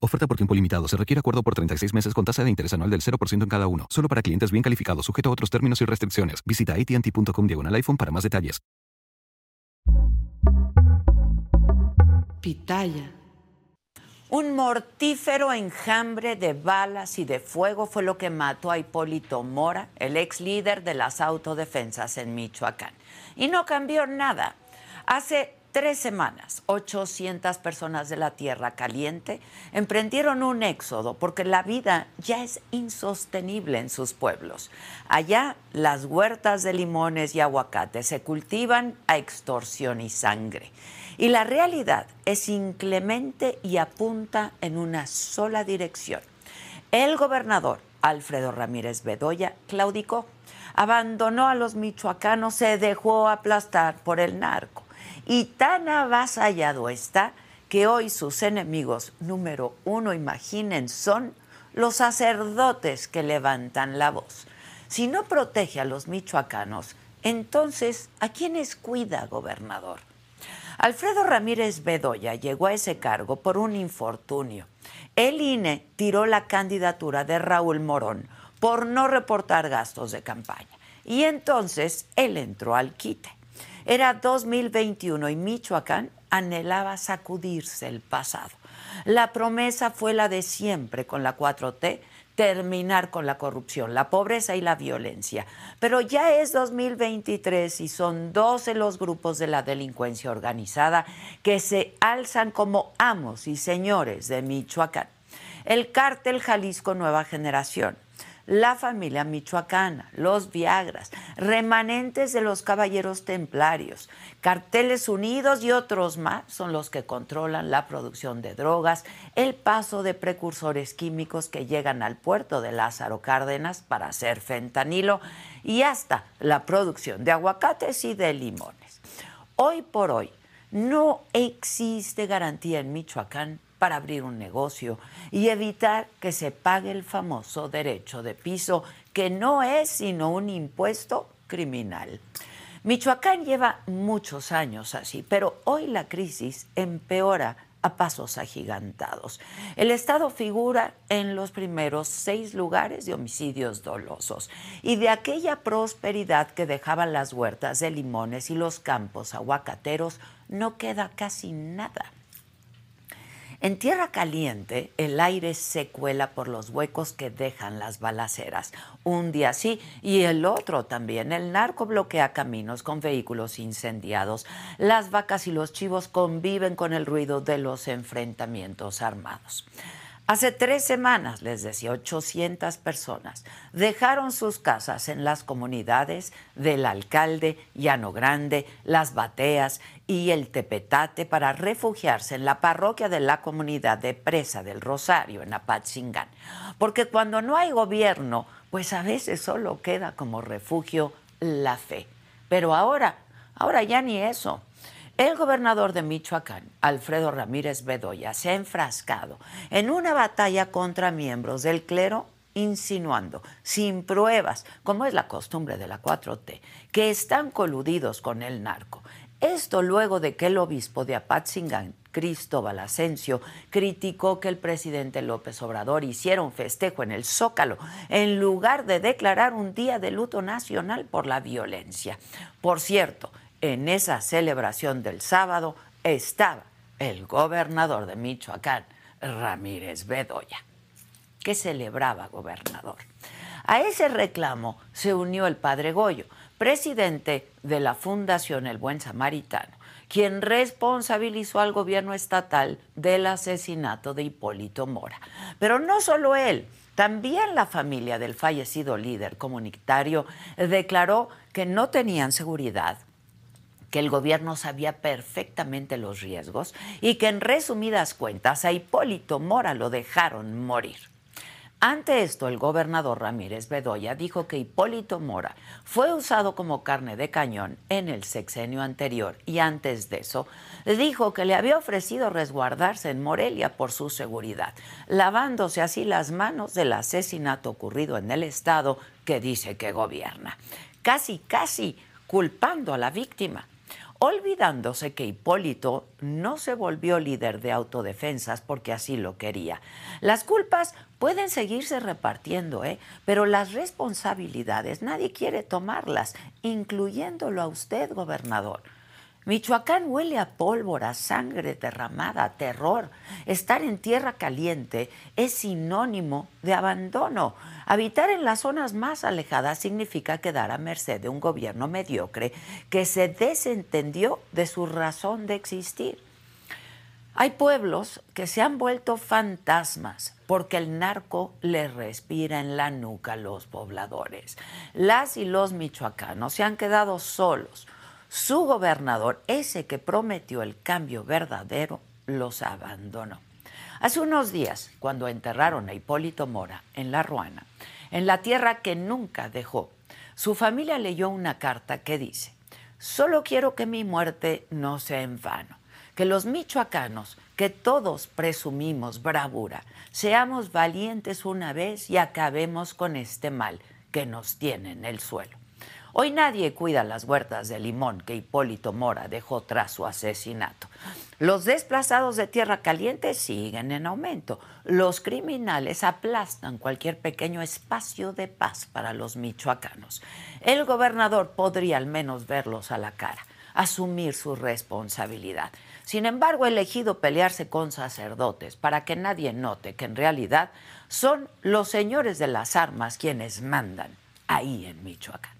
Oferta por tiempo limitado. Se requiere acuerdo por 36 meses con tasa de interés anual del 0% en cada uno. Solo para clientes bien calificados, sujeto a otros términos y restricciones. Visita AT&T.com diagonal iPhone para más detalles. Pitaya. Un mortífero enjambre de balas y de fuego fue lo que mató a Hipólito Mora, el ex líder de las autodefensas en Michoacán. Y no cambió nada. Hace tres semanas, 800 personas de la Tierra Caliente emprendieron un éxodo porque la vida ya es insostenible en sus pueblos. Allá las huertas de limones y aguacates se cultivan a extorsión y sangre. Y la realidad es inclemente y apunta en una sola dirección. El gobernador Alfredo Ramírez Bedoya claudicó, abandonó a los michoacanos, se dejó aplastar por el narco y tan avasallado está que hoy sus enemigos número uno, imaginen, son los sacerdotes que levantan la voz. Si no protege a los michoacanos, entonces, ¿a quiénes cuida, gobernador? Alfredo Ramírez Bedoya llegó a ese cargo por un infortunio. El INE tiró la candidatura de Raúl Morón por no reportar gastos de campaña. Y entonces él entró al quite. Era 2021 y Michoacán anhelaba sacudirse el pasado. La promesa fue la de siempre con la 4T, terminar con la corrupción, la pobreza y la violencia. Pero ya es 2023 y son 12 los grupos de la delincuencia organizada que se alzan como amos y señores de Michoacán. El cártel Jalisco Nueva Generación, la familia michoacana, los Viagras, remanentes de los caballeros templarios, carteles unidos y otros más son los que controlan la producción de drogas, el paso de precursores químicos que llegan al puerto de Lázaro Cárdenas para hacer fentanilo y hasta la producción de aguacates y de limones. Hoy por hoy no existe garantía en Michoacán para abrir un negocio y evitar que se pague el famoso derecho de piso, que no es sino un impuesto criminal. Michoacán lleva muchos años así, pero hoy la crisis empeora a pasos agigantados. El Estado figura en los primeros seis lugares de homicidios dolosos y de aquella prosperidad que dejaban las huertas de limones y los campos aguacateros no queda casi nada. En tierra caliente, el aire se cuela por los huecos que dejan las balaceras. Un día sí y el otro también. El narco bloquea caminos con vehículos incendiados. Las vacas y los chivos conviven con el ruido de los enfrentamientos armados. Hace tres semanas, les decía, 800 personas dejaron sus casas en las comunidades del alcalde, Llano Grande, Las Bateas y el Tepetate para refugiarse en la parroquia de la comunidad de Presa del Rosario, en Apatzingán. Porque cuando no hay gobierno, pues a veces solo queda como refugio la fe. Pero ahora, ahora ya ni eso. El gobernador de Michoacán, Alfredo Ramírez Bedoya, se ha enfrascado en una batalla contra miembros del clero insinuando, sin pruebas, como es la costumbre de la 4T, que están coludidos con el narco. Esto luego de que el obispo de Apatzingán, Cristóbal Asensio, criticó que el presidente López Obrador hiciera un festejo en el Zócalo en lugar de declarar un día de luto nacional por la violencia. Por cierto, en esa celebración del sábado estaba el gobernador de Michoacán, Ramírez Bedoya. ¿Qué celebraba, gobernador? A ese reclamo se unió el padre Goyo, presidente de la Fundación El Buen Samaritano, quien responsabilizó al gobierno estatal del asesinato de Hipólito Mora. Pero no solo él, también la familia del fallecido líder comunitario declaró que no tenían seguridad que el gobierno sabía perfectamente los riesgos y que en resumidas cuentas a Hipólito Mora lo dejaron morir. Ante esto, el gobernador Ramírez Bedoya dijo que Hipólito Mora fue usado como carne de cañón en el sexenio anterior y antes de eso dijo que le había ofrecido resguardarse en Morelia por su seguridad, lavándose así las manos del asesinato ocurrido en el estado que dice que gobierna, casi, casi culpando a la víctima olvidándose que Hipólito no se volvió líder de autodefensas porque así lo quería. Las culpas pueden seguirse repartiendo, ¿eh? pero las responsabilidades nadie quiere tomarlas, incluyéndolo a usted, gobernador. Michoacán huele a pólvora, sangre derramada, terror. Estar en tierra caliente es sinónimo de abandono. Habitar en las zonas más alejadas significa quedar a merced de un gobierno mediocre que se desentendió de su razón de existir. Hay pueblos que se han vuelto fantasmas porque el narco le respira en la nuca a los pobladores. Las y los michoacanos se han quedado solos su gobernador, ese que prometió el cambio verdadero, los abandonó. Hace unos días, cuando enterraron a Hipólito Mora en La Ruana, en la tierra que nunca dejó, su familia leyó una carta que dice, solo quiero que mi muerte no sea en vano, que los michoacanos, que todos presumimos bravura, seamos valientes una vez y acabemos con este mal que nos tiene en el suelo. Hoy nadie cuida las huertas de limón que Hipólito Mora dejó tras su asesinato. Los desplazados de tierra caliente siguen en aumento. Los criminales aplastan cualquier pequeño espacio de paz para los michoacanos. El gobernador podría al menos verlos a la cara, asumir su responsabilidad. Sin embargo, ha elegido pelearse con sacerdotes para que nadie note que en realidad son los señores de las armas quienes mandan ahí en Michoacán.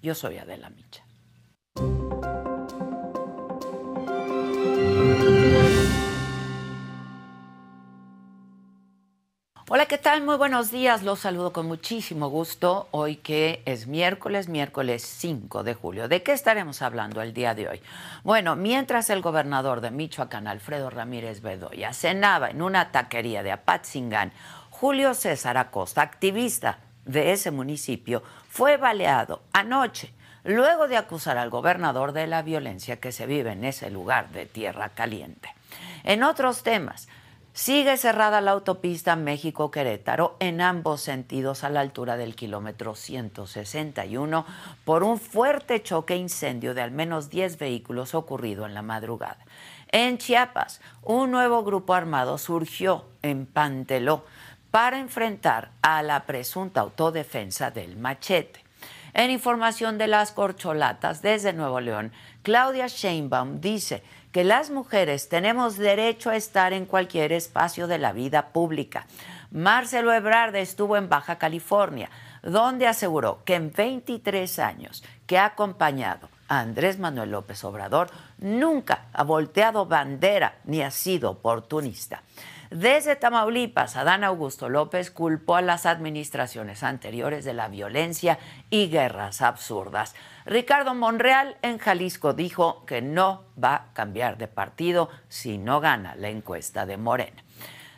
Yo soy Adela Micha. Hola, ¿qué tal? Muy buenos días. Los saludo con muchísimo gusto hoy que es miércoles, miércoles 5 de julio. ¿De qué estaremos hablando el día de hoy? Bueno, mientras el gobernador de Michoacán, Alfredo Ramírez Bedoya, cenaba en una taquería de Apatzingán, Julio César Acosta, activista de ese municipio, fue baleado anoche luego de acusar al gobernador de la violencia que se vive en ese lugar de tierra caliente. En otros temas, sigue cerrada la autopista México-Querétaro en ambos sentidos a la altura del kilómetro 161 por un fuerte choque e incendio de al menos 10 vehículos ocurrido en la madrugada. En Chiapas, un nuevo grupo armado surgió en Panteló para enfrentar a la presunta autodefensa del machete. En información de las corcholatas desde Nuevo León, Claudia Sheinbaum dice que las mujeres tenemos derecho a estar en cualquier espacio de la vida pública. Marcelo Ebrard estuvo en Baja California, donde aseguró que en 23 años que ha acompañado a Andrés Manuel López Obrador, nunca ha volteado bandera ni ha sido oportunista. Desde Tamaulipas, Adán Augusto López culpó a las administraciones anteriores de la violencia y guerras absurdas. Ricardo Monreal en Jalisco dijo que no va a cambiar de partido si no gana la encuesta de Morena.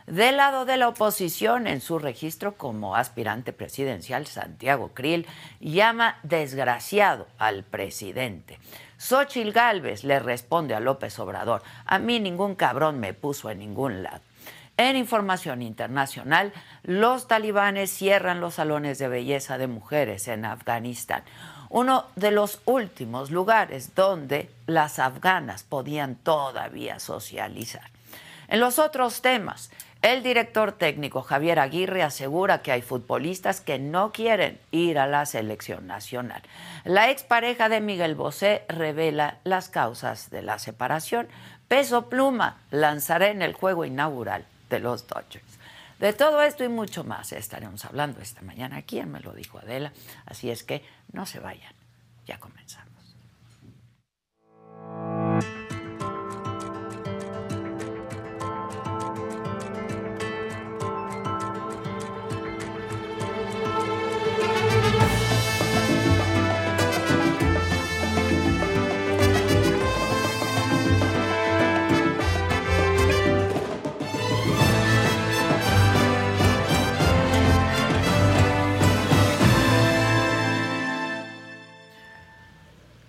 Del lado de la oposición, en su registro como aspirante presidencial, Santiago Krill llama desgraciado al presidente. Xochil Gálvez le responde a López Obrador: A mí ningún cabrón me puso en ningún lado. En información internacional, los talibanes cierran los salones de belleza de mujeres en Afganistán, uno de los últimos lugares donde las afganas podían todavía socializar. En los otros temas, el director técnico Javier Aguirre asegura que hay futbolistas que no quieren ir a la selección nacional. La expareja de Miguel Bosé revela las causas de la separación. Peso Pluma lanzará en el juego inaugural de los Dodgers. De todo esto y mucho más estaremos hablando esta mañana aquí, me lo dijo Adela, así es que no se vayan, Ya comenzamos.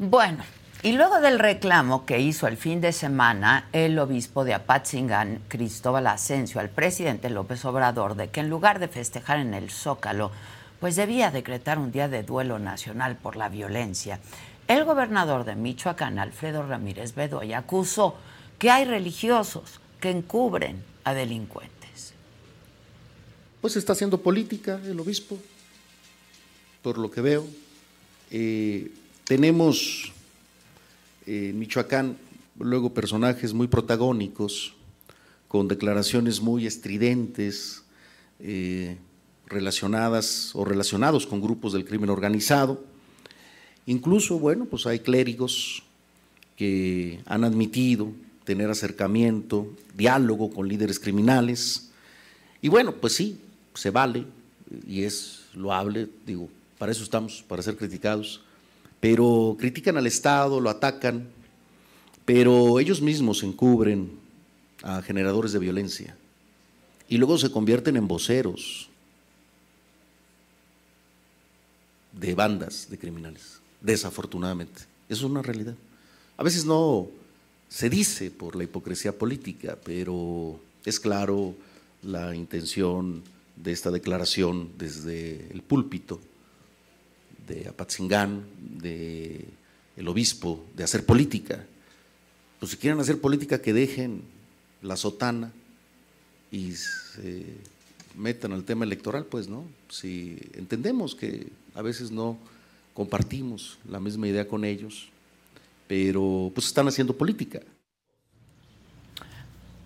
Bueno, y luego del reclamo que hizo el fin de semana el obispo de Apatzingán, Cristóbal Asensio, al presidente López Obrador, de que en lugar de festejar en el Zócalo, pues debía decretar un día de duelo nacional por la violencia, el gobernador de Michoacán, Alfredo Ramírez Bedoya, acusó que hay religiosos que encubren a delincuentes. Pues está haciendo política el obispo, por lo que veo. Eh, tenemos en Michoacán luego personajes muy protagónicos, con declaraciones muy estridentes, eh, relacionadas o relacionados con grupos del crimen organizado. Incluso, bueno, pues hay clérigos que han admitido tener acercamiento, diálogo con líderes criminales. Y bueno, pues sí, se vale y es loable, digo, para eso estamos, para ser criticados pero critican al Estado, lo atacan, pero ellos mismos encubren a generadores de violencia y luego se convierten en voceros de bandas de criminales, desafortunadamente. Eso es una realidad. A veces no se dice por la hipocresía política, pero es claro la intención de esta declaración desde el púlpito de Apatzingán, de el obispo, de hacer política. Pues si quieren hacer política, que dejen la sotana y se metan al tema electoral, pues, ¿no? Si entendemos que a veces no compartimos la misma idea con ellos, pero pues están haciendo política.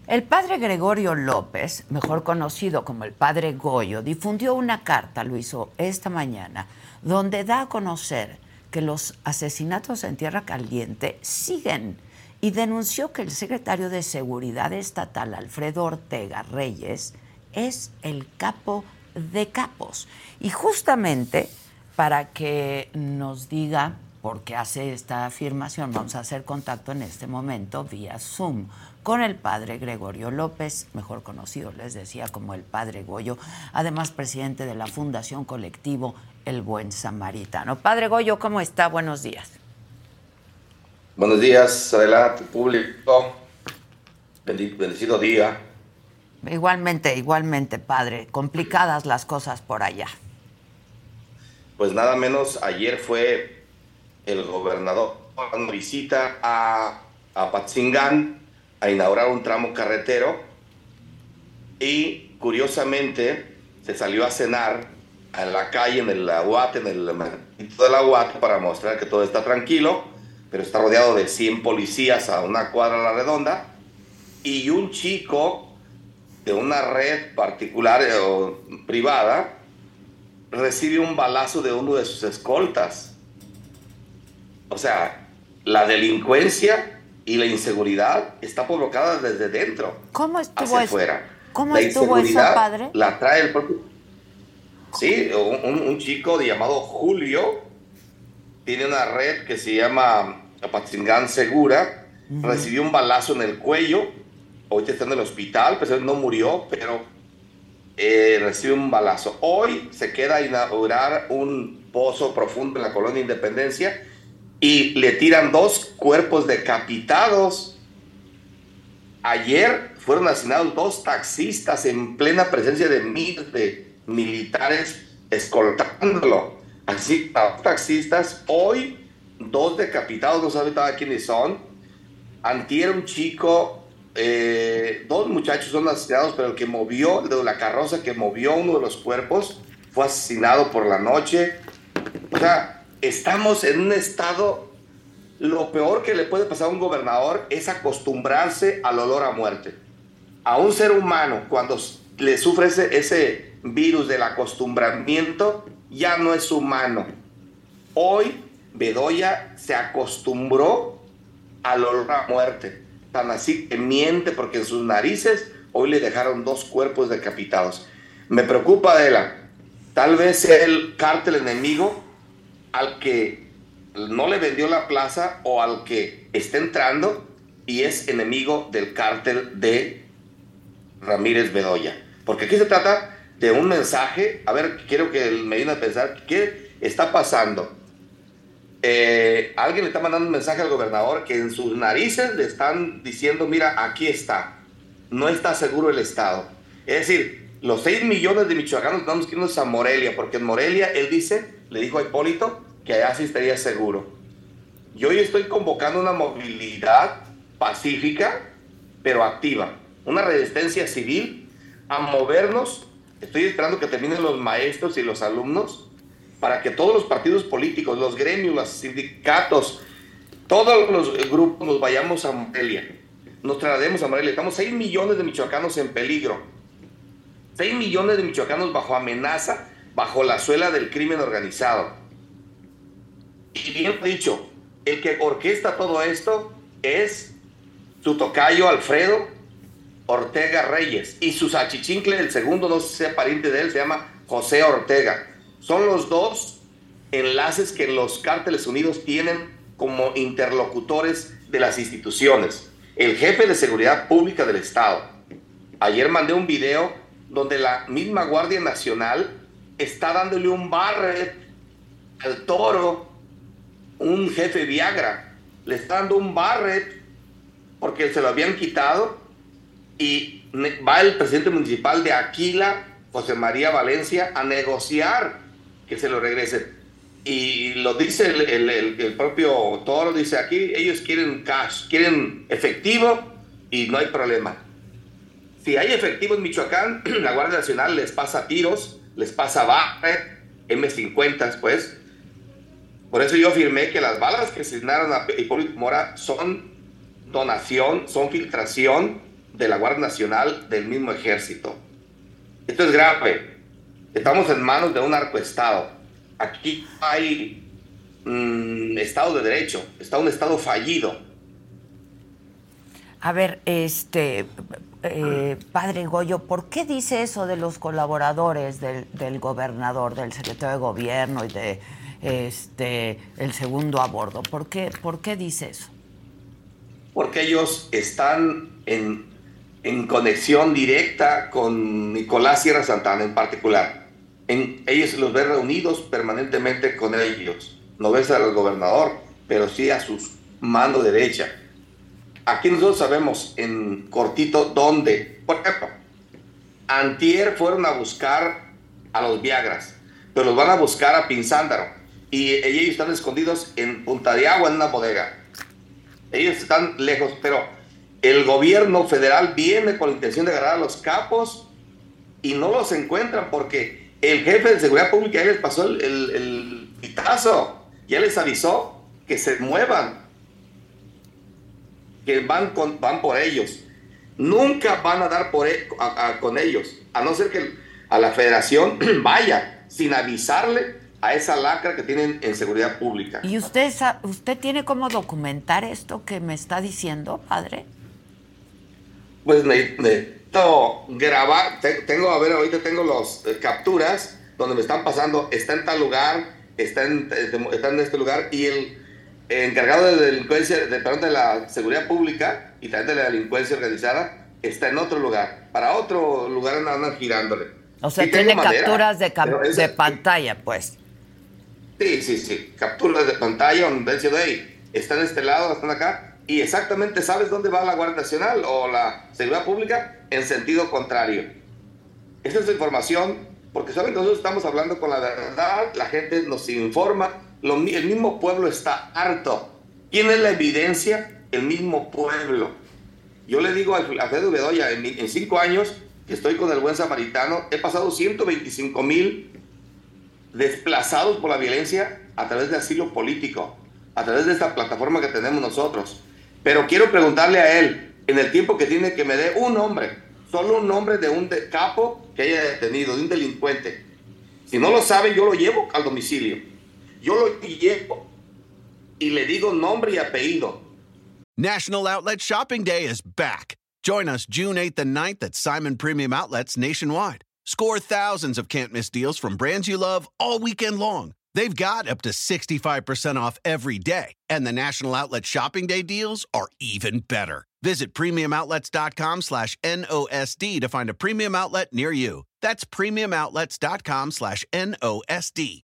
El padre Gregorio López, mejor conocido como el padre Goyo, difundió una carta, lo hizo esta mañana, donde da a conocer que los asesinatos en Tierra Caliente siguen y denunció que el secretario de Seguridad Estatal, Alfredo Ortega Reyes, es el capo de capos. Y justamente para que nos diga por qué hace esta afirmación, vamos a hacer contacto en este momento vía Zoom con el padre Gregorio López, mejor conocido, les decía, como el padre Goyo, además presidente de la Fundación Colectivo El Buen Samaritano. Padre Goyo, ¿cómo está? Buenos días. Buenos días, adelante, público. Bendecido día. Igualmente, igualmente, padre. Complicadas las cosas por allá. Pues nada menos, ayer fue el gobernador dando visita a, a Patzingán a inaugurar un tramo carretero y curiosamente se salió a cenar en la calle, en el aguate, en el mercadito del aguate para mostrar que todo está tranquilo, pero está rodeado de 100 policías a una cuadra a la redonda y un chico de una red particular eh, o privada recibe un balazo de uno de sus escoltas. O sea, la delincuencia y la inseguridad está provocada desde dentro. ¿Cómo estuvo hacia eso? Afuera. ¿Cómo la estuvo eso, padre? La trae el propio. Sí, un, un, chico llamado Julio tiene una red que se llama Apatzingán Segura. Recibió un balazo en el cuello. Hoy está en el hospital, pues él no murió, pero eh, recibe un balazo. Hoy se queda a inaugurar un pozo profundo en la colonia Independencia y le tiran dos cuerpos decapitados. Ayer fueron asesinados dos taxistas en plena presencia de miles de militares escoltándolo. Así, taxistas, hoy dos decapitados, no sabe todavía quiénes son. Antier un chico, eh, dos muchachos son asesinados, pero el que movió, de la carroza que movió uno de los cuerpos, fue asesinado por la noche. O sea, estamos en un estado, lo peor que le puede pasar a un gobernador es acostumbrarse al olor a muerte. A un ser humano, cuando le sufre ese, virus del acostumbramiento, ya no es humano. Hoy Bedoya se acostumbró al olor a muerte. Tan así que miente porque en sus narices hoy le dejaron dos cuerpos decapitados. Me preocupa, Adela. Tal vez sea el cártel enemigo al que no le vendió la plaza o al que está entrando y es enemigo del cártel de Ramírez Bedoya. Porque aquí se trata de un mensaje. A ver, quiero que me ayuden a pensar qué está pasando. Eh, alguien le está mandando un mensaje al gobernador que en sus narices le están diciendo, mira, aquí está. No está seguro el Estado. Es decir, los 6 millones de michoacanos tenemos que irnos a Morelia, porque en Morelia, él dice, le dijo a Hipólito, que allá sí estaría seguro. Yo hoy estoy convocando una movilidad pacífica, pero activa. Una resistencia civil a movernos. Estoy esperando que terminen los maestros y los alumnos para que todos los partidos políticos, los gremios, los sindicatos, todos los grupos nos vayamos a Morelia. Nos traslademos a Morelia. Estamos 6 millones de michoacanos en peligro. 6 millones de michoacanos bajo amenaza, bajo la suela del crimen organizado. Y bien dicho, el que orquesta todo esto es su tocayo Alfredo Ortega Reyes y su sachichincle, el segundo, no sé si sea pariente de él, se llama José Ortega. Son los dos enlaces que los cárteles unidos tienen como interlocutores de las instituciones. El jefe de seguridad pública del Estado. Ayer mandé un video donde la misma Guardia Nacional está dándole un barret al toro, un jefe Viagra. Le está dando un barret porque se lo habían quitado y va el presidente municipal de Aquila, José María Valencia, a negociar que se lo regrese Y lo dice el, propio Toro, dice aquí, ellos quieren cash, quieren efectivo y no hay problema. Si hay efectivo en Michoacán, la Guardia Nacional les pasa tiros, les pasa barret, M50, pues. Por eso yo afirmé que las balas que asignaron a Hipólito Mora son donación, son filtración de la Guardia Nacional del mismo ejército. Esto es grave. Estamos en manos de un arcoestado. Aquí hay mm, Estado de Derecho, está un Estado fallido. A ver, este, eh, padre Goyo, ¿por qué dice eso de los colaboradores del, gobernador, del secretario de gobierno y de este el segundo a bordo? ¿Por qué, por qué dice eso? Porque ellos están en en conexión directa con Nicolás Sierra Santana en particular. En, ellos los ven reunidos permanentemente con ellos. No ves al gobernador, pero sí a su mano derecha. Aquí nosotros sabemos en cortito dónde. Por ejemplo, Antier fueron a buscar a los Viagras, pero los van a buscar a Pinzándaro. Y ellos están escondidos en Punta de Agua, en una bodega. Ellos están lejos, pero el gobierno federal viene con la intención de agarrar a los capos y no los encuentran porque el jefe de seguridad pública ya les pasó el, el, pitazo, ya les avisó que se muevan, que van, con, van por ellos. Nunca van a dar por, e, con ellos, a no ser que a la federación vaya sin avisarle a esa lacra que tienen en seguridad pública. ¿Y usted, usted tiene cómo documentar esto que me está diciendo, padre? pues necesito grabar, tengo, a ver, ahorita tengo las eh, capturas donde me están pasando, está en tal lugar, está en, eh, está en este lugar, y el encargado de delincuencia, de, perdón, de la seguridad pública y también de la delincuencia organizada, está en otro lugar, para otro lugar andan girándole. O sea, tiene capturas de, de pantalla, pues. Sí, sí, sí, capturas de pantalla donde dice, hey, está en este lado, están acá, y exactamente sabes dónde va la Guardia Nacional o la Seguridad Pública en sentido contrario. Esa es la información, porque saben que nosotros estamos hablando con la verdad, la gente nos informa, el mismo pueblo está harto. ¿Quién es la evidencia? El mismo pueblo. Yo le digo a Alfredo Bedoya, en, cinco años que estoy con el buen samaritano, he pasado 125 mil desplazados por la violencia a través de asilo político, a través de esta plataforma que tenemos nosotros. Pero quiero preguntarle a él, en el tiempo que tiene que me dé un nombre, solo un nombre de un capo que haya detenido, de un delincuente. Si no lo sabe, yo lo llevo al domicilio. Yo lo llevo y le digo nombre y apellido. National Outlet Shopping Day is back. Join us June 8th and 9th at Simon Premium Outlets nationwide. Score thousands of can't miss deals from brands you love all weekend long. They've got up to 65% off every day, and the National Outlet Shopping Day deals are even better. Visit premiumoutlets.com slash NOSD to find a premium outlet near you. That's premiumoutlets.com slash NOSD.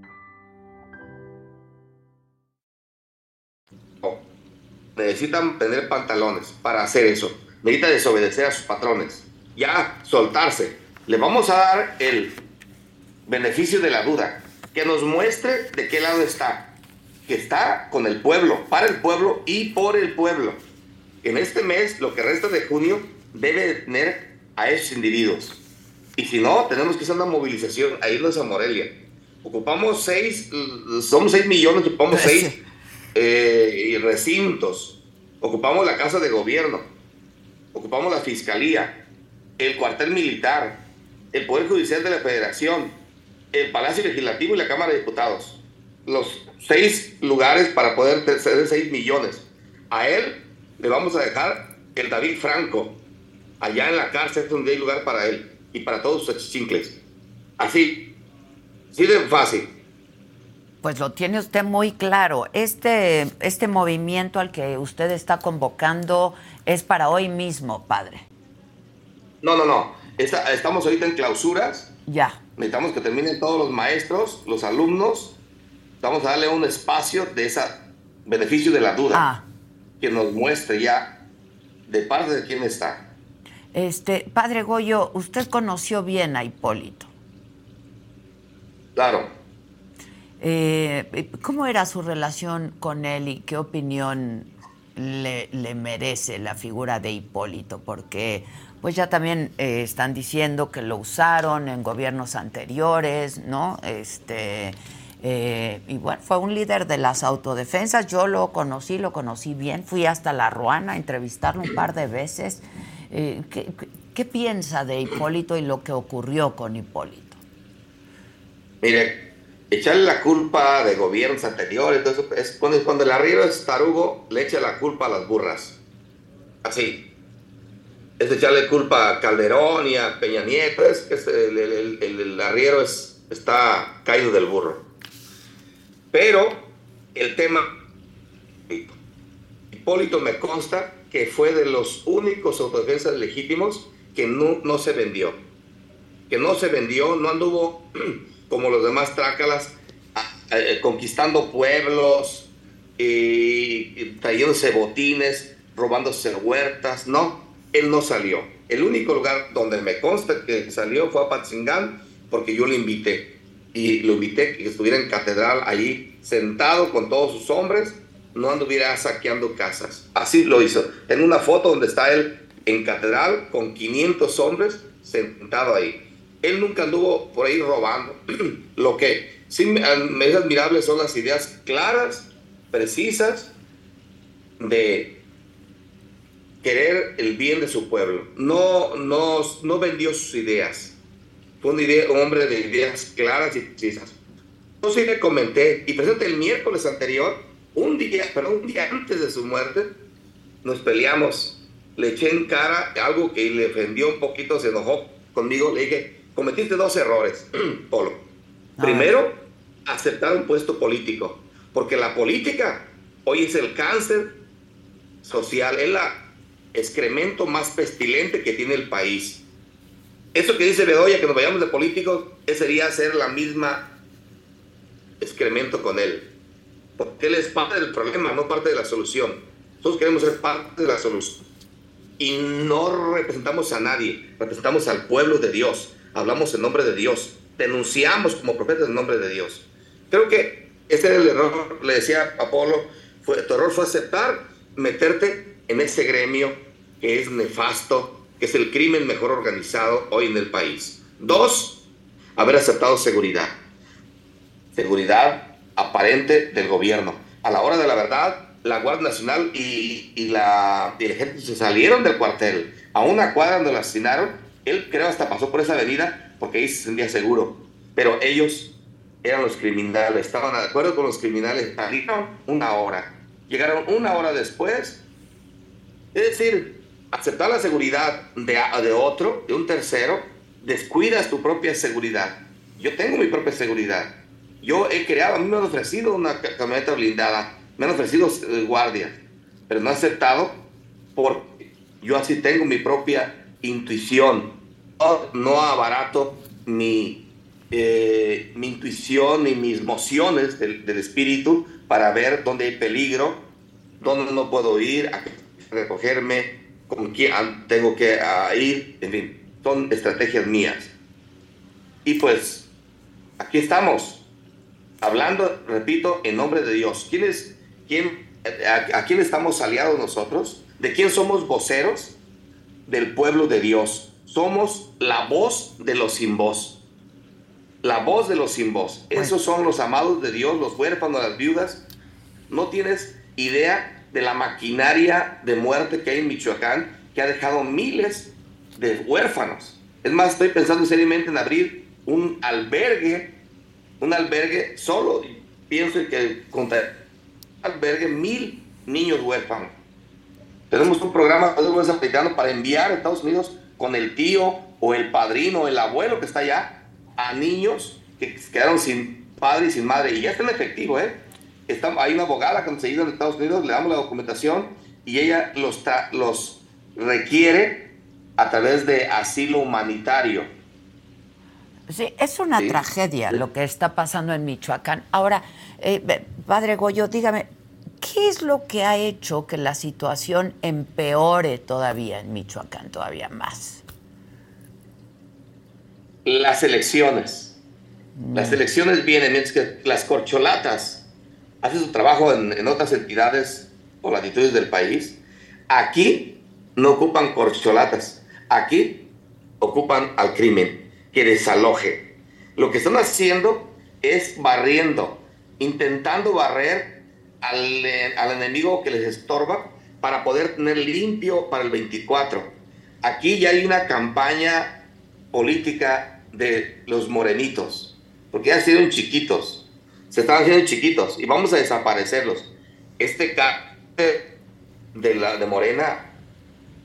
Necesitan tener pantalones para hacer eso. Necesitan desobedecer a sus patrones. Ya, soltarse. Le vamos a dar el beneficio de la duda. Que nos muestre de qué lado está. Que está con el pueblo, para el pueblo y por el pueblo. En este mes, lo que resta de junio, debe de tener a esos individuos. Y si no, tenemos que hacer una movilización a irnos a Morelia. Ocupamos seis, somos seis millones, ocupamos seis eh, recintos. Ocupamos la Casa de Gobierno, ocupamos la Fiscalía, el cuartel militar, el Poder Judicial de la Federación, el Palacio Legislativo y la Cámara de Diputados. Los seis lugares para poder ser seis millones. A él le vamos a dejar el David Franco, allá en la cárcel donde hay lugar para él y para todos sus chincles. Así, así de fácil. Pues lo tiene usted muy claro. Este, este movimiento al que usted está convocando es para hoy mismo, padre. No, no, no. Está- estamos ahorita en clausuras. Ya. Necesitamos que terminen todos los maestros, los alumnos. Vamos a darle un espacio de ese beneficio de la duda. Ah. Que nos muestre ya de parte de quién está. Este, padre Goyo, usted conoció bien a Hipólito. Claro. Eh, ¿Cómo era su relación con él y qué opinión le, merece la figura de Hipólito? Porque pues ya también eh, están diciendo que lo usaron en gobiernos anteriores, ¿no? Este, eh, y bueno, fue un líder de las autodefensas. Yo lo conocí, lo conocí bien. Fui hasta La Ruana a entrevistarlo un par de veces. Eh, ¿qué, qué- qué piensa de Hipólito y lo que ocurrió con Hipólito? Mire, echarle la culpa de gobiernos anteriores, todo eso, es cuando, el arriero es tarugo, le echa la culpa a las burras. Así. Es echarle culpa a Calderón y a Peña Nieto, es que el arriero es, está caído del burro. Pero el tema, Hipólito me consta que fue de los únicos autodefensas legítimos que no, no se vendió que no se vendió, no anduvo como los demás trácalas a- conquistando pueblos, y, y trayéndose botines, robándose huertas, no, él no salió. El único lugar donde me consta que salió fue a Patzingán porque yo lo invité y lo invité que estuviera en catedral allí sentado con todos sus hombres, no anduviera saqueando casas. Así lo hizo. En una foto donde está él en catedral con 500 hombres sentado ahí. Él nunca anduvo por ahí robando. Lo que sí me, me es admirable son las ideas claras, precisas, de querer el bien de su pueblo. No, no, no vendió sus ideas. Fue un, idea- un hombre de ideas claras y precisas. Yo sí le comenté, y presente el miércoles anterior, un día, perdón, un día antes de su muerte, nos peleamos. Le eché en cara algo que le ofendió un poquito, se enojó conmigo. Le dije, cometiste dos errores, Polo. Primero, aceptar un puesto político, porque la política hoy es el cáncer social, es la excremento más pestilente que tiene el país. Eso que dice Bedoya, que nos vayamos de políticos, ese sería hacer la misma excremento con él. Porque él es parte del problema, no parte de la solución. Nosotros queremos ser parte de la solución. Y no representamos a nadie, representamos al pueblo de Dios. Hablamos en nombre de Dios. Denunciamos como profetas en nombre de Dios. Creo que ese era el error, le decía Apolo, fue, tu error fue aceptar meterte en ese gremio que es nefasto, que es el crimen mejor organizado hoy en el país. Dos, haber aceptado seguridad. Seguridad aparente del gobierno. A la hora de la verdad, la Guardia Nacional y, la, y el ejército se salieron del cuartel. A una cuadra donde lo asesinaron, él creo hasta pasó por esa avenida porque ahí se sentía seguro. Pero ellos eran los criminales, estaban de acuerdo con los criminales, salieron una hora, llegaron una hora después. Es decir, aceptar la seguridad de, de otro, de un tercero, descuidas tu propia seguridad. Yo tengo mi propia seguridad. Yo he creado, a mí me han ofrecido una camioneta blindada, me han ofrecido eh, guardias, pero no he aceptado porque yo así tengo mi propia intuición. No, no abarato mi, eh, mi intuición y mis emociones del, espíritu para ver dónde hay peligro, dónde no puedo ir, a recogerme, con quién tengo que ir, en fin, son estrategias mías. Y pues, aquí estamos, hablando, repito, en nombre de Dios. ¿Quién quién, a quién estamos aliados nosotros? ¿De quién somos voceros? Del pueblo de Dios. Somos la voz de los sin voz la voz de los sin voz. Esos son los amados de Dios, los huérfanos, las viudas. No tienes idea de la maquinaria de muerte que hay en Michoacán, que ha dejado miles de huérfanos. Es más, estoy pensando seriamente en abrir un albergue, un albergue solo. Pienso que contra albergue mil niños huérfanos. Tenemos un programa para enviar a Estados Unidos con el tío o el padrino o el abuelo que está allá a niños que quedaron sin padre y sin madre. Y ya está en efectivo, ¿eh? Está, hay una abogada conseguida en Estados Unidos, le damos la documentación y ella los, los requiere a través de asilo humanitario. Sí, es una tragedia lo que está pasando en Michoacán. Ahora, eh, padre Goyo, dígame, ¿qué es lo que ha hecho que la situación empeore todavía en Michoacán, todavía más? las elecciones. Las elecciones vienen, mientras que las corcholatas hacen su trabajo en, otras entidades o latitudes del país. Aquí no ocupan corcholatas, aquí ocupan al crimen, que desaloje. Lo que están haciendo es barriendo, intentando barrer al, al enemigo que les estorba para poder tener limpio para el 24. Aquí ya hay una campaña política de los morenitos, porque ya sido chiquitos, se están haciendo chiquitos y vamos a desaparecerlos. Este de, la, de Morena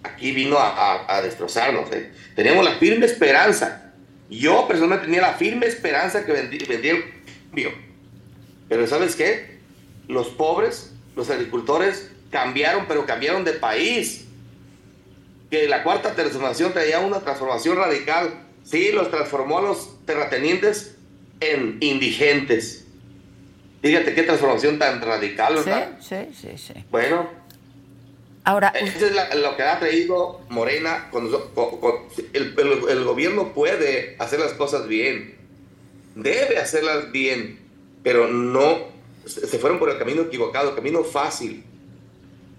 aquí vino a, destrozarnos. ¿eh? Teníamos la firme esperanza. Yo personalmente tenía la firme esperanza que vendía el cambio. Pero ¿sabes qué? Los pobres, los agricultores cambiaron, pero cambiaron de país que la cuarta transformación traía una transformación radical. Sí, los transformó a los terratenientes en indigentes. Fíjate qué transformación tan radical, ¿verdad? Sí, sí, sí. sí. Bueno. Ahora. Eso es lo que ha traído Morena. el, el gobierno puede hacer las cosas bien. Debe hacerlas bien. Pero no. Se fueron por el camino equivocado, camino fácil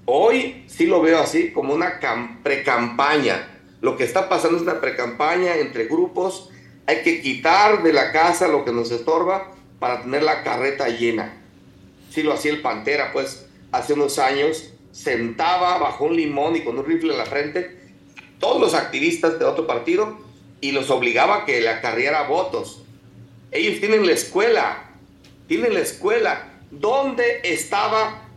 Hoy sí lo veo así como una pre-campaña. Lo que está pasando es una pre-campaña entre grupos. Hay que quitar de la casa lo que nos estorba para tener la carreta llena. Sí lo hacía el Pantera, pues hace unos años sentaba bajo un limón y con un rifle en la frente todos los activistas de otro partido y los obligaba a que le acarreara votos. Ellos tienen la escuela, tienen la escuela. ¿Dónde estaba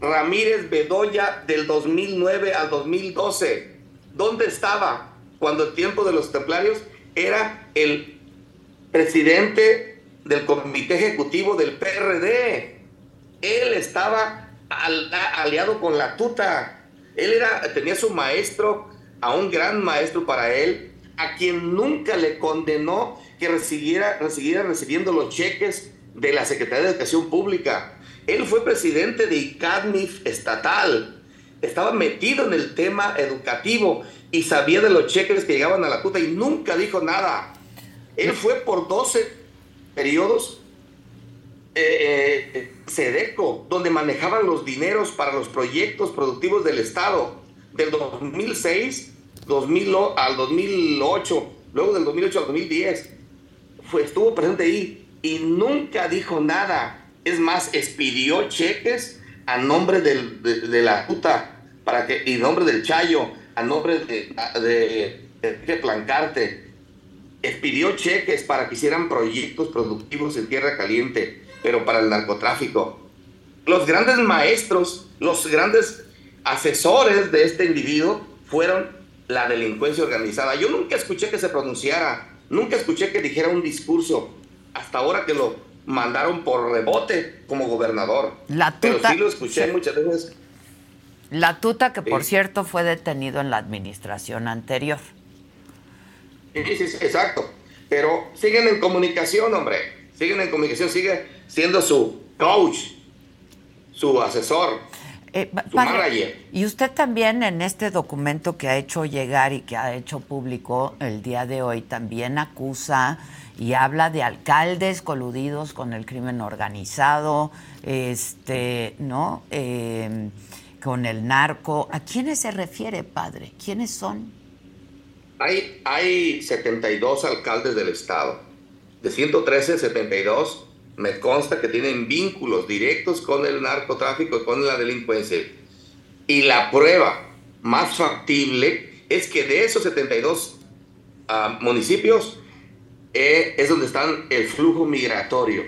Ramírez Bedoya del 2009 al 2012. ¿Dónde estaba cuando el tiempo de los templarios era el presidente del comité ejecutivo del PRD? Él estaba aliado con la tuta. Él era, tenía su maestro, a un gran maestro para él, a quien nunca le condenó que recibiera, recibiera recibiendo los cheques de la Secretaría de Educación Pública él fue presidente de ICADMIF estatal. Estaba metido en el tema educativo y sabía de los cheques que llegaban a la puta y nunca dijo nada. Él fue por 12 periodos eh, eh, Sedeco, donde manejaban los dineros para los proyectos productivos del Estado, del 2006 2000, al 2008, luego del 2008 al 2010. Fue, estuvo presente ahí y nunca dijo nada. Es más, expidió cheques a nombre del, de, la puta para que, y nombre del Chayo, a nombre de, de, de Plancarte. Expidió cheques para que hicieran proyectos productivos en Tierra Caliente, pero para el narcotráfico. Los grandes maestros, los grandes asesores de este individuo fueron la delincuencia organizada. Yo nunca escuché que se pronunciara, nunca escuché que dijera un discurso, hasta ahora que lo mandaron por rebote como gobernador. La tuta, Pero sí lo escuché muchas veces. La tuta que, por cierto, fue detenido en la administración anterior. Sí, sí, sí, exacto. Pero siguen en comunicación, hombre. Siguen en comunicación, sigue siendo su coach, su asesor. Eh, padre, y usted también en este documento que ha hecho llegar y que ha hecho público el día de hoy también acusa y habla de alcaldes coludidos con el crimen organizado, este, ¿no? Em, con el narco. ¿A quiénes se refiere, padre? ¿Quiénes son? Hay, hay 72 alcaldes del estado. De 113, 72 me consta que tienen vínculos directos con el narcotráfico y con la delincuencia. Y la prueba más factible es que de esos 72 ah, municipios eh, es donde están el flujo migratorio.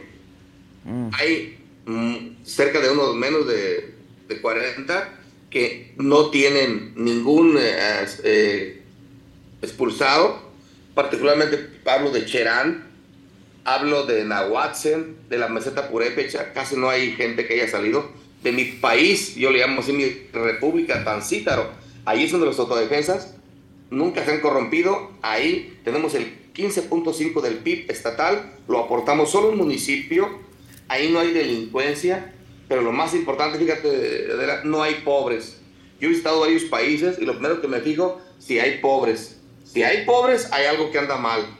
Mm. Hay mm, cerca de unos menos de, de, 40 que no tienen ningún eh, eh, expulsado, particularmente hablo de Cherán, hablo de Nahuatzen, de la meseta purépecha, casi no hay gente que haya salido. De mi país, yo le llamo así mi república, Tancítaro, ahí es donde los autodefensas nunca se han corrompido, ahí tenemos el 15.5 del PIB estatal, lo aportamos solo un municipio, ahí no hay delincuencia, pero lo más importante, fíjate, no hay pobres. Yo he visitado varios países y lo primero que me fijo, si hay pobres. Si hay pobres, hay algo que anda mal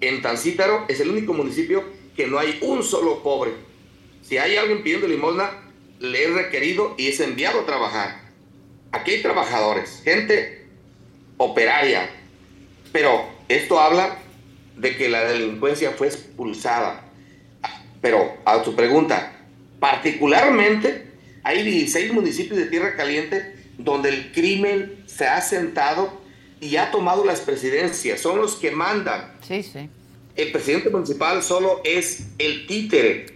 en Tancítaro es el único municipio que no hay un solo pobre. Si hay alguien pidiendo limosna, le he requerido y es enviado a trabajar. Aquí hay trabajadores, gente operaria, pero esto habla de que la delincuencia fue expulsada. Pero a tu pregunta, particularmente hay 16 municipios de Tierra Caliente donde el crimen se ha sentado y ha tomado las presidencias, son los que mandan. Sí, sí. El presidente municipal solo es el títere,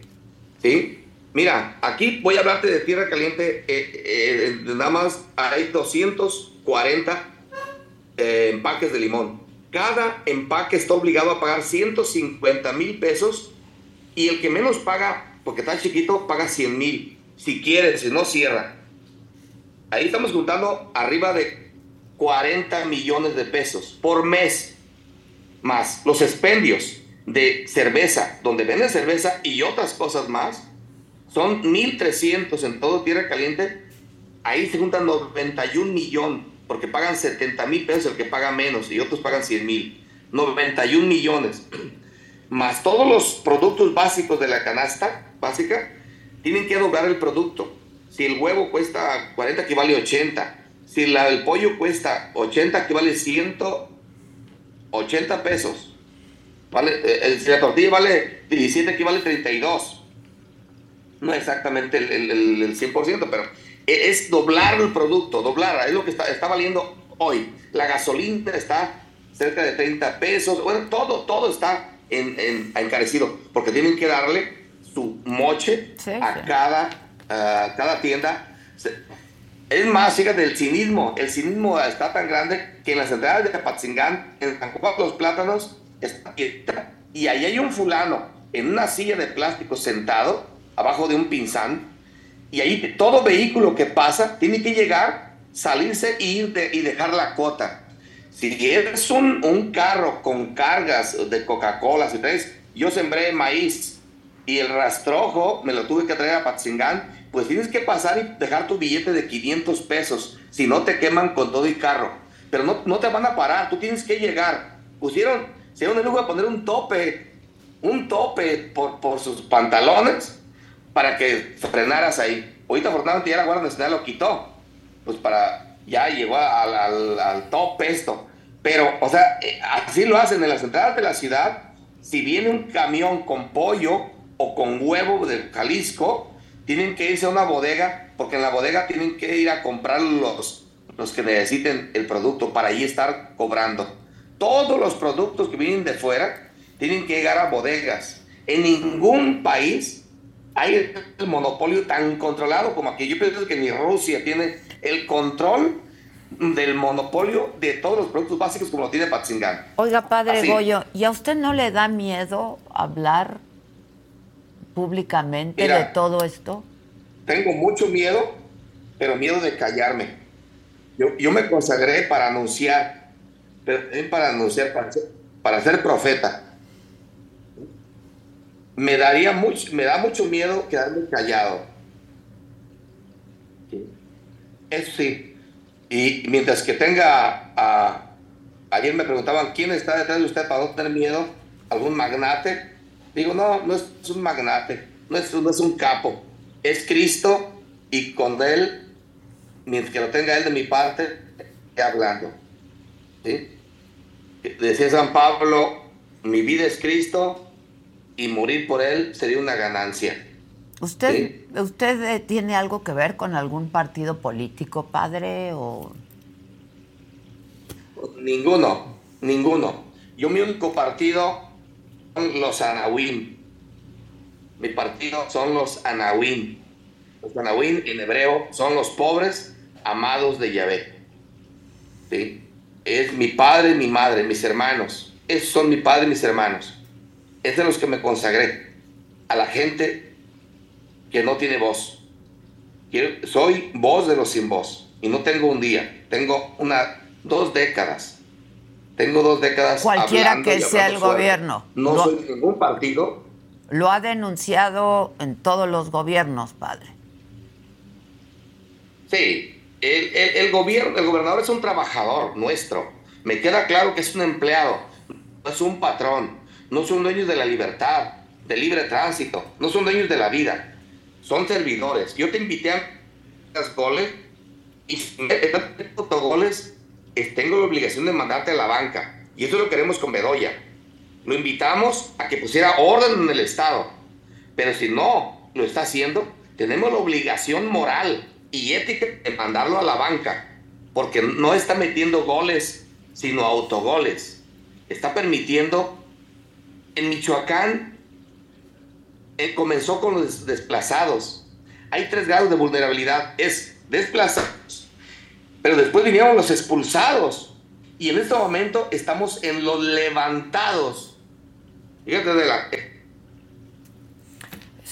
¿sí? Mira, aquí voy a hablarte de Tierra Caliente, eh, eh, nada más hay 240 eh, empaques de limón. Cada empaque está obligado a pagar 150 mil pesos y el que menos paga, porque está chiquito, paga 100 mil. Si quiere, si no cierra. Ahí estamos juntando arriba de 40 millones de pesos por mes, más los expendios de cerveza, donde venden cerveza y otras cosas más, son 1.300 en todo Tierra Caliente. Ahí se juntan 91 millones, porque pagan 70 mil pesos el que paga menos y otros pagan 100 mil. 91 millones. Más todos los productos básicos de la canasta básica, tienen que doblar el producto. Si el huevo cuesta 40, equivale a 80 si la del pollo cuesta 80, que vale 180 pesos. Vale, eh, eh, si la tortilla vale 17, que vale 32. No exactamente el, el, 100%, pero e, es doblar el producto, doblar, es lo que está, está valiendo hoy. La gasolina está cerca de 30 pesos, bueno, todo, todo está en, encarecido, porque tienen que darle su moche a, Cada, a cada tienda. Es más, fíjate, el cinismo. El cinismo está tan grande que en las entradas de Apatzingán, en San Juan los Plátanos, está y ahí hay un fulano en una silla de plástico sentado abajo de un pinzán y ahí todo vehículo que pasa tiene que llegar, salirse e ir y dejar la cota. Si es un, un carro con cargas de Coca-Cola, si traes, yo sembré maíz y el rastrojo me lo tuve que traer a Patzingán, pues tienes que pasar y dejar tu billete de 500 pesos, si no te queman con todo y carro. Pero no, no te van a parar, tú tienes que llegar. Pusieron, se dieron el lujo de poner un tope, un tope por, por sus pantalones, para que frenaras ahí. Ahorita afortunadamente ya la Guardia Nacional lo quitó, pues para, ya llegó al, al, al top esto. Pero, o sea, eh, así lo hacen en las entradas de la ciudad. Si viene un camión con pollo o con huevo de Jalisco, tienen que irse a una bodega, porque en la bodega tienen que ir a comprar los, los que necesiten el producto para ahí estar cobrando. Todos los productos que vienen de fuera tienen que llegar a bodegas. En ningún país hay el monopolio tan controlado como aquí. Yo pienso que ni Rusia tiene el control del monopolio de todos los productos básicos como lo tiene Patzingán. Oiga, padre Goyo, ¿y a usted no le da miedo hablar públicamente de todo esto? Tengo mucho miedo, pero miedo de callarme. Yo, yo me consagré para anunciar, para anunciar, para ser, para ser profeta. Me, daría mucho, me da mucho miedo quedarme callado. Eso sí. Y mientras que tenga a... Ayer me preguntaban, ¿quién está detrás de usted para no tener miedo? ¿Algún magnate? Digo, no, no es un magnate, no es, no es un capo. Es Cristo y con Él, mientras que lo tenga Él de mi parte, hablando. ¿Sí? Decía San Pablo, mi vida es Cristo y morir por Él sería una ganancia. ¿Usted, ¿Usted eh, tiene algo que ver con algún partido político, padre? O... Ninguno, ninguno. Yo mi único partido los Anahuim. Mi partido son los Anahuim. Los Anahuim en hebreo son los pobres amados de Yahvé. ¿Sí? Es mi padre mi madre, mis hermanos. Esos son mi padre y mis hermanos. Es de los que me consagré. A la gente que no tiene voz. soy voz de los sin voz y no tengo un día, tengo una, dos décadas. Tengo dos décadas. Cualquiera que sea el gobierno. No soy de ningún partido. Lo ha denunciado en todos los gobiernos, padre. Sí, el, el, gobierno, el gobernador es un trabajador nuestro. Me queda claro que es un empleado, no es un patrón, no son dueños de la libertad, del libre tránsito, no son dueños de la vida son servidores. Yo te invité a goles y goles, tengo la obligación de mandarte a la banca. Y eso lo queremos con Bedoya. Lo invitamos a que pusiera orden en el Estado. Pero si no lo está haciendo, tenemos la obligación moral y ética de mandarlo a la banca. Porque no está metiendo goles, sino autogoles. Está permitiendo en Michoacán eh, comenzó con los desplazados. Hay tres grados de vulnerabilidad. Es desplazados, pero después vinieron los expulsados. Y en este momento estamos en los levantados. Fíjate de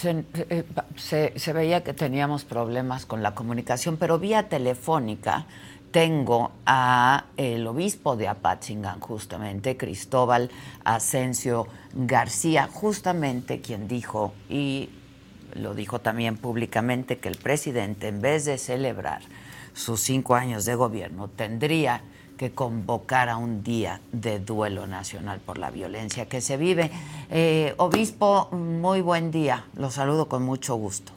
eh, se, veía que teníamos problemas con la comunicación, pero vía telefónica tengo a el obispo de Apatzingan, justamente, Cristóbal Asensio García, justamente quien dijo, y lo dijo también públicamente, que el presidente, en vez de celebrar sus cinco años de gobierno, tendría que convocar a un día de duelo nacional por la violencia que se vive. Eh, obispo, muy buen día. Lo saludo con mucho gusto.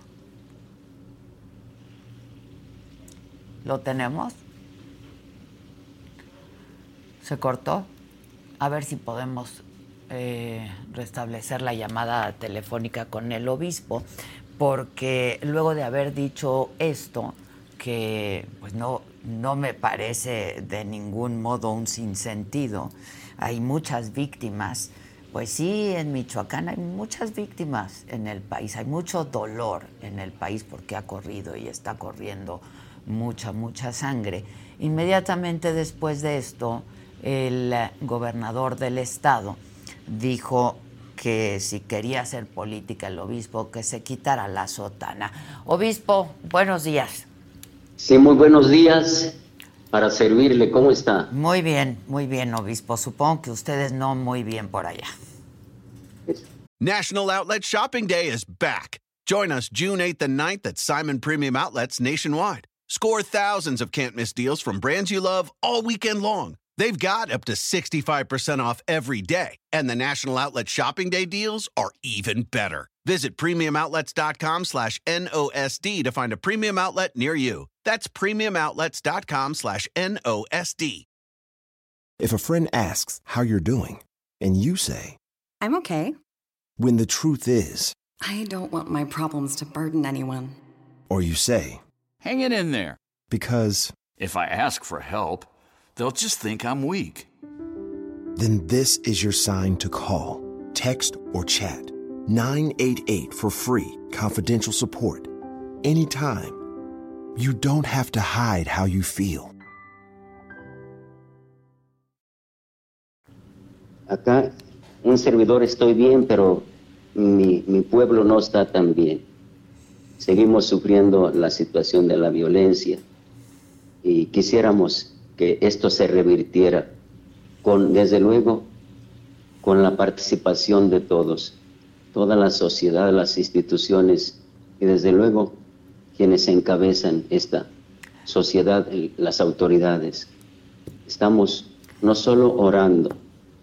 ¿Lo tenemos? se cortó. A ver si podemos eh, restablecer la llamada telefónica con el obispo, porque luego de haber dicho esto, que pues no, no me parece de ningún modo un sinsentido, hay muchas víctimas. Pues sí, en Michoacán hay muchas víctimas en el país, hay mucho dolor en el país porque ha corrido y está corriendo mucha, mucha sangre. Inmediatamente después de esto, el gobernador del estado dijo que si quería hacer política el obispo, que se quitara la sotana. Obispo, buenos días. Sí, muy buenos días para servirle. ¿Cómo está? Muy bien, muy bien, obispo. Supongo que ustedes no muy bien por allá. National Outlet Shopping Day is back. Join us June 8th and 9th at Simon Premium Outlets nationwide. Score thousands of can't miss deals from brands you love all weekend long. They've got up to 65% off every day, and the National Outlet Shopping Day deals are even better. Visit premiumoutlets.com slash NOSD to find a premium outlet near you. That's premiumoutlets.com slash NOSD. If a friend asks how you're doing, and you say, I'm okay. when the truth is, I don't want my problems to burden anyone. or you say, Hang it in there. because, If I ask for help, they'll just think I'm weak. then this is your sign to call, text, or chat 988 for free, confidential support. Anytime. You don't have to hide how you feel. Acá un servidor estoy bien, pero mi, mi pueblo no está tan bien. Seguimos sufriendo la situación de la violencia y quisiéramos que esto se revirtiera con, desde luego, con la participación de todos, toda la sociedad, las instituciones y desde luego quienes encabezan esta sociedad, las autoridades. Estamos no solo orando,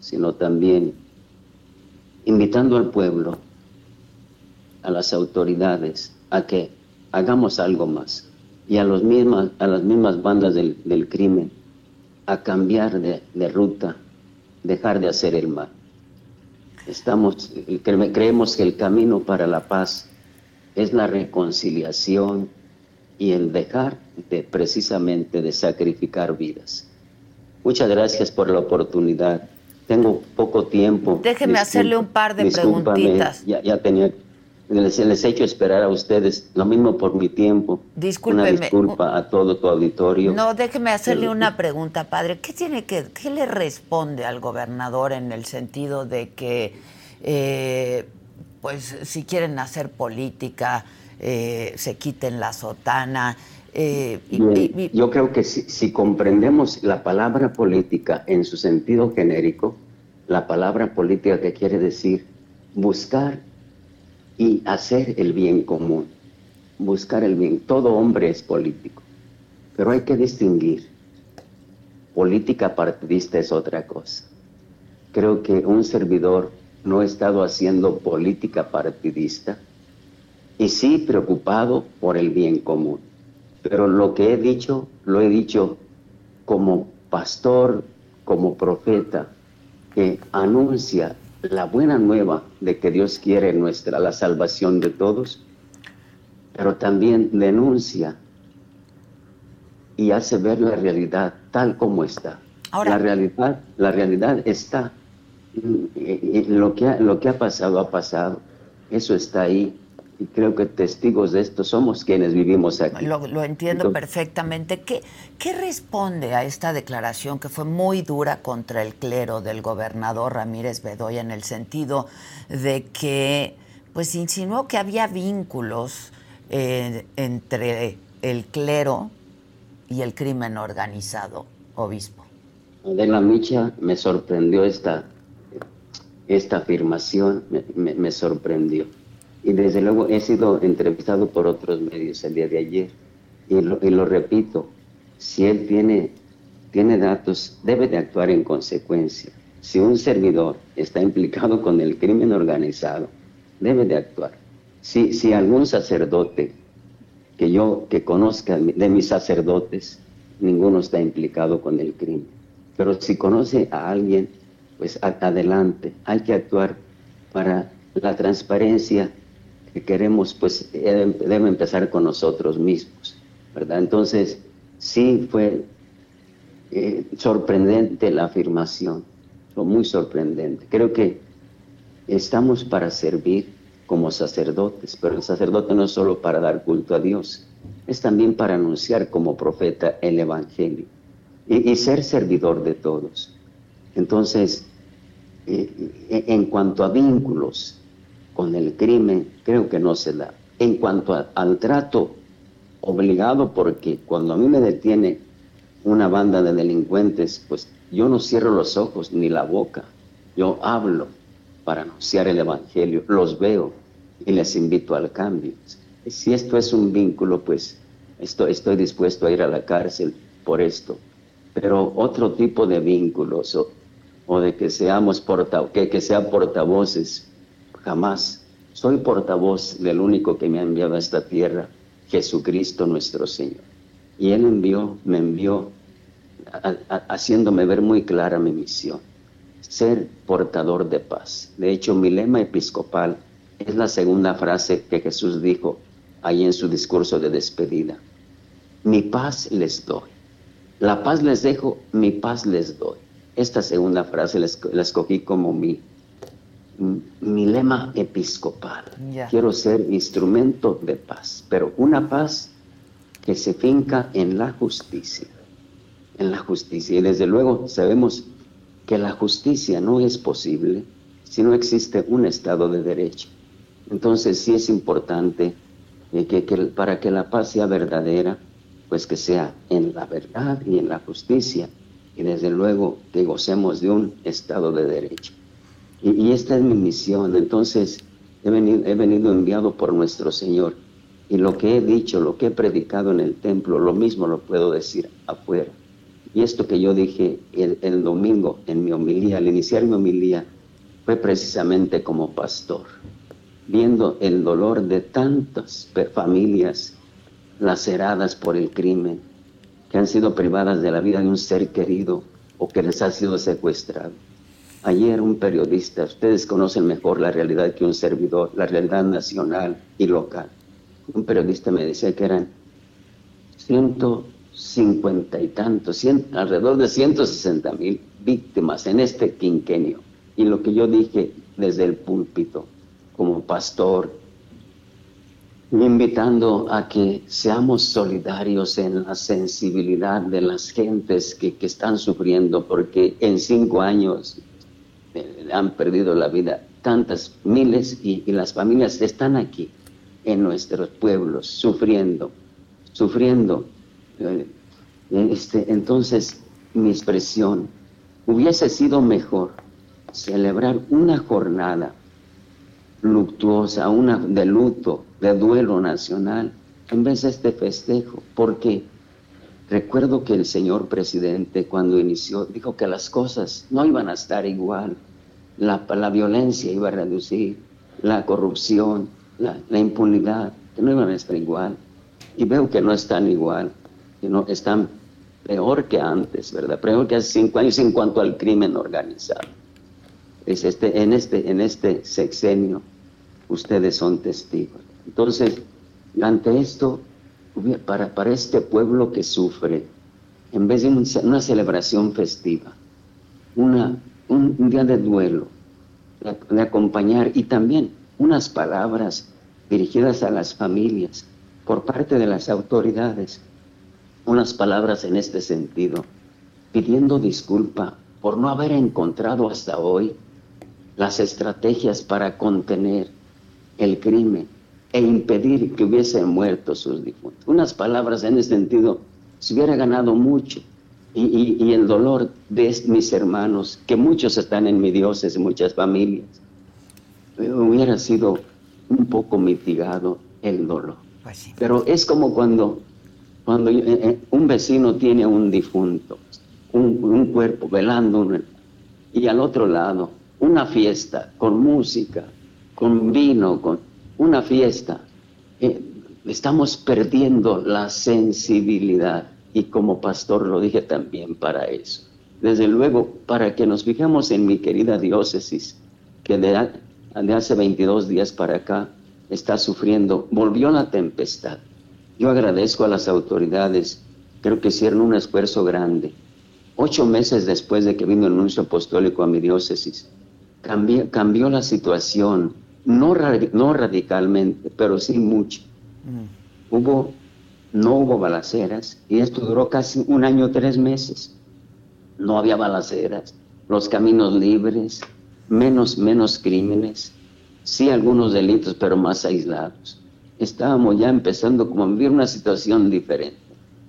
sino también invitando al pueblo, a las autoridades, a que hagamos algo más y a, los mismas, a las mismas bandas del, crimen a cambiar de, de ruta, dejar de hacer el mal. Estamos, cre- creemos que el camino para la paz es la reconciliación y el dejar de precisamente de sacrificar vidas. Muchas gracias por la oportunidad. Tengo poco tiempo. Déjeme hacerle un par de preguntitas. Ya, ya tenía, les, les he hecho esperar a ustedes, lo mismo por mi tiempo. Discúlpeme. Una disculpa a todo tu auditorio. No, déjeme hacerle una pregunta, padre. ¿Qué tiene que, qué le responde al gobernador en el sentido de que, eh, pues, si quieren hacer política, eh, se quiten la sotana? eh, y- Bien, y- y- Yo creo que si, si comprendemos la palabra política en su sentido genérico, la palabra política que quiere decir buscar y hacer el bien común, buscar el bien. Todo hombre es político, pero hay que distinguir. Política partidista es otra cosa. Creo que un servidor no ha estado haciendo política partidista y sí preocupado por el bien común. Pero lo que he dicho, lo he dicho como pastor, como profeta, que anuncia la buena nueva de que Dios quiere nuestra, la salvación de todos, pero también denuncia y hace ver la realidad tal como está. Ahora- la realidad, la realidad está. Eh, eh, Lo que, ha, lo que ha pasado, ha pasado. Eso está ahí. Y creo que testigos de esto somos quienes vivimos aquí. Lo, lo entiendo Entonces- perfectamente. ¿Qué, ¿Qué responde a esta declaración que fue muy dura contra el clero del gobernador Ramírez Bedoya en el sentido de que pues insinuó que había vínculos eh, entre el clero y el crimen organizado, obispo? Adela Micha, me sorprendió esta, esta afirmación, me, sorprendió. Y desde luego he sido entrevistado por otros medios el día de ayer. Y lo, y lo repito, si él tiene, tiene datos, debe de actuar en consecuencia. Si un servidor está implicado con el crimen organizado, debe de actuar. Si, si algún sacerdote que yo que conozca de mis sacerdotes, ninguno está implicado con el crimen. Pero si conoce a alguien, pues adelante, hay que actuar para la transparencia que queremos, pues debe, debe empezar con nosotros mismos, ¿verdad? Entonces, sí fue eh, sorprendente la afirmación, fue muy sorprendente. Creo que estamos para servir como sacerdotes, pero el sacerdote no es solo para dar culto a Dios, es también para anunciar como profeta el Evangelio y, y ser servidor de todos. Entonces, eh, en cuanto a vínculos con el crimen, creo que no se da. En cuanto a- al trato obligado, porque cuando a mí me detiene una banda de delincuentes, pues yo no cierro los ojos ni la boca, yo hablo para anunciar el Evangelio, los veo y les invito al cambio. Si esto es un vínculo, pues estoy dispuesto a ir a la cárcel por esto. Pero otro tipo de vínculos o, de que seamos porta, que, que sean portavoces, jamás. Soy portavoz del único que me ha enviado a esta tierra, Jesucristo nuestro Señor. Y Él envió, me envió haciéndome ver muy clara mi misión, ser portador de paz. De hecho, mi lema episcopal es la segunda frase que Jesús dijo ahí en su discurso de despedida. Mi paz les doy. La paz les dejo, mi paz les doy. Esta segunda frase la escogí como mi, mi lema episcopal. Quiero ser instrumento de paz, pero una paz que se finca en la justicia. En la justicia. Y desde luego sabemos que la justicia no es posible si no existe un Estado de Derecho. Entonces sí es importante eh, que, para que la paz sea verdadera, pues que sea en la verdad y en la justicia, y desde luego que gocemos de un Estado de Derecho. Y, esta es mi misión, entonces he venido, he venido enviado por nuestro Señor, y lo que he dicho, lo que he predicado en el templo, lo mismo lo puedo decir afuera. Y esto que yo dije el, el domingo en mi homilía, al iniciar mi homilía, fue precisamente como pastor viendo el dolor de tantas familias laceradas por el crimen, que han sido privadas de la vida de un ser querido o que les ha sido secuestrado. Ayer un periodista, ustedes conocen mejor la realidad que un servidor, la realidad nacional y local. Un periodista me decía que eran 150 y tantos, alrededor de 160 mil víctimas en este quinquenio. Y lo que yo dije desde el púlpito, como pastor, invitando a que seamos solidarios en la sensibilidad de las gentes que, están sufriendo, porque en cinco años eh, han perdido la vida tantas miles y, las familias están aquí en nuestros pueblos sufriendo, sufriendo. Eh, este, entonces, mi expresión, hubiese sido mejor celebrar una jornada luctuosa, una de luto, de duelo nacional, en vez de este festejo, porque recuerdo que el señor presidente cuando inició dijo que las cosas no iban a estar igual, la, la violencia iba a reducir, la corrupción, la, impunidad, que no iban a estar igual. Y veo que no están igual, que no están peor que antes, ¿verdad? Peor que hace cinco años en cuanto al crimen organizado es este, en, este, en este sexenio ustedes son testigos. Entonces, ante esto, para, para este pueblo que sufre, en vez de una celebración festiva, una, un, día de duelo, de, acompañar y también unas palabras dirigidas a las familias por parte de las autoridades, unas palabras en este sentido, pidiendo disculpa por no haber encontrado hasta hoy las estrategias para contener el crimen e impedir que hubiesen muerto sus difuntos. Unas palabras en ese sentido se hubiera ganado mucho. Y, el dolor de mis hermanos, que muchos están en mi dioses y muchas familias, hubiera sido un poco mitigado el dolor. Pues Pero es como cuando, cuando eh, eh, un vecino tiene un difunto, un, cuerpo velando, y al otro lado una fiesta con música, con vino, con una fiesta. Eh, estamos perdiendo la sensibilidad y como pastor lo dije también para eso. Desde luego, para que nos fijemos en mi querida diócesis, que de, hace 22 días para acá está sufriendo, volvió la tempestad. Yo agradezco a las autoridades, creo que hicieron un esfuerzo grande. Ocho meses después de que vino el anuncio apostólico a mi diócesis, cambió, la situación, no, no radicalmente, pero sí mucho. Mm. Hubo, no hubo balaceras y esto duró casi un año, tres meses. No había balaceras, los caminos libres, menos, menos crímenes, sí algunos delitos, pero más aislados. Estábamos ya empezando como a vivir una situación diferente.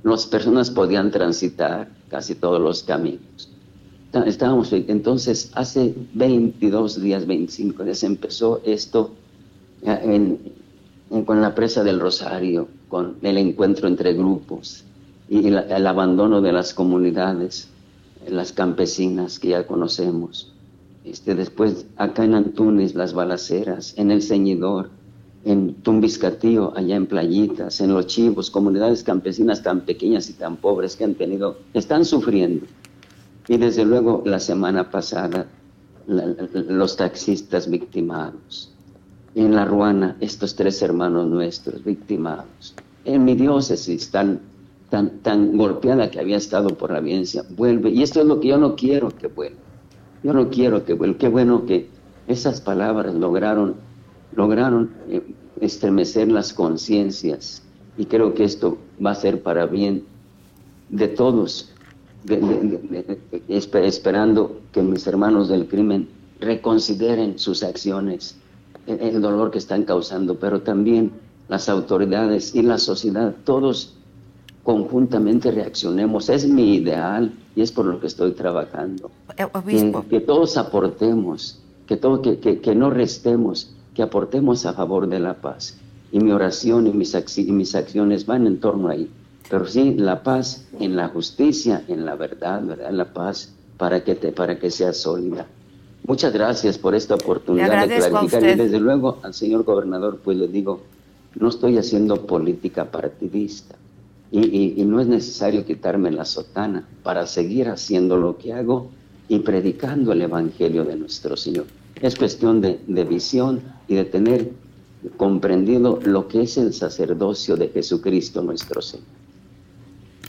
Las personas podían transitar casi todos los caminos. Estábamos, entonces, hace 22 días, 25 días empezó esto con la presa del Rosario, con el encuentro entre grupos y el abandono de las comunidades, las campesinas que ya conocemos. este, después acá en Antunes, las balaceras, en El Ceñidor, en Tumbiscatío, allá en Playitas, en Los Chivos, comunidades campesinas tan pequeñas y tan pobres que han tenido, están sufriendo. Y desde luego la semana pasada, los taxistas victimados. En La Ruana, estos tres hermanos nuestros victimados. En mi diócesis, tan, tan, tan golpeada que había estado por la violencia, vuelve. Y esto es lo que yo no quiero que vuelva. Yo no quiero que vuelva. Qué bueno que esas palabras lograron, lograron eh, estremecer las conciencias. Y creo que esto va a ser para bien de todos, esperando que mis hermanos del crimen reconsideren sus acciones, el dolor que están causando, pero también las autoridades y la sociedad, todos conjuntamente reaccionemos. Es mi ideal y es por lo que estoy trabajando. Eh, que, todos aportemos, que, todo, que, que, no restemos, que aportemos a favor de la paz. Y mi oración y mis, y mis acciones van en torno ahí. Pero sí, la paz en la justicia, en la verdad, ¿verdad? La paz para que, te, para que sea sólida. Muchas gracias por esta oportunidad de clarificar. Y desde luego al señor gobernador, pues le digo, no estoy haciendo política partidista. Y, no es necesario quitarme la sotana para seguir haciendo lo que hago y predicando el Evangelio de nuestro Señor. Es cuestión de, de visión y de tener comprendido lo que es el sacerdocio de Jesucristo nuestro Señor.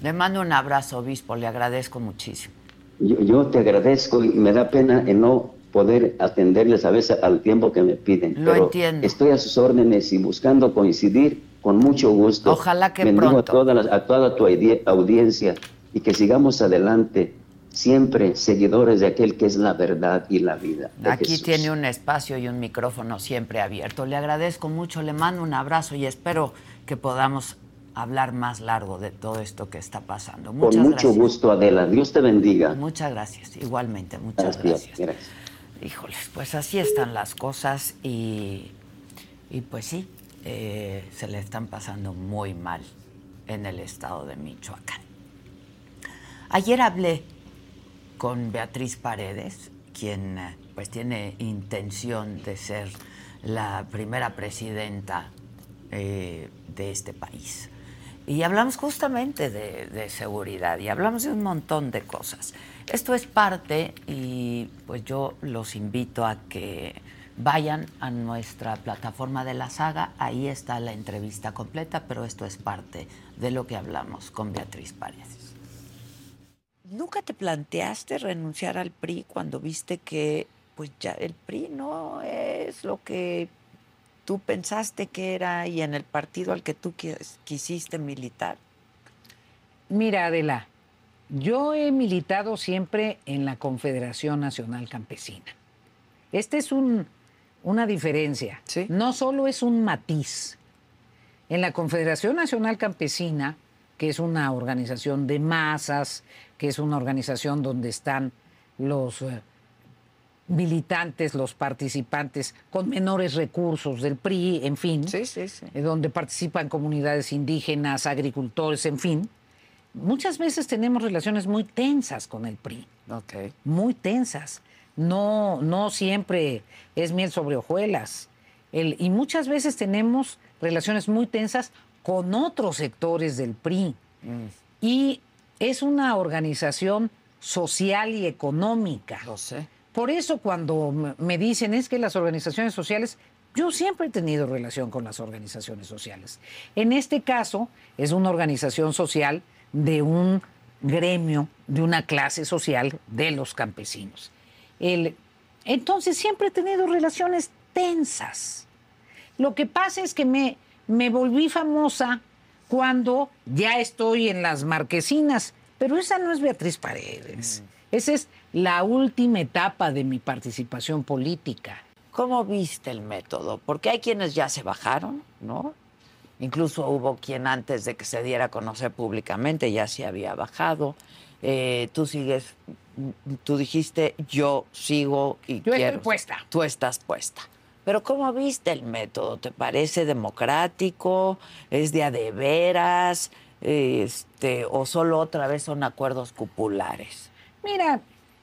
Le mando un abrazo, obispo, le agradezco muchísimo. Yo, te agradezco y me da pena en no poder atenderles a veces al tiempo que me piden. Lo entiendo. Estoy a sus órdenes y buscando coincidir con mucho gusto. Ojalá que Bendigo A toda, a toda tu audiencia y que sigamos adelante siempre seguidores de aquel que es la verdad y la vida. Aquí tiene un espacio y un micrófono siempre abierto. Le agradezco mucho, le mando un abrazo y espero que podamos hablar más largo de todo esto que está pasando. Muchas Con mucho gusto, Adela. Dios te bendiga. Muchas gracias. Igualmente, muchas gracias. Híjoles, pues así están las cosas y, y pues sí, eh, se le están pasando muy mal en el estado de Michoacán. Ayer hablé con Beatriz Paredes, quien eh, pues tiene intención de ser la primera presidenta eh, de este país. Y hablamos justamente de, seguridad y hablamos de un montón de cosas. Esto es parte y pues yo los invito a que vayan a nuestra plataforma de la saga, ahí está la entrevista completa, pero esto es parte de lo que hablamos con Beatriz Paredes. ¿Nunca te planteaste renunciar al PRI cuando viste que pues ya el PRI no es lo que tú pensaste que era y en el partido al que tú quisiste militar? Mira, Adela, yo he militado siempre en la Confederación Nacional Campesina. Esta es un, una diferencia. No solo es un matiz. En la Confederación Nacional Campesina, que es una organización de masas, que es una organización donde están los eh, militantes, los participantes con menores recursos del PRI, en fin, eh, donde participan comunidades indígenas, agricultores, en fin. Muchas veces tenemos relaciones muy tensas con el PRI. Muy tensas. No, no siempre es miel sobre hojuelas. y muchas veces tenemos relaciones muy tensas con otros sectores del PRI. Mm. Y es una organización social y económica. Lo sé. Por eso cuando me dicen es que las organizaciones sociales, yo siempre he tenido relación con las organizaciones sociales. En este caso es una organización social de un gremio, de una clase social de los campesinos. entonces siempre he tenido relaciones tensas. Lo que pasa es que me, me volví famosa cuando ya estoy en las marquesinas, pero esa no es Beatriz Paredes. Mm. Esa es la última etapa de mi participación política. ¿Cómo viste el método? Porque hay quienes ya se bajaron, ¿no? Incluso hubo quien antes de que se diera a conocer públicamente ya se había bajado. Eh, tú sigues, tú dijiste yo sigo y yo estoy puesta. Tú estás puesta. Pero ¿cómo viste el método? ¿Te parece democrático? ¿Es de a de veras? Este, ¿O solo otra vez son acuerdos cupulares? Mira,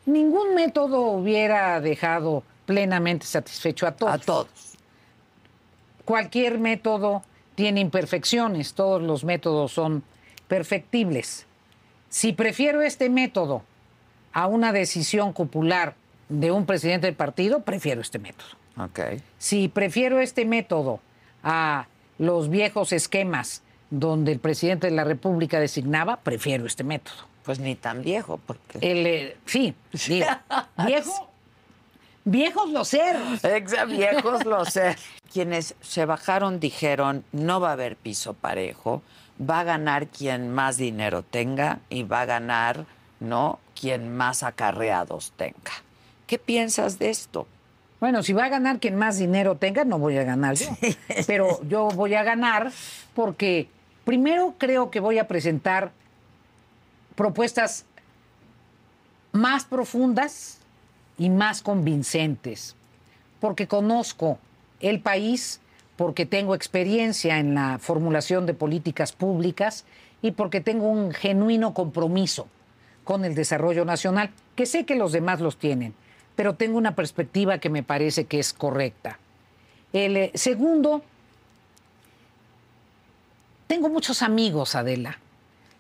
Ningún método hubiera dejado plenamente satisfecho a todos. A todos. Cualquier método tiene imperfecciones, todos los métodos son perfectibles. Si prefiero este método a una decisión popular de un presidente del partido, prefiero este método. Ok. Si prefiero este método a los viejos esquemas donde el presidente de la República designaba, prefiero este método. Pues ni tan viejo, porque. El, eh, sí, digo, viejo. Viejos los ser. Exa viejos los ser. Quienes se bajaron dijeron, no va a haber piso parejo, va a ganar quien más dinero tenga y va a ganar, ¿no? Quien más acarreados tenga. ¿Qué piensas de esto? Bueno, si va a ganar quien más dinero tenga, no voy a ganar yo. Pero yo voy a ganar porque primero creo que voy a presentar propuestas más profundas y más convincentes, porque conozco el país, porque tengo experiencia en la formulación de políticas públicas y porque tengo un genuino compromiso con el desarrollo nacional, que sé que los demás los tienen, pero tengo una perspectiva que me parece que es correcta. El eh, segundo, tengo muchos amigos, Adela.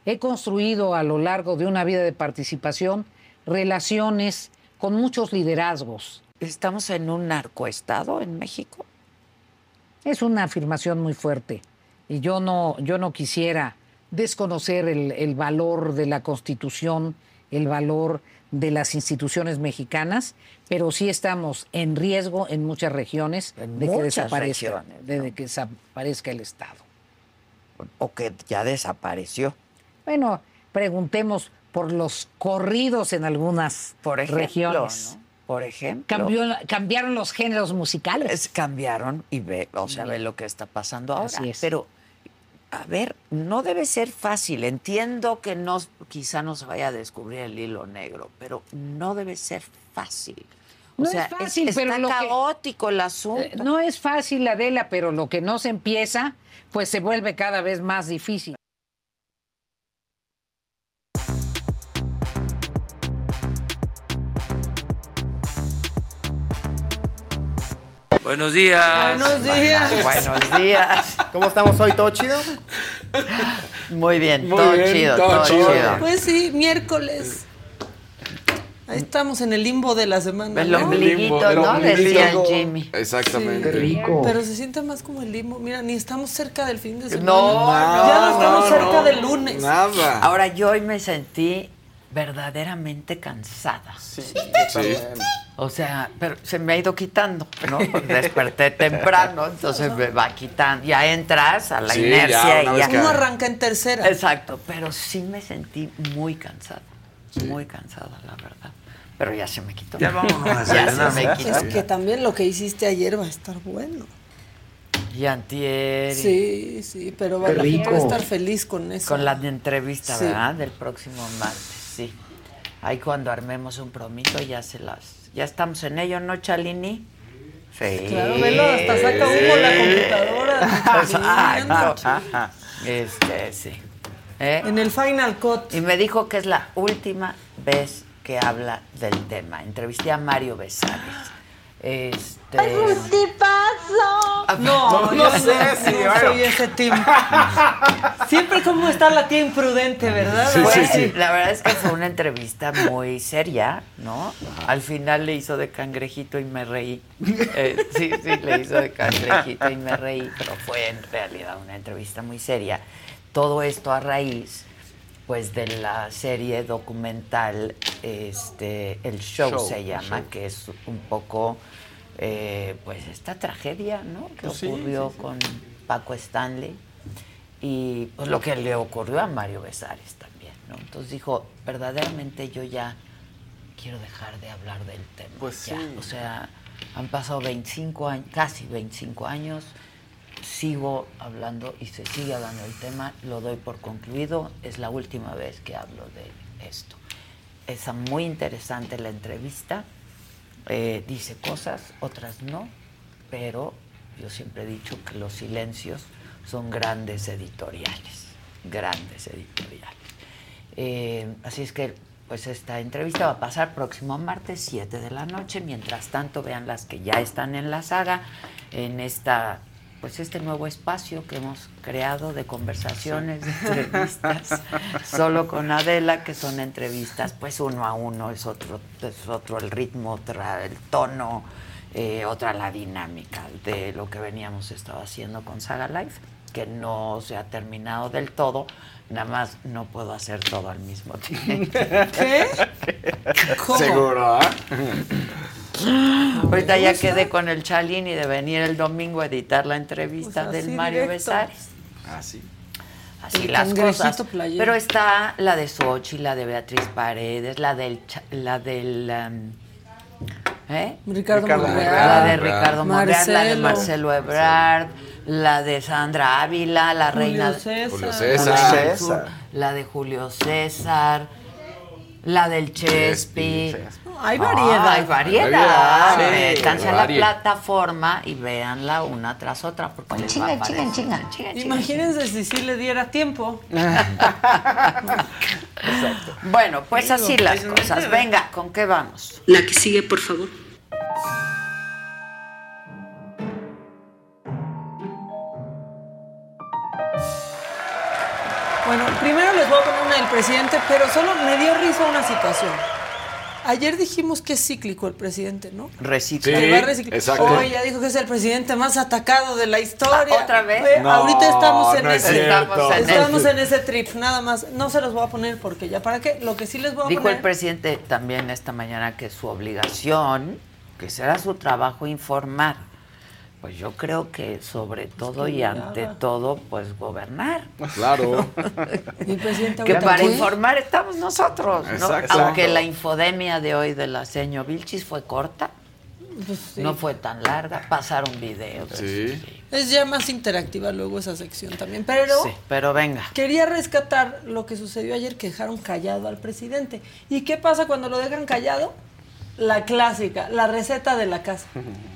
He construido a lo largo de una vida de participación relaciones con muchos liderazgos. ¿Estamos en un narcoestado en México? Es una afirmación muy fuerte y yo no, yo no quisiera desconocer el, el valor de la Constitución, el valor de las instituciones mexicanas, pero sí estamos en riesgo en muchas regiones En de que desaparezca, regiones, de que desaparezca el Estado. ¿O que ya desapareció? Bueno, preguntemos por los corridos en algunas Por ejemplo, regiones. ¿no? Por ejemplo. Cambió- cambiaron los géneros musicales. Es- cambiaron y ve, o sea, ve lo que está pasando ahora. Así es. Pero, a ver, no debe ser fácil. Entiendo que no, quizá no se vaya a descubrir el hilo negro, pero no debe ser fácil. O No sea, es fácil, está pero lo que- caótico el asunto. Eh, No es fácil, Adela, pero lo que no se empieza, pues se vuelve cada vez más difícil. Buenos días. Buenos días. Buenos días. ¿Cómo estamos hoy? ¿Todo chido? Muy bien, Muy todo bien, chido, todo todo, chido. chido. Pues sí, miércoles. Ahí estamos en el limbo de la semana. El ¿no? ombliguito, ¿no? Decía el Jimmy. Exactamente. Sí. rico. Pero se siente más como el limbo. Mira, ni estamos cerca del fin de semana. No, Ya no, no, estamos no, cerca no. del lunes. Ahora yo hoy me sentí verdaderamente cansada. Sí, O sea, pero se me ha ido quitando, ¿no? Desperté temprano, entonces me va quitando. Ya entras a la Sí, inercia ya, y ya. que- Uno arranca en tercera. Exacto, pero sí me sentí muy cansada. Muy cansada, la verdad. Pero ya se me quitó. Ya vámonos a ya se me quitó. Es que también lo que hiciste ayer va a estar bueno. Y antier. Sí, sí, pero va a estar feliz con eso. Con la entrevista, Sí. ¿verdad? Del próximo martes, sí. Ahí cuando armemos un promito ya se las... Ya estamos en ello, ¿no, Chalini? Sí. Claro, velo, hasta saca humo la computadora. Exacto. Este, sí. ¿Eh? En el Final Cut. Y me dijo que es la última vez que habla del tema. Entrevisté a Mario Besares. Este... No, No, yo no sé si, no bueno. soy ese team. Siempre como está la tía imprudente, ¿verdad? Pues, La verdad es que fue una entrevista muy seria, ¿no? Al final le hizo de cangrejito y me reí. Eh, sí, sí, le hizo de cangrejito y me reí, pero fue en realidad una entrevista muy seria. Todo esto a raíz, pues, de la serie documental, este, El Show, Show, se llama, show. que es un poco, eh, pues, esta tragedia, ¿no? Que Pues ocurrió sí, sí. con Paco Stanley y pues lo que le ocurrió a Mario Besares también, ¿no? Entonces dijo, verdaderamente yo ya quiero dejar de hablar del tema. Pues ya. sí. O sea, han pasado 25 años, casi 25 años, sigo hablando y se sigue hablando del tema, lo doy por concluido, es la última vez que hablo de esto. Es muy interesante la entrevista, eh, dice cosas, otras no, pero yo siempre he dicho que los silencios son grandes editoriales, grandes editoriales. Eh, así es que pues esta entrevista va a pasar próximo martes 7 de la noche. Mientras tanto, vean las que ya están en la saga, en esta pues este nuevo espacio que hemos creado de conversaciones, de entrevistas, solo con Adela, que son entrevistas, pues uno a uno, es otro, es otro el ritmo, otra el tono, eh, otra la dinámica de lo que veníamos estado haciendo con Saga Life, que no se ha terminado del todo, nada más no puedo hacer todo al mismo tiempo. ¿Qué? ¿Cómo? Seguro, ¿ah? Ahorita ya quedé con el Chalín y de venir el domingo a editar la entrevista Pues del Mario directo. Besares. Ah, sí. Así El las cosas. playero. Pero está la de Sochi, la de Beatriz Paredes, la del la del um, ¿eh? Ricardo, Ricardo Monreal. la de Ricardo Monreal, la de Marcelo. Ebrard, la de Sandra Ávila, la Julio reina César. Julio la César. del César. sur, la de Julio César, la del Chespi. Hay variedad. Ah, hay variedad. Variedad, sí, Métanse a la plataforma y véanla una tras otra porque les va a aparecer. Chinga, chinga, Imagínense si sí le diera tiempo. Bueno, pues así las cosas. Venga, ¿con qué vamos? La que sigue, por favor. Bueno, primero les voy a poner una del presidente, pero solo me dio risa una situación. Ayer dijimos que es cíclico el presidente, ¿no? Recicla. Sí. Reciclar. exacto. Hoy ya dijo que es el presidente más atacado de la historia. Ah, ¿otra vez? No, ahorita estamos en no ese. Estamos en Estamos en ese trip, nada más. No se los voy a poner porque ya para qué. Lo que sí les voy a Dijo poner. el presidente también esta mañana que su obligación, que será su trabajo informar. Pues yo creo que sobre todo y ante todo, pues gobernar. Claro. Y el presidente Que para informar estamos nosotros, ¿no? Exacto. Aunque la infodemia de hoy de la seño Vilchis fue corta, Pues sí. no fue tan larga, pasaron videos. Sí. Es ya más interactiva luego esa sección también. Pero Sí, pero venga. quería rescatar lo que sucedió ayer, que dejaron callado al presidente. ¿Y qué pasa cuando lo dejan callado? La clásica, la receta de la casa.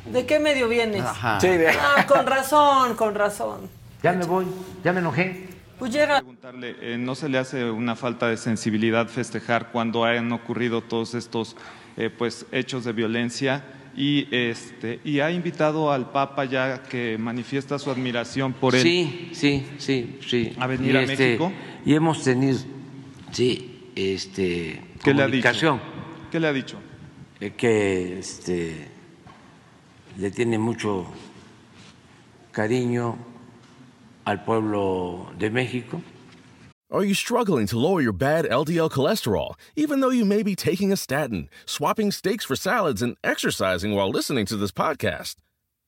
¿De qué medio vienes? Ajá. Sí, de- Ah, con razón, con razón. Ya me voy, ya me enojé. Pues llega. preguntarle, eh, ¿no se le hace una falta de sensibilidad festejar cuando han ocurrido todos estos eh, pues, hechos de violencia? Y, este, y ha invitado al Papa ya que manifiesta su admiración por él. Sí, sí, sí, sí. ¿A venir Y, a este, México? Y hemos tenido, sí, este, ¿Qué le ha dicho? ¿Qué le ha dicho? Que este, le tiene mucho cariño al pueblo de México. Are you struggling to lower your bad LDL cholesterol, even though you may be taking a statin, swapping steaks for salads, and exercising while listening to this podcast?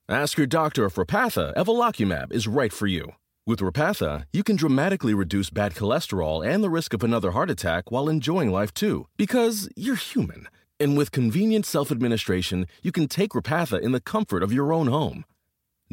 Ask your doctor if Repatha Evolocumab is right for you. With Repatha, you can dramatically reduce bad cholesterol and the risk of another heart attack while enjoying life too, because you're human. And with convenient self administration, you can take Repatha in the comfort of your own home.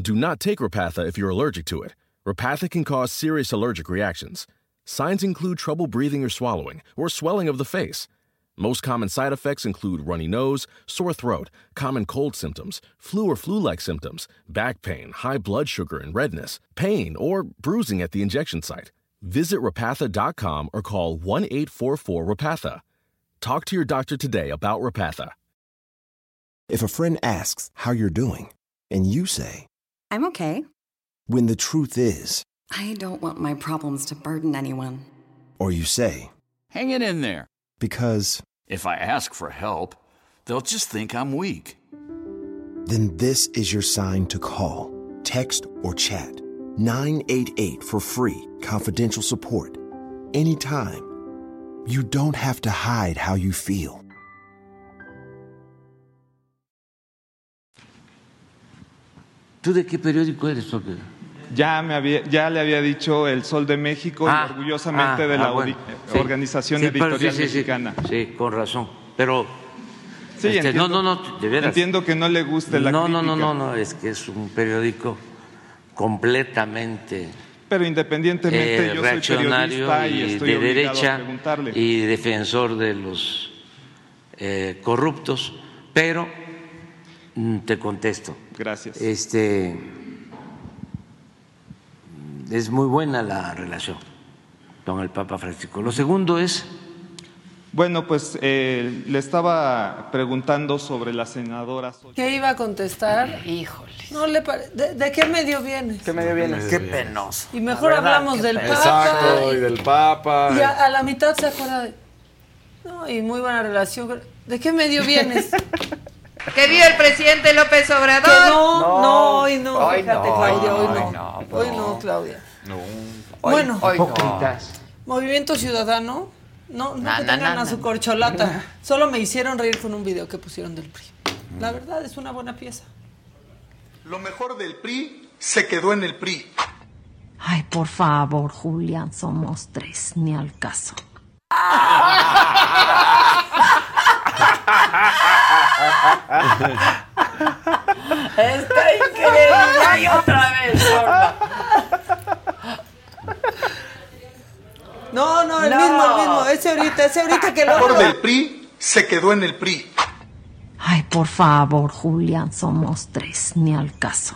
Do not take Repatha if you're allergic to it. Repatha can cause serious allergic reactions. Signs include trouble breathing or swallowing, or swelling of the face. Most common side effects include runny nose, sore throat, common cold symptoms, flu or flu like symptoms, back pain, high blood sugar and redness, pain, or bruising at the injection site. Visit repatha.com or call 1 844 Repatha. Talk to your doctor today about Repatha. If a friend asks how you're doing, and you say, I'm okay. when the truth is, I don't want my problems to burden anyone. or you say, Hang it in there. because, If I ask for help, they'll just think I'm weak. then this is your sign to call, text, or chat 988 for free, confidential support. Anytime. You don't have to hide how you feel. ¿Tú de qué periódico eres? o qué? Ya, me había, ya le había dicho El Sol de México Ah, y orgullosamente ah, de la ah, bueno, ori- sí. Organización Sí, Editorial sí, sí, sí. Mexicana. Sí, con razón. Pero, Sí, este, entiendo, no, no, no, de veras. entiendo que no le guste la no, no, no, no, no, es que es un periódico completamente pero independientemente eh, yo soy reaccionario periodista y, y, estoy de a derecha preguntarle. y defensor de los eh, corruptos, pero mm, te contesto. Gracias. Este es muy buena la relación con el Papa Francisco. Lo segundo es Bueno, pues eh, le estaba preguntando sobre la senadora. ¿Qué iba a contestar? Híjole. No le pare- ¿De, de qué medio vienes? ¿Qué medio vienes? Qué penoso. Y mejor verdad, hablamos del penoso. Papa. Exacto, y del Papa. Y a, a la mitad se acuerda de. No, y muy buena relación. ¿De qué medio vienes? Que vive el presidente López Obrador. Que no, no, hoy no. Hoy Fíjate, no, Claudia, hoy hoy no. no, Hoy no, Claudia. No. Hoy- bueno, hoy no. Movimiento Ciudadano. No, no Na, que na, tengan na, a su na. corcholata. Solo me hicieron reír con un video que pusieron del PRI. La verdad es una buena pieza. Lo mejor del PRI se quedó en el PRI. Ay, por favor, Julián, somos tres, ni al caso. Está increíble. Ay, otra vez. No, no, el No. mismo, el mismo. Ese ahorita, ese ahorita que Lo lo. mejor del PRI se quedó en el PRI. Ay, por favor, Julián, somos tres, ni al caso.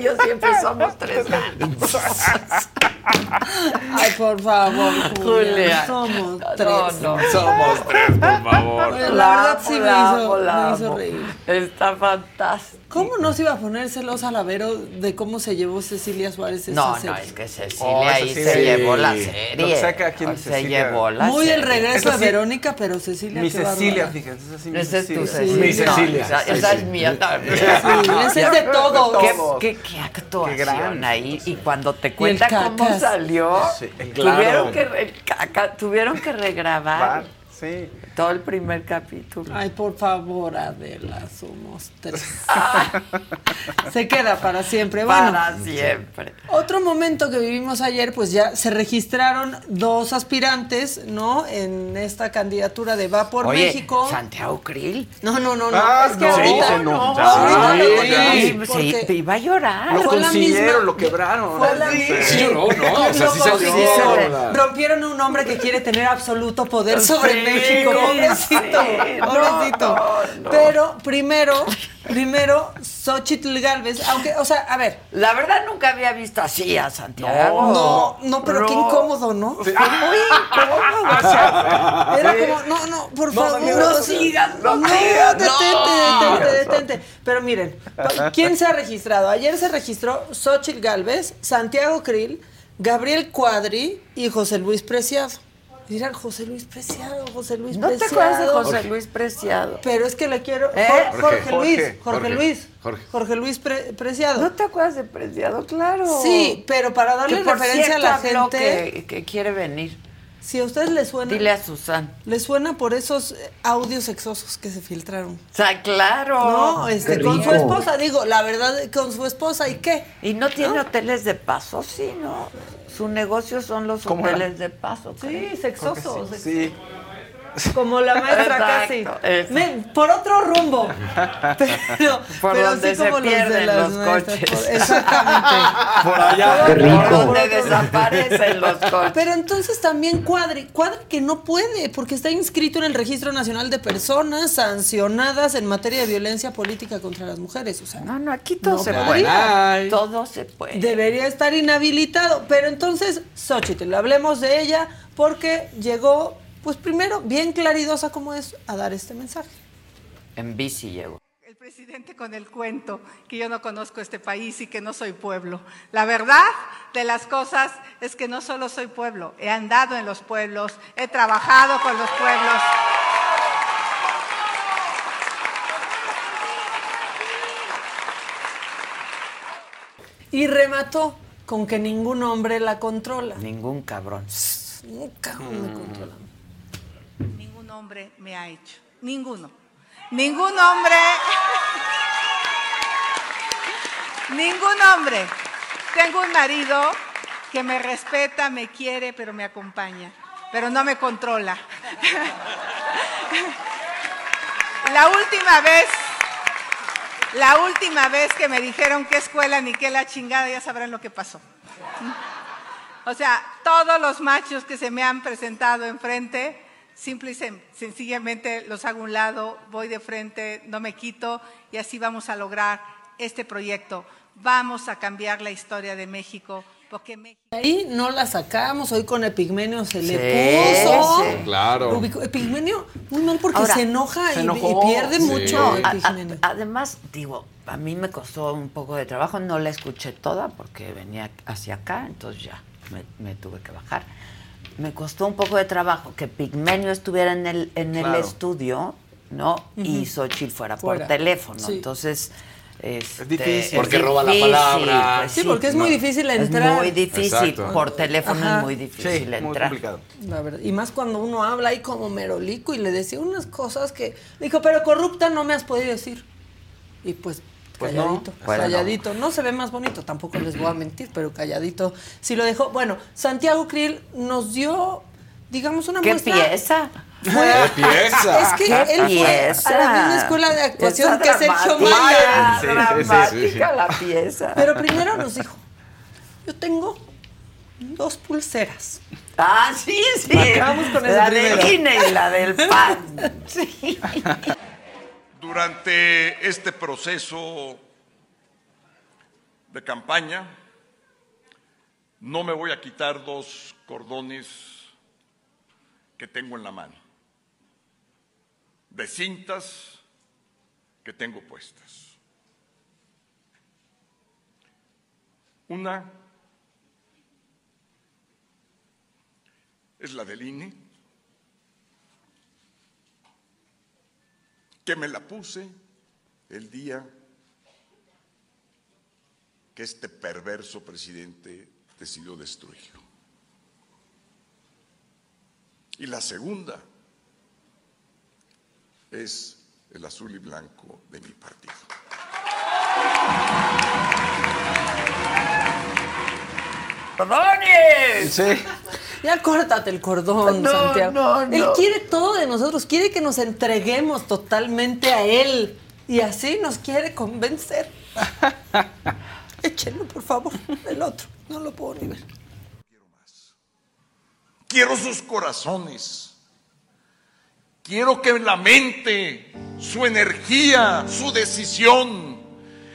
Yo siempre somos tres. Ay, por favor. Julia. Somos No, tres. no. Somos tres, por favor. La verdad sí me hizo, me hizo reír. Está fantástico. ¿Cómo no se iba a poner celosa la Vero de cómo se llevó Cecilia Suárez esa No, serie? no, es que Cecilia Oh, ahí Cecilia. se llevó la serie. saca aquí se Cecilia. llevó la Muy serie. el regreso de sí- Verónica, pero Cecilia. Mi Cecilia, fíjense. Esa sí, mi Esa es tu Cecilia. Mi Cecilia. No, esa, esa es mía también. Sí, esa es de todos. ¿Qué, qué, qué actuación Qué gran ahí. Y cuando te cuenta el cómo salió, Sí, claro. tuvieron, que re- caca- tuvieron que regrabar Sí. todo el primer capítulo. Ay, por favor, Adela, somos tres. Se queda para siempre. Bueno, Para siempre. otro momento que vivimos ayer, pues ya se registraron dos aspirantes, ¿no? En esta candidatura de Va por Oye, México. Santiago Krill. No, no, no, no. Ah, es que no, ahorita. no. ahorita Sí, se iba a llorar. Lo Fue la consiguieron, misma- lo quebraron. Fue la Sí. misma- Sí lloró, ¿no? O sea, sí consiguieron. Rompieron a un hombre que quiere tener absoluto poder sobre Sí, México. Pobrecito, pobrecito. no, no. Pero primero, primero, Xochitl Galvez, aunque, o sea, a ver. La verdad nunca había visto así a Santiago. No, no, pero qué No. incómodo, ¿no? Fue muy incómodo. o sea, Era como, no, no, por No, favor. no sigas, no no, sigas, detente, no. detente, detente. Pero miren, ¿quién se ha registrado? Ayer se registró Xochitl Galvez, Santiago Krill, Gabriel Cuadri y José Luis Preciado. Dirán, José Luis Preciado, José Luis ¿No te Preciado. acuerdas de José Luis Preciado? Pero es que le quiero. ¿Eh? Jorge, Luis, Jorge, Luis. Jorge. Jorge Luis Pre- Preciado. ¿No te acuerdas de Preciado? Claro. Sí, pero para darle Que por referencia a la gente. Que, que quiere venir. Si a ustedes les suena. Dile a Susan. Les suena por esos eh, audios sexosos que se filtraron. O sea, claro. No, este, con su esposa, digo, la verdad, con su esposa, ¿y qué? Y no tiene hoteles de paso, sí, ¿no? Su negocio son los hoteles de paso. Sí, creo. sexosos. Sí. Como la maestra Exacto, casi. exacto. Men, por otro rumbo. Pero, Por pero donde así se como los de pierden las los maestras, coches. por- exactamente. Por allá. Rico. donde desaparecen los coches. Pero entonces también Cuadri, Cuadri que no puede, porque está inscrito en el Registro Nacional de Personas sancionadas en materia de violencia política contra las mujeres. O sea, No, no, aquí todo No se puede. Ay. Todo se puede. debería estar inhabilitado. Pero entonces, Xochitl, hablemos de ella, porque llegó, pues primero, bien claridosa como es, a dar este mensaje. En bici llegó. El presidente con el cuento que yo no conozco este país y que no soy pueblo. La verdad de las cosas es que no solo soy pueblo, he andado en los pueblos, he trabajado con los pueblos. Y remató con que ningún hombre la controla. Ningún cabrón. Nunca me controla. Ningún hombre me ha hecho. Ninguno. Ningún hombre. Ningún hombre. Tengo un marido que me respeta, me quiere, pero me acompaña. Pero no me controla. La última vez, la última vez que me dijeron qué escuela ni qué la chingada, ya sabrán lo que pasó. O sea, todos los machos que se me han presentado enfrente, simple y sen- sencillamente los hago a un lado, voy de frente, no me quito y así vamos a lograr este proyecto. Vamos a cambiar la historia de México Porque México... Ahí no la sacamos, hoy con Epigmenio se le Sí, puso. sí. Claro. Epigmenio, muy mal porque Ahora, se enoja se y- pierde Sí. mucho No, a- a- Epigmenio. además, digo, a mí me costó un poco de trabajo, no la escuché toda porque venía hacia acá, entonces ya me, me tuve que bajar. Me costó un poco de trabajo que Pigmenio estuviera en el, en el Claro. estudio, ¿no? Y. Xochitl fuera, Fuera. por teléfono. Sí. Entonces. este, difícil. es Porque roba la palabra. pues Sí, porque es muy difícil entrar. Es muy difícil. Exacto. Por teléfono Ajá. es muy difícil Sí, muy entrar. complicado. La verdad. Y más cuando uno habla ahí como merolico y le decía unas cosas que dijo, pero corrupta no me has podido decir. Y pues, Pues no. calladito, Bueno, calladito. No. se ve más bonito, tampoco les voy a mentir, pero calladito sí lo dejó. Bueno, Santiago Krill nos dio, digamos, una ¿Qué muestra. pieza? Fue- ¿Qué pieza? Es que ¿Qué él fue pieza? a la misma escuela de actuación Esa que Sergio Mayer. Sí, sí, sí, sí, dramática sí. la pieza. Pero primero nos dijo, yo tengo dos pulseras. Ah, sí, sí. Acabamos con eso la del INE y la del PAN. Sí. Durante este proceso de campaña, no me voy a quitar dos cordones que tengo en la mano, de cintas que tengo puestas. Una es la del INE, que me la puse el día que este perverso presidente decidió destruirlo. Y la segunda es el azul y blanco de mi partido. ¡Cordones! Sí. Ya córtate el cordón, No, Santiago. no, Él no. quiere todo de nosotros, quiere que nos entreguemos totalmente a él. Y así nos quiere convencer. Échenlo, por favor, el otro. No lo puedo ni ver. Quiero sus corazones. Quiero que la mente, su energía, su decisión,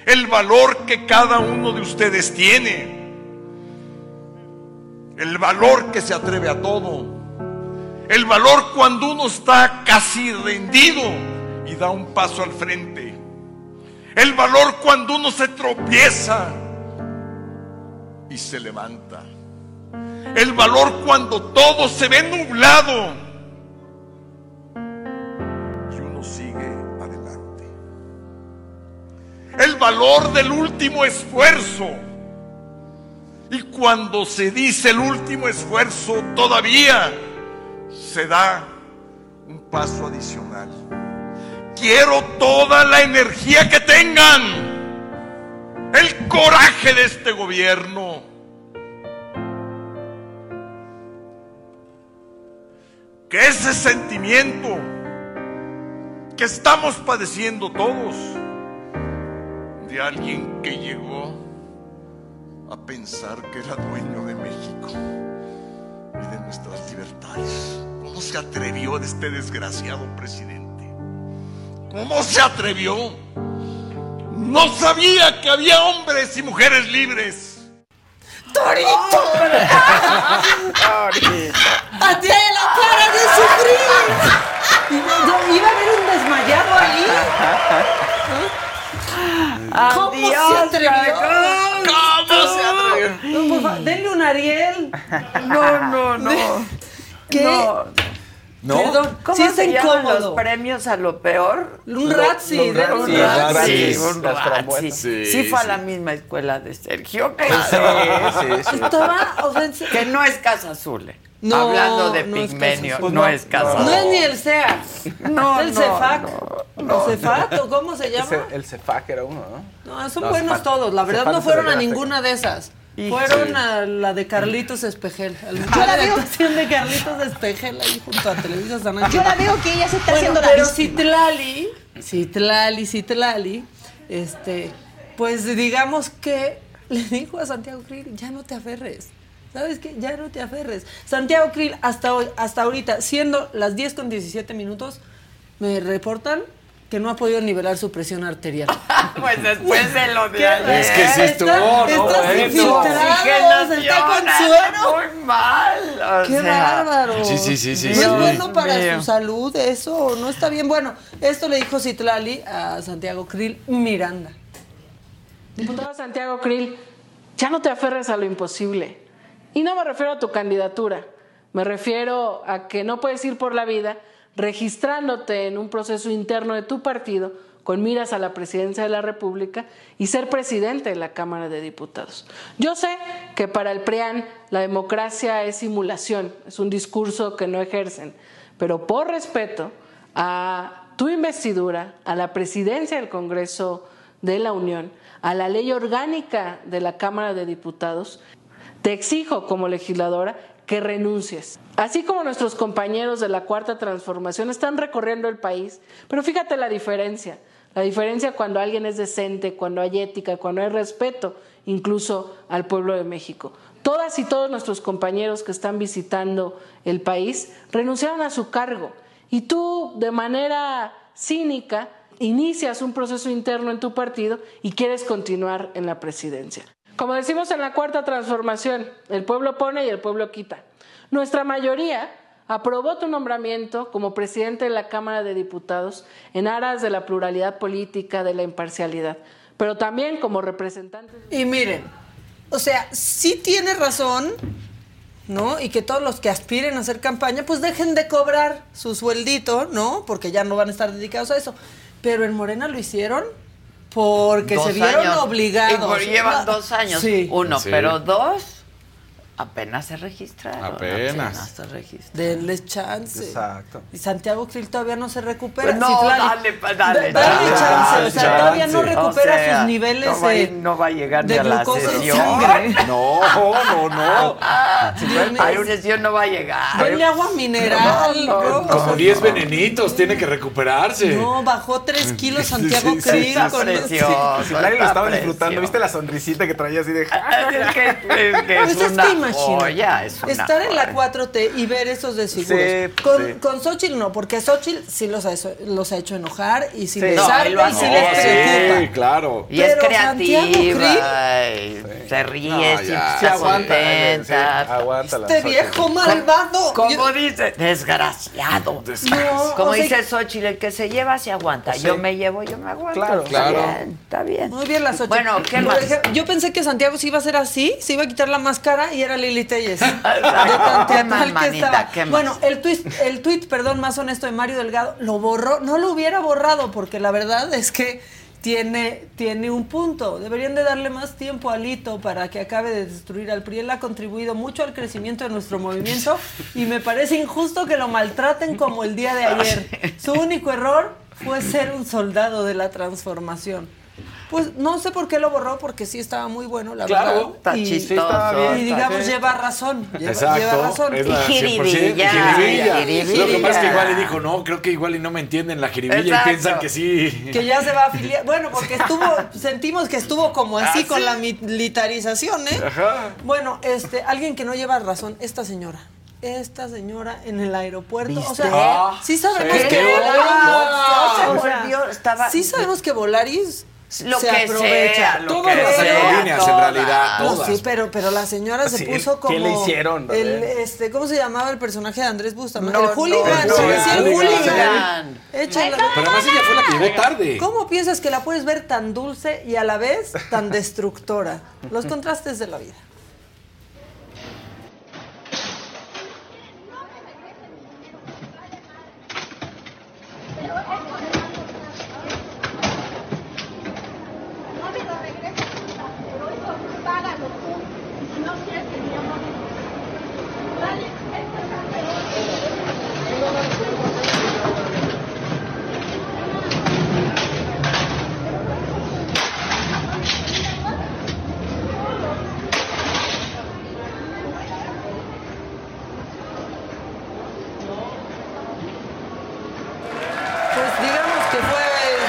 el valor que cada uno de ustedes tiene, el valor que se atreve a todo, el valor cuando uno está casi rendido y da un paso al frente, el valor cuando uno se tropieza y se levanta. El valor cuando todo se ve nublado y uno sigue adelante. El valor del último esfuerzo. Y cuando se dice el último esfuerzo, todavía se da un paso adicional. Quiero toda la energía que tengan. El coraje de este gobierno. que ese sentimiento que estamos padeciendo todos de alguien que llegó a pensar que era dueño de México y de nuestras libertades. ¿Cómo se atrevió este desgraciado presidente? ¿Cómo se atrevió? No sabía que había hombres y mujeres libres. ¡Torito! ¡A ti la cara de sufrir! Iba iba a haber un desmayado ahí. ¿Cómo se atrevió? ¿Cómo se atrevió? No, por favor, denle un Ariel. No, no, no. ¿Qué? No. ¿No? Perdón, ¿Cómo sí se llaman incómodo. los premios a lo peor? Un denle un. Sí, un frambuesas. Sí, fue a la misma escuela de Sergio. Sí, sí, sí. Estaba, o sea. Que no es Casa Azul. eh. No, Hablando de no es Pigmenio, no, No, es Casa No es ni el SEA. No, el no, CEFAC. no, ¿El CEFAC o cómo se llama? El CEFAC era uno, ¿no? No, son No, buenos Cefac- todos. La verdad Cefac no es fueron de a ninguna de esas. Y- Fueron Sí. a la de Carlitos Espejel. A la, actuación de Carlitos Espejel ahí junto a Televisa San Ángel. Yo la veo que ella se está Bueno, haciendo la pero. Citlali, Citlali, Citlali, este, pues digamos que le dijo a Santiago Krill, ya no te aferres. ¿Sabes qué? Ya no te aferres. Santiago Krill, hasta hoy, hasta ahorita, siendo las 10 con 17 minutos, me reportan que no ha podido nivelar su presión arterial. Pues después de lo de ayer. Es que sí estuvo, ¿no? Estás infiltrado, está con suero. Muy mal. o Qué sea, bárbaro. Sí, sí, sí, sí, No sí. es bueno para mío. su salud, eso no está bien. Bueno, esto le dijo Citlali a Santiago Krill Miranda. Diputado Santiago Krill, ya no te aferres a lo imposible. Y no me refiero a tu candidatura, me refiero a que no puedes ir por la vida registrándote en un proceso interno de tu partido con miras a la presidencia de la República y ser presidente de la Cámara de Diputados. Yo sé que para el PRIAN la democracia es simulación, es un discurso que no ejercen, pero por respeto a tu investidura, a la presidencia del Congreso de la Unión, a la ley orgánica de la Cámara de Diputados, te exijo como legisladora que renuncies. Así como nuestros compañeros de la Cuarta Transformación están recorriendo el país, pero fíjate la diferencia. La diferencia cuando alguien es decente, cuando hay ética, cuando hay respeto, incluso al pueblo de México. Todas y todos nuestros compañeros que están visitando el país renunciaron a su cargo y tú de manera cínica inicias un proceso interno en tu partido y quieres continuar en la presidencia. Como decimos en la cuarta transformación, el pueblo pone y el pueblo quita. Nuestra mayoría aprobó tu nombramiento como presidente de la Cámara de Diputados en aras de la pluralidad política, de la imparcialidad, pero también como representante. Y miren, o sea, sí tiene razón, ¿no? Y que todos los que aspiren a hacer campaña, pues dejen de cobrar su sueldito, ¿no? Porque ya no van a estar dedicados a eso. Pero en Morena lo hicieron porque dos se vieron años. obligados. Y por- llevan dos años. Sí. Uno, Sí. pero dos apenas se registraron. Apenas. se registraron. Denles chance. Exacto. Y Santiago Krill todavía no se recupera. Pues no, dale, dale, da- dale dale, chance. dale o sea, todavía no recupera O sea, sus niveles no va, de, no va a llegar ni de a la sesión. No, no, no. Dios mío. A la sesión no va a llegar. Denle agua mineral. No, no, bro. Como 10 venenitos, tiene que recuperarse. No, bajó 3 kilos Santiago Sí, sí, Krill. Con- precioso. Si nadie lo estaba disfrutando. ¿viste la sonrisita que traía así de... Es que, es, que Pues es es una es una estar en la joya. 4T y ver esos desfiguros. Sí, con, sí. con Xochitl no, porque Xochitl sí los ha, hecho, los ha hecho enojar y sí, Sí. les No, lo y sí les preocupa. Sí, claro. Y es Pero Santiago creativa, y se ríe, No, Sí, aguanta. contenta. Sí, aguántala. Este viejo malvado. Como dice, desgraciado. No, Como dice Xochitl, el que se lleva se aguanta. Yo me llevo, yo me aguanto. Claro, está claro. bien, está bien. Muy bien la Xochitl. Bueno, ¿qué más? Yo pensé que Santiago se iba a hacer así, se iba a quitar la máscara y era Lili Telles. ¿Qué que manita? estaba. ¿Qué? Bueno, el tweet, el tweet, perdón, más honesto de Mario Delgado, lo borró, no lo hubiera borrado, porque la verdad es que tiene, tiene un punto. Deberían de darle más tiempo a Lito para que acabe de destruir al PRI. Él ha contribuido mucho al crecimiento de nuestro movimiento y me parece injusto que lo maltraten como el día de ayer. Su único error fue ser un soldado de la transformación. Pues no sé por qué lo borró, porque sí estaba muy bueno, la Claro. verdad. Está y, chistoso. y digamos, Sí. lleva razón. Lleva, Exacto. lleva razón. Es la Y jiribilla, 100%, jiribilla. jiribilla. Lo que pasa es que igual le dijo, no, creo que igual y no me entienden la jiribilla Exacto. y piensan que sí. Que ya se va a afiliar. Bueno, porque estuvo, sentimos que estuvo como así Ah, con sí. la militarización, ¿eh? Ajá. Bueno, este, alguien que no lleva razón, esta señora. Esta señora en el aeropuerto. O sea, Ah, sí sabemos sí. que. Volaris. Se o sea, volvió, estaba- sí sabemos que Volaris Lo se que aprovecha. sea, lo Todas que las sea, aerolíneas, en todas. realidad, No, sí, pero, pero la señora se Sí, puso ¿qué como. le hicieron, El, este, ¿Cómo se llamaba el personaje de Andrés Bustamante? No, el hooligan, no, se no, decía el hooligan. hooligan. Échala. Pero además ella fue la que llegó tarde. ¿Cómo piensas que la puedes ver tan dulce y a la vez tan destructora? Los contrastes de la vida. Pues digamos que fue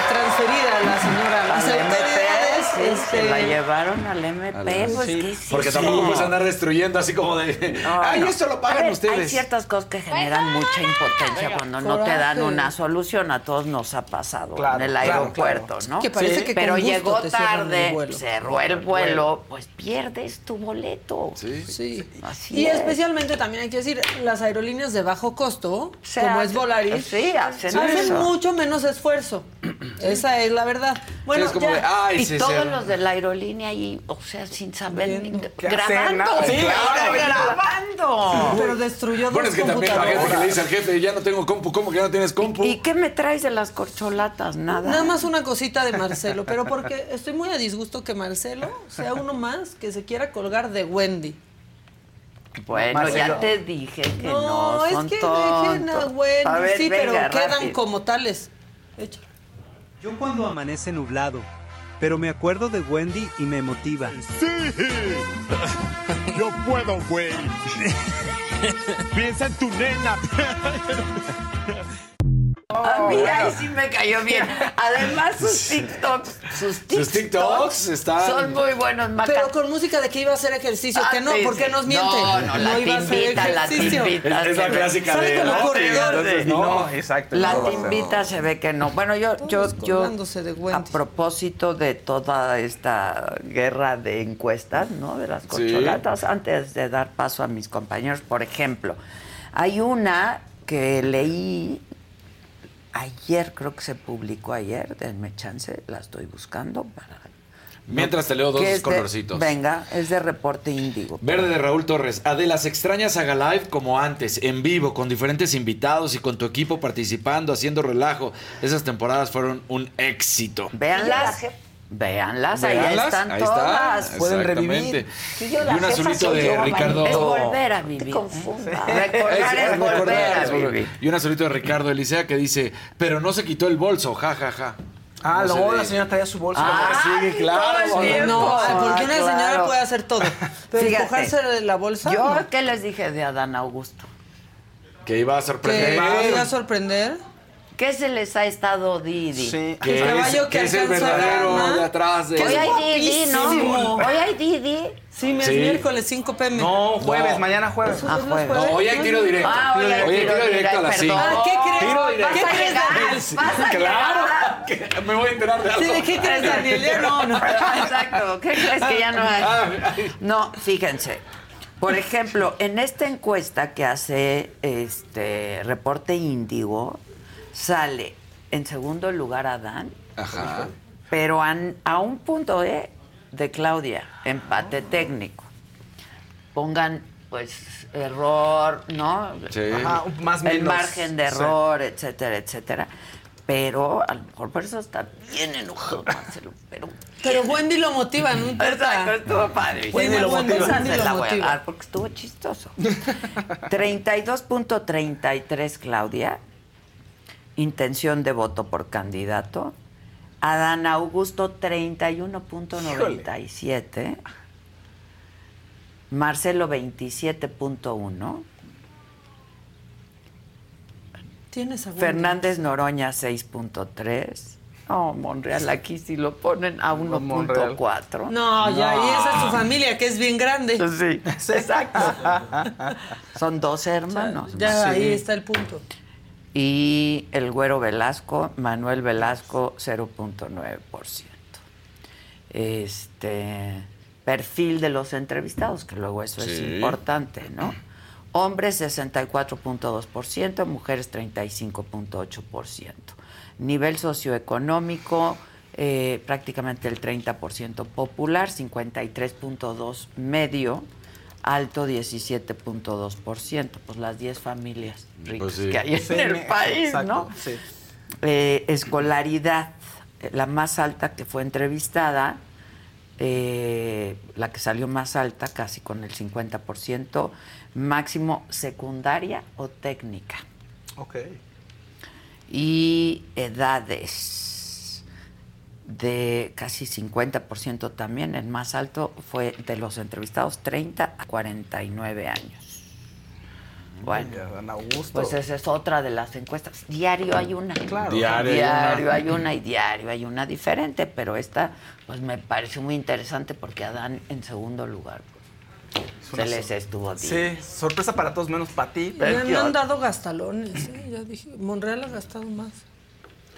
transferida la señora a las Al autoridades. MPS, Se la llevaron al MP, Sí, ¿qué Porque hiciste? tampoco destruyendo así como de. No, Ay, no. esto lo pagan ver, Hay ustedes. ciertas cosas que generan mucha impotencia cuando no te dan una solución. A todos nos ha pasado Claro, en el claro, aeropuerto, claro. ¿no? Que parece que Pero llegó el tarde, cerró el vuelo, pues pierdes tu boleto. Sí. Sí. Así y es. especialmente también hay que decir, las aerolíneas de bajo costo, Se como hace- es Volaris, sí, hacen hacen eso. mucho menos esfuerzo. Esa es la verdad. Bueno, es como ya. de, ay, y todos los de la aerolínea ahí, o sea, sin saber ni grabando. Sí, claro, grabando. Pero destruyó dos Bueno, es que también la gente que le computadoras. dice al jefe, ya no tengo compu, ¿cómo que ya no tienes compu? ¿Y qué me traes de las corcholatas? Nada. Nada más una cosita de Marcelo, pero porque estoy muy a disgusto que Marcelo sea uno más que se quiera colgar de Wendy. Bueno, Marcelo. ya te dije que no, No, son es que tontos. dejen a Wendy, A ver, sí, venga, pero quedan como tales. Échale. Yo cuando amanece nublado, pero me acuerdo de Wendy y me motiva. ¡Sí! Yo puedo, güey. Piensa en tu nena. A mí ahí sí me cayó bien. Además, sus TikToks, sus TikToks, TikToks están- son muy buenos. Maca. Pero con música de que iba a hacer ejercicio, que no, Ah, sí, ¿por qué sí. nos miente? No, no, la iba a hacer timbita, la ejercicio. timbita. Es, es la clásica de. con los no, corredores. entonces, no. No, exacto. La no timbita se ve que no. Bueno, yo, yo, Todos yo, a propósito de toda esta guerra de encuestas, ¿no? De las corcholatas, antes de dar paso a mis compañeros, por ejemplo, hay una que leí ayer, creo que se publicó ayer, denme chance, la estoy buscando para... Mientras te leo dos de- colorcitos. venga, es de reporte índigo. Verde de Raúl Torres. Adela, ¿se extraña Saga Live como antes, en vivo, con diferentes invitados y con tu equipo participando, haciendo relajo? Esas temporadas fueron un éxito. Véanlas. Véanlas, ahí están ahí está, todas. Pueden revivir. Sí, yo y un azulito de yo, Ricardo. Es volver a vivir. Recordar Es- volver recordar, a vivir. Y un azulito de Ricardo Elisea que dice, pero no se quitó el bolso, ja, ja, ja. Ah, No luego se la señora traía su bolsa. Ah, Sí, claro. todo el tiempo. No, porque una Ah, señora claro. puede hacer todo. Pero empujarse de la bolsa. Yo, no. ¿qué les dije de Adán Augusto? Que iba a que sorprender. iba a sorprender. ¿Qué se les ha estado Didi? Sí. Que El caballo es, que es el verdadero de atrás de... Hoy es hay Didi, ¿no? Hoy hay Didi. Sí, me Sí. es miércoles 5 pm. No, jueves, No. mañana jueves. Ah, jueves. No, hoy hay tiro directo. Ah, hoy hay Hoy hay tiro tiro directo a las directo, 5. perdón. ¿Qué crees? Tiro directo. ¿Qué ¿Vas a crees, llegar? Daniel? ¿Vas a Claro, me voy a enterar de algo. Sí, ¿de qué crees, Daniel? Ya no, no. Exacto. ¿Qué crees que ya no hay? Ah, No, fíjense. Por ejemplo, en esta encuesta que hace este reporte Índigo, sale en segundo lugar Adán, Ajá. pero a, un punto ¿eh? de Claudia, empate técnico. Pongan, pues, error, ¿no? Sí. Ajá, más El menos. margen de Sí. error, etcétera, etcétera. Pero a lo mejor por eso está bien enojado Marcelo. Pero, Pero Wendy lo motiva, no Exacto, estuvo padre. Wendy lo motiva. Wendy lo motiva. porque estuvo chistoso. 32.33 Claudia. Intención de voto por candidato. Adán Augusto 31.97. Marcelo 27.1. Tienes. Fernández Noroña 6.3. Oh, Monreal aquí sí lo ponen a 1.4. No, ya, y esa es su familia, que es bien grande. Sí, exacto. Son dos hermanos. Ya, ¿no? ahí Sí. está el punto. Y el güero Velasco, Manuel Velasco, 0.9%. Este perfil de los entrevistados, que luego eso es importante, ¿no? Hombres 64.2%, mujeres 35.8%. Nivel socioeconómico, eh, prácticamente el 30% popular, 53.2% medio, alto 17.2%, pues las 10 familias ricas Pues sí. que hay en Sí, el país, exacto, ¿no? sí. Eh, escolaridad, eh, la más alta que fue entrevistada, eh, la que salió más alta, casi con el 50%, máximo secundaria o técnica. Ok. Y edades de casi 50% también, el más alto fue de los entrevistados 30 a 49 años. Bueno, pues esa es otra de las encuestas. Diario hay una. Claro. Diario hay Diario una. hay una y diario hay una diferente, pero esta pues me pareció muy interesante porque Adán en segundo lugar. Se les estuvo Sí, bien. sorpresa para todos menos para ti. Me han, Belchior. me han dado gastalones, ¿eh? ya dije. Monreal ha gastado más.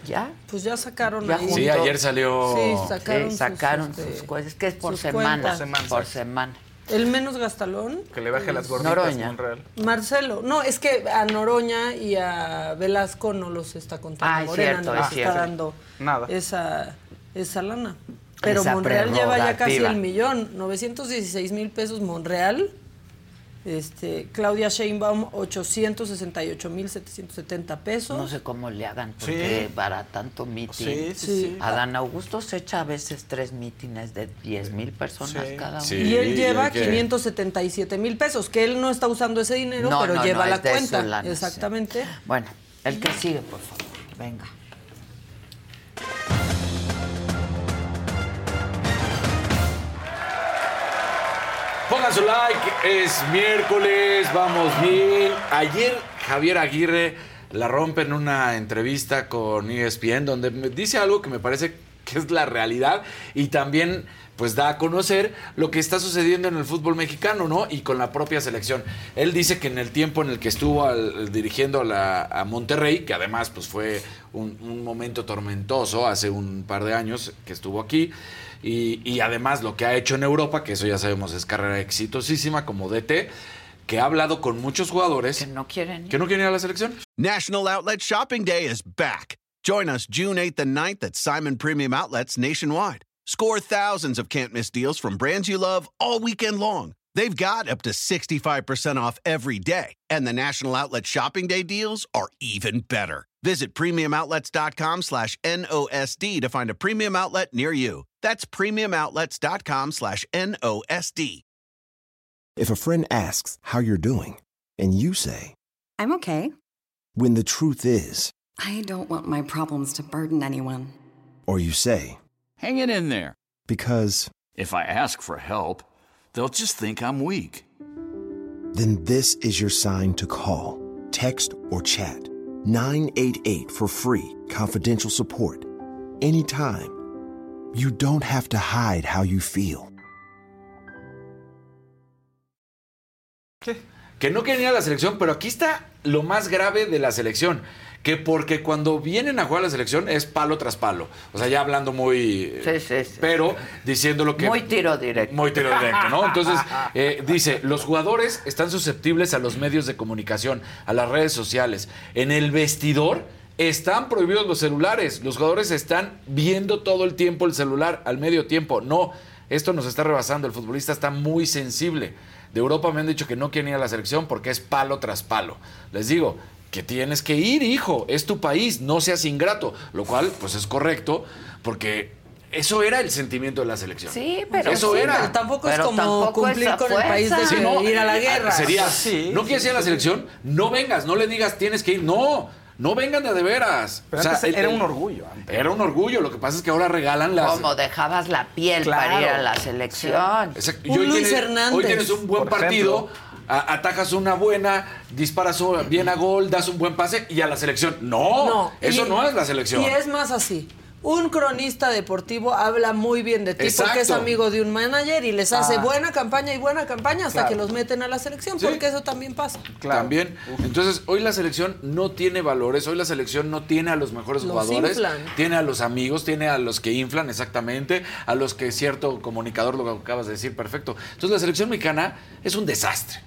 ¿Ya? Pues ya sacaron Ya ahí. Sí, ayer salió. Sí, sacaron, Sí, sacaron sus, este, sus cosas. Es que es por semana. Por semana. El menos gastalón. Que le baje las gorditas Noroña. Monreal. Marcelo. No, es que a Noroña y a Velasco no los está contando. Ah, es Morena cierto, no es les cierto. está dando Nada. esa, esa lana. Pero Esa Monreal lleva ya casi el millón. 916 mil pesos Monreal. Este, Claudia Sheinbaum, 868 mil 770 pesos. No sé cómo le hagan, porque para tanto meeting. Sí, sí, sí. Adán Augusto se echa a veces tres mítines de 10 mil personas Sí. cada uno. Sí. y él lleva que- 577 mil pesos, que él no está usando ese dinero, No, pero no, lleva no, la cuenta. lana. Exactamente. Bueno, el que sigue, por favor. Venga. Pongan su like, es miércoles, vamos bien. Ayer Javier Aguirre la rompe en una entrevista con ESPN donde dice algo que me parece que es la realidad y también pues da a conocer lo que está sucediendo en el fútbol mexicano, ¿no? Y con la propia selección. Él dice que en el tiempo en el que estuvo dirigiendo a, la- a Monterrey, que además pues fue un momento tormentoso hace un par de años que estuvo aquí, y, y además lo que ha hecho en Europa, que eso ya sabemos es carrera exitosísima como DT, que ha hablado con muchos jugadores Que no quieren. que no quieren ir a la selección. National Outlet Shopping Day is back. Join us June 8th and 9th at Simon Premium Outlets nationwide. Score thousands of can't miss deals from brands you love all weekend long. They've got up to 65% off every day, and the National Outlet Shopping Day deals are even better. Visit premiumoutlets.com slash NOSD to find a premium outlet near you. That's premiumoutlets.com slash NOSD. If a friend asks how you're doing, and you say, I'm okay. when the truth is, I don't want my problems to burden anyone. or you say, Hang it in there. because, If I ask for help, they'll just think I'm weak. then this is your sign to call, text, or chat 988 for free, confidential support. Anytime. You don't have to hide how you feel. Que no quieren ir a la selección, pero aquí está lo más grave de la selección. Que porque cuando vienen a jugar a la selección es palo tras palo. O sea, ya hablando muy... Sí, sí, sí. Pero diciendo lo que... Muy tiro directo. Muy tiro directo, ¿no? Entonces, eh, dice, los jugadores están susceptibles a los medios de comunicación, a las redes sociales. En el vestidor están prohibidos los celulares. Los jugadores están viendo todo el tiempo el celular al medio tiempo. No, esto nos está rebasando. El futbolista está muy sensible. De Europa me han dicho que no quieren ir a la selección porque es palo tras palo. Les digo que tienes que ir, hijo. Es tu país, no seas ingrato. Lo cual, pues es correcto porque... Eso era el sentimiento de la selección. Sí, pero Eso sí, era. Pero tampoco Pero es como tampoco cumplir con el país de Sí, no, ir a la guerra. Sería, Sí, no quieres ir a la selección, no vengas, no le digas tienes que ir, no, no vengan de a de veras. Pero O sea, antes era el- un orgullo. antes. Era un orgullo, lo que pasa es que ahora regalan las... Como dejabas la piel para ir a la selección. Exacto. Un hoy Luis tienes, Hernández, Hoy tienes un buen por partido, a- atajas una buena, disparas bien a gol, das un buen pase y a la selección. No, eso y- no es la selección. Y es más así. Un cronista deportivo habla muy bien de ti porque es amigo de un manager y les hace Ah. buena campaña y buena campaña hasta Claro. que los meten a la selección, Sí. porque eso también pasa. Claro. También. Entonces, hoy la selección no tiene valores, hoy la selección no tiene a los mejores Los jugadores, inflan. tiene a los amigos, tiene a los que inflan exactamente, a los que cierto comunicador lo acabas de decir perfecto. Entonces, la selección mexicana es un desastre.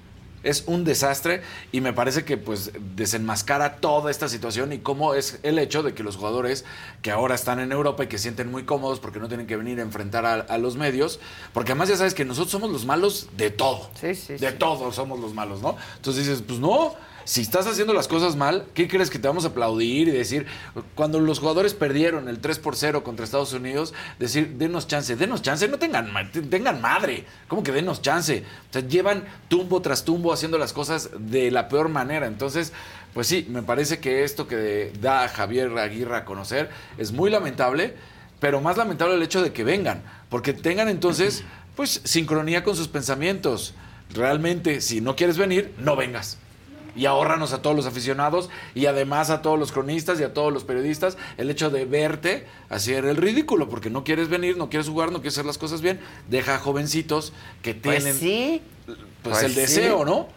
Es un desastre y me parece que pues desenmascara toda esta situación y cómo es el hecho de que los jugadores que ahora están en Europa y que sienten muy cómodos porque no tienen que venir a enfrentar a, a los medios, porque además ya sabes que nosotros somos los malos de todo. Sí, sí, De sí. todos somos los malos, ¿no? Entonces dices, pues no, si estás haciendo las cosas mal, ¿qué crees que te vamos a aplaudir y decir, cuando los jugadores perdieron el 3 por 0 contra Estados Unidos, decir, denos chance, denos chance, no tengan, tengan madre, ¿cómo que denos chance? O sea, llevan tumbo tras tumbo haciendo las cosas de la peor manera. Entonces, pues sí, me parece que esto que da Javier Aguirre a conocer es muy lamentable, pero más lamentable el hecho de que vengan, porque tengan entonces, pues, sincronía con sus pensamientos. Realmente, si no quieres venir, no vengas. Y ahórranos a todos los aficionados y además a todos los cronistas y a todos los periodistas el hecho de verte hacer el ridículo, porque no quieres venir, no quieres jugar, no quieres hacer las cosas bien. Deja a jovencitos que Pues tienen sí. pues, Pues el sí. deseo, ¿no?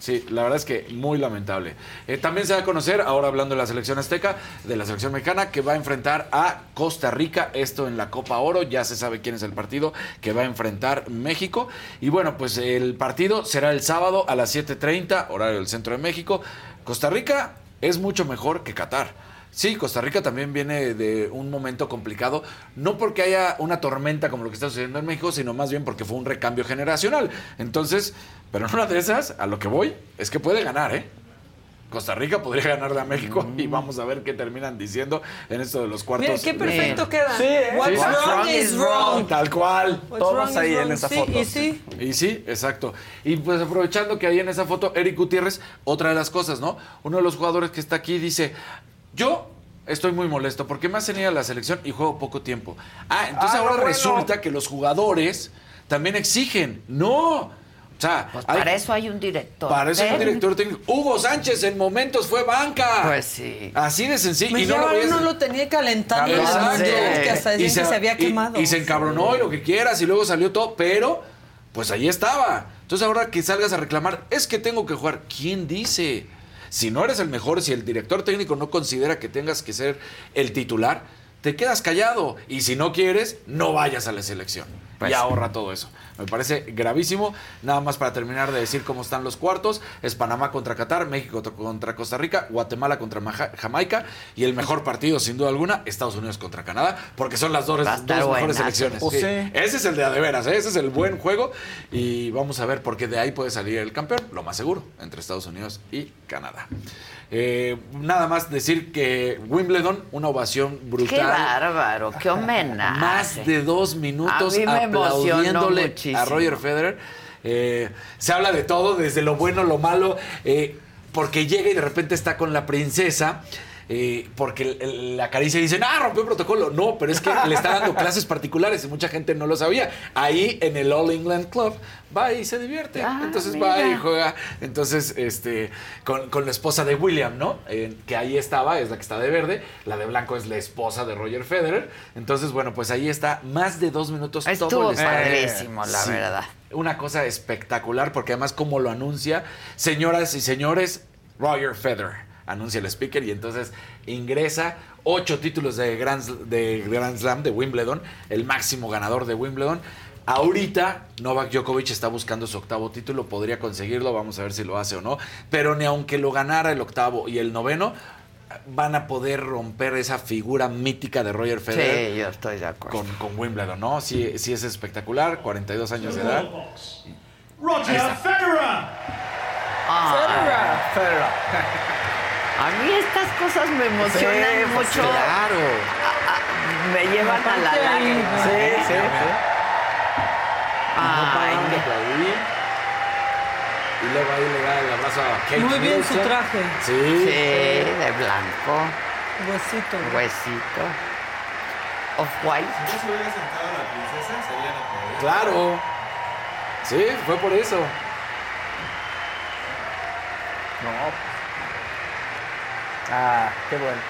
Sí, la verdad es que muy lamentable. Eh, también se va a conocer, ahora hablando de la selección azteca, de la selección mexicana, que va a enfrentar a Costa Rica, esto en la Copa Oro, ya se sabe quién es el partido que va a enfrentar México. Y bueno, pues el partido será el sábado a las 7.30, horario del centro de México. Costa Rica es mucho mejor que Qatar. Sí, Costa Rica también viene de un momento complicado, no porque haya una tormenta como lo que está sucediendo en México, sino más bien porque fue un recambio generacional. Entonces, pero en una de esas, a lo que voy, es que puede ganar, ¿eh? Costa Rica podría ganarle a México y vamos a ver qué terminan diciendo en esto de los cuartos. Mira, qué perfecto de- queda. Sí, ¿eh? What's Sí. wrong is wrong. Tal cual. What's wrong is wrong. Sí, Y sí. Y sí, exacto. Y pues aprovechando que ahí en esa foto, Eric Gutiérrez, otra de las cosas, ¿no? Uno de los jugadores que está aquí dice, yo estoy muy molesto porque me hacen ir a la selección y juego poco tiempo. Ah, entonces Ah, ahora bueno. resulta que los jugadores también exigen. No. O sea, Pues hay- para eso hay un director. para eso es un director técnico. Hugo Sánchez en momentos fue banca. Pues sí. Así de sencillo. Me y no lo no lo tenía Exacto. mundial, que hasta Y que se había quemado. Y, se encabronó y lo que quieras y luego salió todo, pero pues ahí estaba. Entonces ahora que salgas a reclamar, es que tengo que jugar. ¿Quién dice? Si no eres el mejor, si el director técnico no considera que tengas que ser el titular, te quedas callado. Y si no quieres, no vayas a la selección. Pues y ahorra todo eso. Me parece gravísimo. Nada más para terminar de decir cómo están los cuartos. Es Panamá contra Qatar, México contra- Costa Rica, Guatemala contra Maja- Jamaica y el mejor partido, sin duda alguna, Estados Unidos contra Canadá, porque son las dos, mejores selecciones. Pues Sí. Ese es el de a de veras, ¿eh? ese es el buen juego y vamos a ver porque de ahí puede salir el campeón, lo más seguro, entre Estados Unidos y Canadá. Eh, nada más decir que Wimbledon, una ovación brutal. Qué bárbaro, qué homenaje. Más de dos minutos A aplaudiéndole a Roger Federer. Eh, se habla de todo, desde lo bueno, lo malo, eh, porque llega y de repente está con la princesa. Eh, porque el- el- la caricia y dicen, ah, rompió el protocolo. No, pero es que le está dando clases particulares y mucha gente no lo sabía. Ahí en el All England Club va y se divierte. Ah, Entonces mira. va y juega. Entonces, este, con, con la esposa de William, ¿no? Eh, que ahí estaba, es la que está de verde. La de blanco es la esposa de Roger Federer. Entonces, bueno, pues ahí está más de dos minutos. todo Estuvo el estadio. padrísimo, la verdad. Una cosa espectacular, porque además, como lo anuncia, señoras y señores, Roger Federer anuncia el speaker y entonces ingresa ocho títulos de Grand, de Grand Slam de Wimbledon, el máximo ganador de Wimbledon. Ahorita Novak Djokovic está buscando su octavo título, podría conseguirlo, vamos a ver si lo hace o no, pero ni aunque lo ganara el octavo y el noveno, van a poder romper esa figura mítica de Roger Federer Sí, yo estoy de acuerdo. con, con Wimbledon, ¿no? Sí, sí es espectacular, 42 años de edad. Roger Ahí está. Federer. Ah, A mí estas cosas me emocionan Sí, pues, mucho. claro. A- a- me llevan a la lágrima. sí, sí, sí. Ay, no aplaudir. Y luego ahí le da el abrazo a Kate Muy bien su Middleton. traje. Sí. Sí, de blanco, Huesito. huesito. Off-white. Si no se hubiera sentado la princesa, serían aplaudidos. Claro. Sí, fue por eso. No. Ah, qué bueno.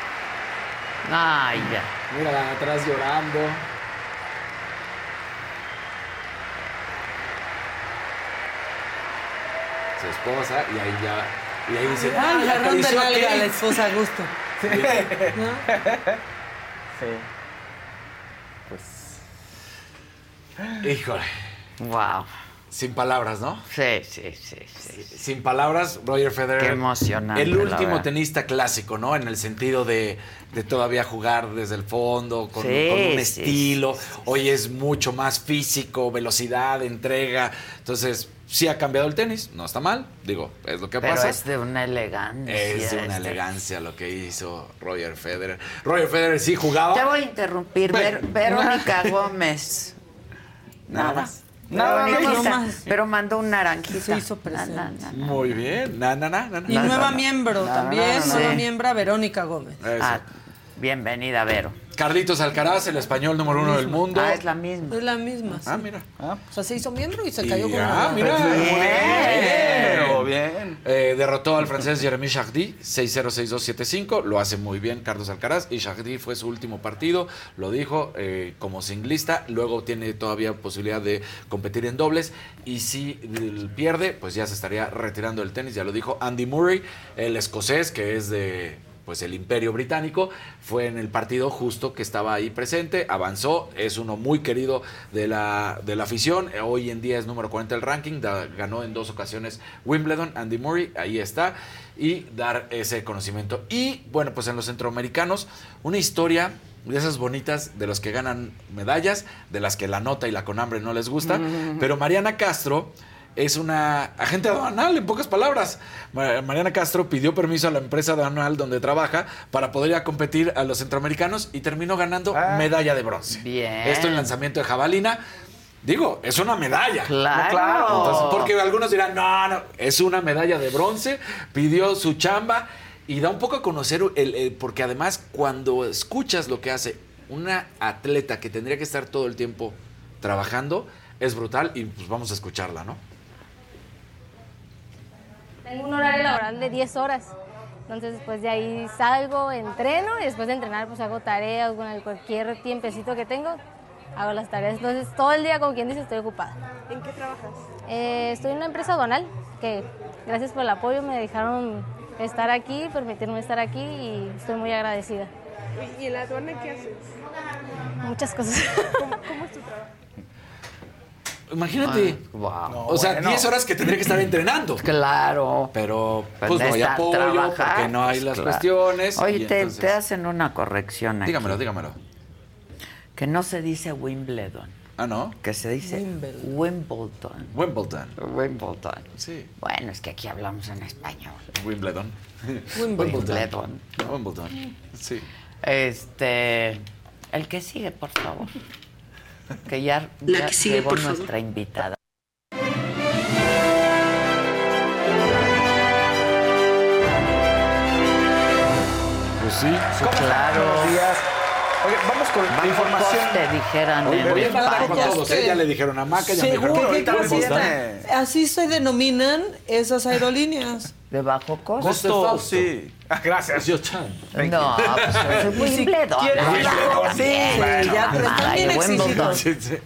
Ay, ya. Mira atrás llorando. Su esposa, y ahí ya. Y ahí dice, Ah, ¡ay, agarrón de acarició a la Kate". esposa a gusto. Sí. ¿No? Sí. Pues. Híjole. Wow. Sin palabras, ¿no? Sí, sí, sí, sí. Sin palabras, Roger Federer. Qué emocionante, El último tenista clásico, ¿no? En el sentido de, de todavía jugar desde el fondo, con, Sí, con un sí, estilo. Hoy es mucho más físico, velocidad, entrega. Entonces, sí ha cambiado el tenis, no está mal. Digo, es lo que Pero pasa. es de una elegancia. Es de una este. elegancia lo que hizo Roger Federer. Roger Federer sí jugaba. Te voy a interrumpir. Ver- Verónica Gómez. Nada. más. Nada más. Pero mandó un naranjita. Se hizo Na, na, presente. na. Muy bien. Na, na, na. Y nueva miembro también, nueva sí. miembro Verónica Gómez. Ah, bienvenida, Vero. Carlitos Alcaraz, el español número uno del mundo. Ah, es la misma. Es la misma. Ah, sí. mira. O sea, se hizo miembro y se Y- cayó con ah, una- mira. Bien, bien. Eh, derrotó al francés Jeremy Chardy 6-0-6-2-7-5. Lo hace muy bien Carlos Alcaraz. Y Chardy fue su último partido. Lo dijo eh, como singlista. Luego tiene todavía posibilidad de competir en dobles. Y si pierde, pues ya se estaría retirando del tenis. Ya lo dijo Andy Murray, el escocés que es de pues el imperio británico fue en el partido justo que estaba ahí presente, avanzó, es uno muy querido de la, de la afición, eh, hoy en día es número 40 del ranking, da- ganó en dos ocasiones Wimbledon, Andy Murray, ahí está, y dar ese conocimiento. Y bueno, pues en los centroamericanos, una historia de esas bonitas de los que ganan medallas, de las que la nota y la conambre no les gusta, pero Mariana Castro es una agente aduanal, en pocas palabras. Ma- Mariana Castro pidió permiso a la empresa aduanal donde trabaja para poder ir a competir a los centroamericanos y terminó ganando medalla de bronce. Bien. Esto en lanzamiento de jabalina. Digo, es una medalla. Claro. Claro. Entonces, porque algunos dirán, no, no, es una medalla de bronce, pidió su chamba y da un poco a conocer, el, el- porque además cuando escuchas lo que hace una atleta que tendría que estar todo el tiempo trabajando, es brutal y pues vamos a escucharla, ¿no? Tengo un horario laboral de 10 horas. Entonces, después de ahí salgo, entreno y después de entrenar, pues hago tareas el cualquier tiempecito que tengo, hago las tareas. Entonces, todo el día, como quien dice, estoy ocupada. ¿En qué trabajas? Eh, estoy en una empresa aduanal que, gracias por el apoyo, me dejaron estar aquí, permitirme estar aquí y estoy muy agradecida. ¿Y en la aduana qué haces? Muchas cosas. ¿Cómo, cómo es tu trabajo? Imagínate. wow. o sea, bueno. 10 horas que tendría que estar entrenando. Claro. Pero Pues pues no hay apoyo trabajar, porque no hay pues, las claro. cuestiones. Oye, te, entonces- te hacen una corrección aquí. Dígamelo, dígamelo. Que no se dice Wimbledon. Ah, ¿no? Que se dice Wimbledon. Wimbledon. Wimbledon. Wimbledon. Sí. Bueno, es que aquí hablamos en español. Wimbledon. Wimbledon. Wimbledon. Sí. Este. El que sigue, por favor. Que ya, La ya que sigue, llegó por favor. nuestra invitada. Pues sí. ¿Cómo están? claro. Buenos días. Oye, vamos con la Bajo información. coste, dijeran Oye, en voy a todos, ¿eh? Ya le dijeron a Maca, ya me Seguro. ¿qué me Está- gustan. Así se denominan esas aerolíneas. De bajo. Costo, Fausto. Sí. Gracias. Yo chan. No, pues es Wimbledon. siquiera- Wimbledon. Sí, ya, pero están bien Ay,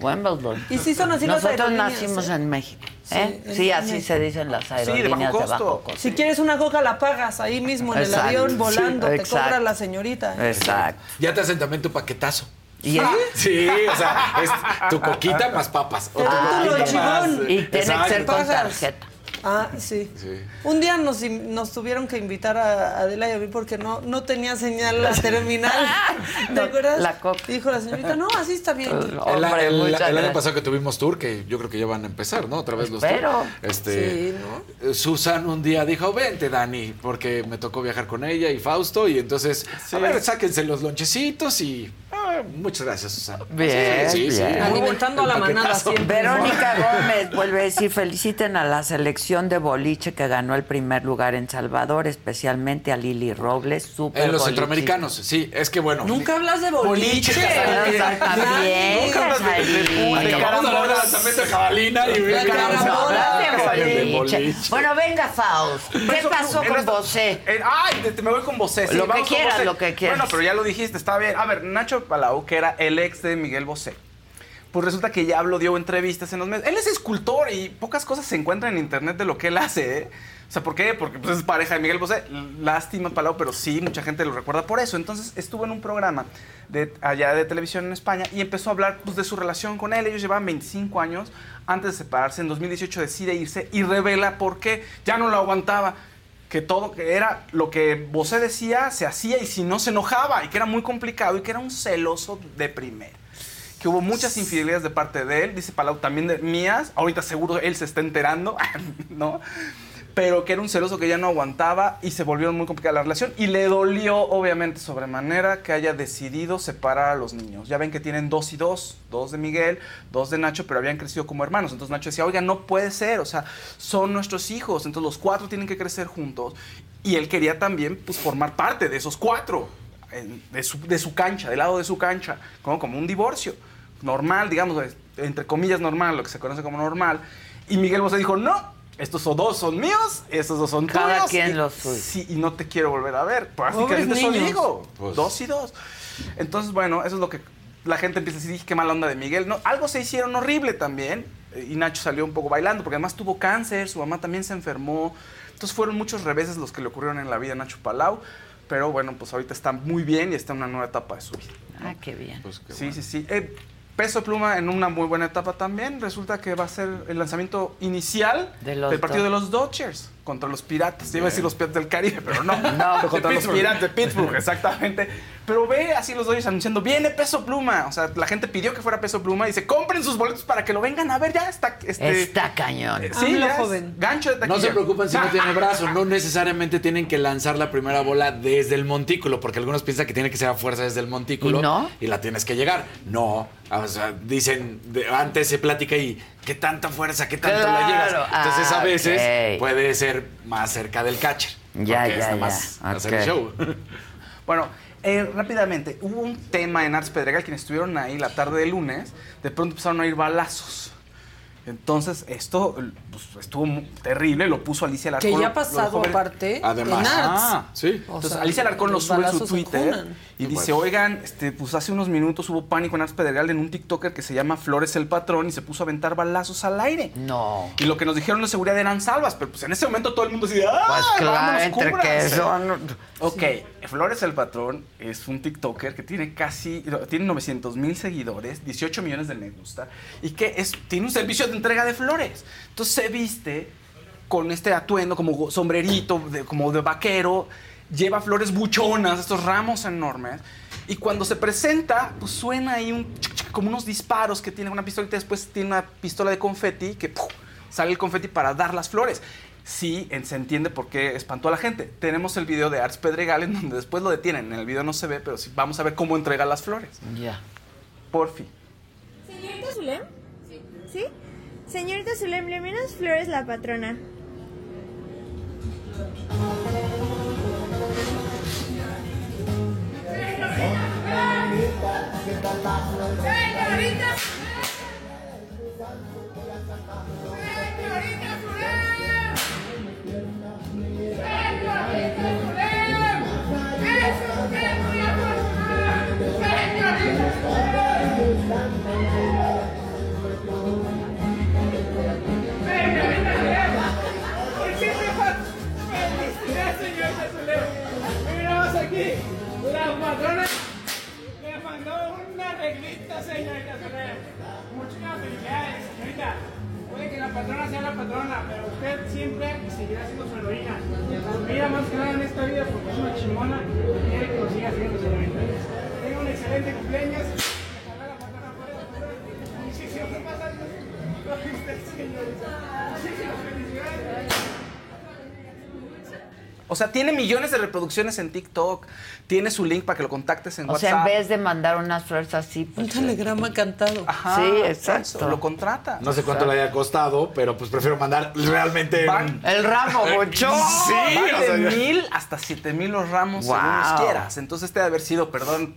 Wimbledon. Y sí son así Nosotros nacimos ¿eh? en México. Sí, ¿eh? Sí, en así se dicen las aerolíneas de bajo bajo costo. Si quieres una coca, la pagas ahí mismo en el avión volando. Sí, te cobra la señorita. Exacto. Ya te hacen también tu paquetazo. Y ¿Ah? Sí, o sea, es tu coquita más papas. O tu Ah, coquita lo chingón. más- Y tiene que ser con tarjeta. Ah, sí. Sí. Un día nos, nos tuvieron que invitar a Adela y a mí porque no, no tenía señal la terminal. ¿Te acuerdas? La coca. Dijo la señorita, no, así está bien. El, Hombre, el- año pasado que tuvimos tour, que yo creo que ya van a empezar, ¿no? Otra vez los Espero. tour. Este, Sí, ¿no? eh, Susan un día dijo, vente, Dani, porque me tocó viajar con ella y Fausto, y entonces, a ver, sáquense los lonchecitos y... ah, muchas gracias, Susan. Bien, Sí, sí, sí. bien. Alimentando a la manada siempre. Verónica Gómez vuelve a decir, feliciten a la selección de boliche que ganó el primer lugar en Salvador, especialmente a Lili Robles, súper En los centroamericanos, sí, es que bueno. Nunca hablas de boliche. También, Nunca hablas de- de- de- jabalina y carambola. De de boliche. boliche. Bueno, venga, Faust. ¿Qué Eso, pasó con Bosé? ay, te- te- me voy con Bosé. sí, Lo que quieras, lo que quieras. Bueno, pero ya lo dijiste, está bien. A ver, Nacho Palau, que era el ex de Miguel Bosé. Pues resulta que ya lo dio entrevistas en los medios. Él es escultor y pocas cosas se encuentran en internet de lo que él hace, ¿eh? O sea, ¿por qué? Porque pues, es pareja de Miguel Bosé. Lástima, Palau, pero sí, mucha gente lo recuerda por eso. Entonces estuvo en un programa de, allá de televisión en España y empezó a hablar pues, de su relación con él. Ellos llevaban 25 años antes de separarse. En 2018 decide irse y revela por qué. Ya no lo aguantaba que todo que era lo que Bosé decía se hacía y si no se enojaba y que era muy complicado y que era un celoso de primera. Que hubo muchas infidelidades de parte de él, dice Palau también de mías, ahorita seguro él se está enterando, ¿no? Pero que era un celoso que ya no aguantaba y se volvió muy complicada la relación y le dolió obviamente sobremanera que haya decidido separar a los niños. Ya ven que tienen dos y dos, dos de Miguel, dos de Nacho, pero habían crecido como hermanos. Entonces Nacho decía, oiga, no puede ser, o sea, son nuestros hijos, entonces los cuatro tienen que crecer juntos. Y él quería también pues, formar parte de esos cuatro. de, su, de su cancha, del lado de su cancha, como, como un divorcio normal, digamos, entre comillas normal, lo que se conoce como normal. Y Miguel Bosé dijo, no, estos dos son míos, estos dos son Cada tuyos. quien y- los suyo. Sí, y no te quiero volver a ver. Prácticamente eso niños. digo. Pues- Dos y dos. Entonces, bueno, eso es lo que la gente empieza a decir, "Dije, qué mala onda de Miguel. No, algo se hicieron horrible también. eh, Y Nacho salió un poco bailando, porque además tuvo cáncer, su mamá también se enfermó. Entonces fueron muchos reveses los que le ocurrieron en la vida a Nacho Palau. Pero bueno, pues ahorita está muy bien y está en una nueva etapa de su vida. Ah, qué bien. sí, sí, sí, Eh, Peso Pluma en una muy buena etapa también. Resulta que va a ser el lanzamiento inicial De del partido Do- de los Dodgers contra los Piratas. Iba a decir los Piratas del Caribe, pero no. No. Pero contra los. Piratas de Pittsburgh, exactamente. Pero ve así los Dodgers anunciando, viene Peso Pluma. O sea, la gente pidió que fuera Peso Pluma y dice, compren sus boletos para que lo vengan a ver. Ya está. Este, Está cañón. Sí, AMLO ya es joven. gancho de taquilla. No se preocupen si no tiene brazo, no necesariamente tienen que lanzar la primera bola desde el montículo, porque algunos piensan que tiene que ser a fuerza desde el montículo ¿Y no? y la tienes que llegar. No, o sea, dicen, de- antes se platica y qué tanta fuerza, qué tanto la llegas. Entonces Ah, a veces ok. puede ser más cerca del catcher. Ya, ya, ya. más hacer el show. Bueno, eh, rápidamente, hubo un tema en Arts Pedregal, quienes estuvieron ahí la tarde de lunes, de pronto empezaron a ir balazos. Entonces, esto pues, estuvo terrible, lo puso Alicia Alarcón. Que ya ha pasado aparte Además. en Arts. Ah, sí. O Entonces, sea, Alicia Alarcón lo sube en su Twitter y dice, Bueno. oigan, este, pues hace unos minutos hubo pánico en Arts Pedregal en un TikToker que se llama Flores el Patrón y se puso a aventar balazos al aire. No. Y lo que nos dijeron de seguridad eran salvas, pero pues en ese momento todo el mundo decía, ¡ah! Pues claro, entre cúbranse". que son... Ok, Flores el Patrón es un TikToker que tiene casi, tiene 900 mil seguidores, 18 millones de me gusta, y que es, tiene un servicio de entrega de flores. Entonces se viste con este atuendo como sombrerito, de- como de vaquero, lleva flores buchonas, estos ramos enormes, y cuando se presenta, pues suena ahí un, como unos disparos que tiene una pistola y después tiene una pistola de confeti que ¡puf! sale el confeti para dar las flores. Sí, en- se entiende por qué espantó a la gente. Tenemos el video de Arts Pedregal en donde después lo detienen. En el video no se ve, pero sí vamos a ver cómo entrega las flores. Ya. Porfi. Señorita Zulem. Señorita Zulem, le menos flores la patrona. Señorita siendo su heroína. Mira más que nada en esta vida porque es una chingona y quiere que lo siga haciendo, señorita. Tenga un excelente cumpleaños. Ojalá la patrona pueda pasar muchísimo más años con usted, señorita. Muchísimas felicidades. O sea, tiene millones de reproducciones en TikTok. Tiene su link para que lo contactes en O sea, WhatsApp. en vez de mandar unas flores así, Un pues... telegrama cantado. Ajá, Sí, eso, exacto. Lo contrata. No sé cuánto le haya costado, pero pues prefiero mandar realmente. Van- El ramo, bochón. Sí, Van o de sea, mil hasta siete mil los ramos según Wow. los quieras. Entonces este debe haber sido, perdón,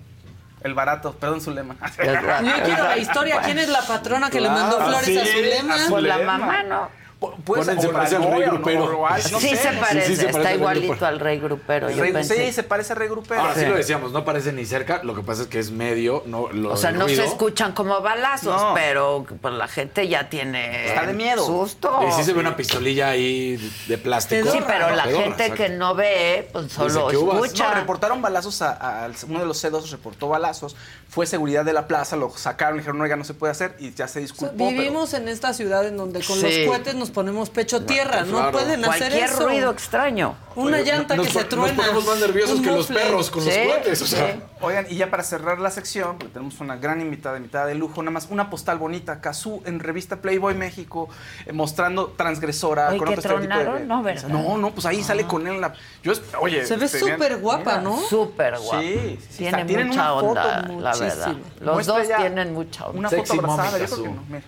el barato, perdón, Zulema. Yo quiero la historia. ¿Quién es la patrona que le mandó flores a sí, Zulema? a Pues la mamá, ¿no? Puede ser o parece al rey no, grupero. no sí se parece, sí se parece está al igualito al rey grupero. Yo Rey- pensé. sí, se parece a Rey Grupero. Ahora sí Sí. lo decíamos, no parece ni cerca, lo que pasa es que es medio, no lo O sea, no ruido. se escuchan como balazos, No. pero pues, la gente ya tiene Está de miedo. susto. Y sí se ve una pistolilla ahí de plástico. Sí, pero la Pedorra, gente exacto. que no ve, pues solo escucha. No, reportaron balazos a, a- al- uno de los C2 reportó balazos, fue seguridad de la plaza, lo sacaron, dijeron, oiga, no se puede hacer y ya se O sea, disculpó. pero- vivimos en esta ciudad en donde con Sí. los cohetes nos ponemos pecho tierra. No claro. pueden hacer Cualquier eso. ruido extraño. Una Oye, llanta nos que se truena. Nos ponemos más nerviosos que los perros con Sí, los cohetes, o sea. sí. Oigan, y ya para cerrar la sección, porque tenemos una gran invitada, invitada de lujo, nada más una postal bonita, Cazú en revista Playboy México, eh, mostrando transgresora Oye, con ¿que otro estereotipo de- tronaron? No, ¿verdad? No, no, pues ahí sale con él la. Yo, oye, Se ve este, súper guapa, ¿no? Súper guapo. Sí, sí, Tiene está- mucha una foto onda, la verdad. Los Muestra dos tienen mucha onda. Una Sexy foto abrazada, yo creo que no. Mira.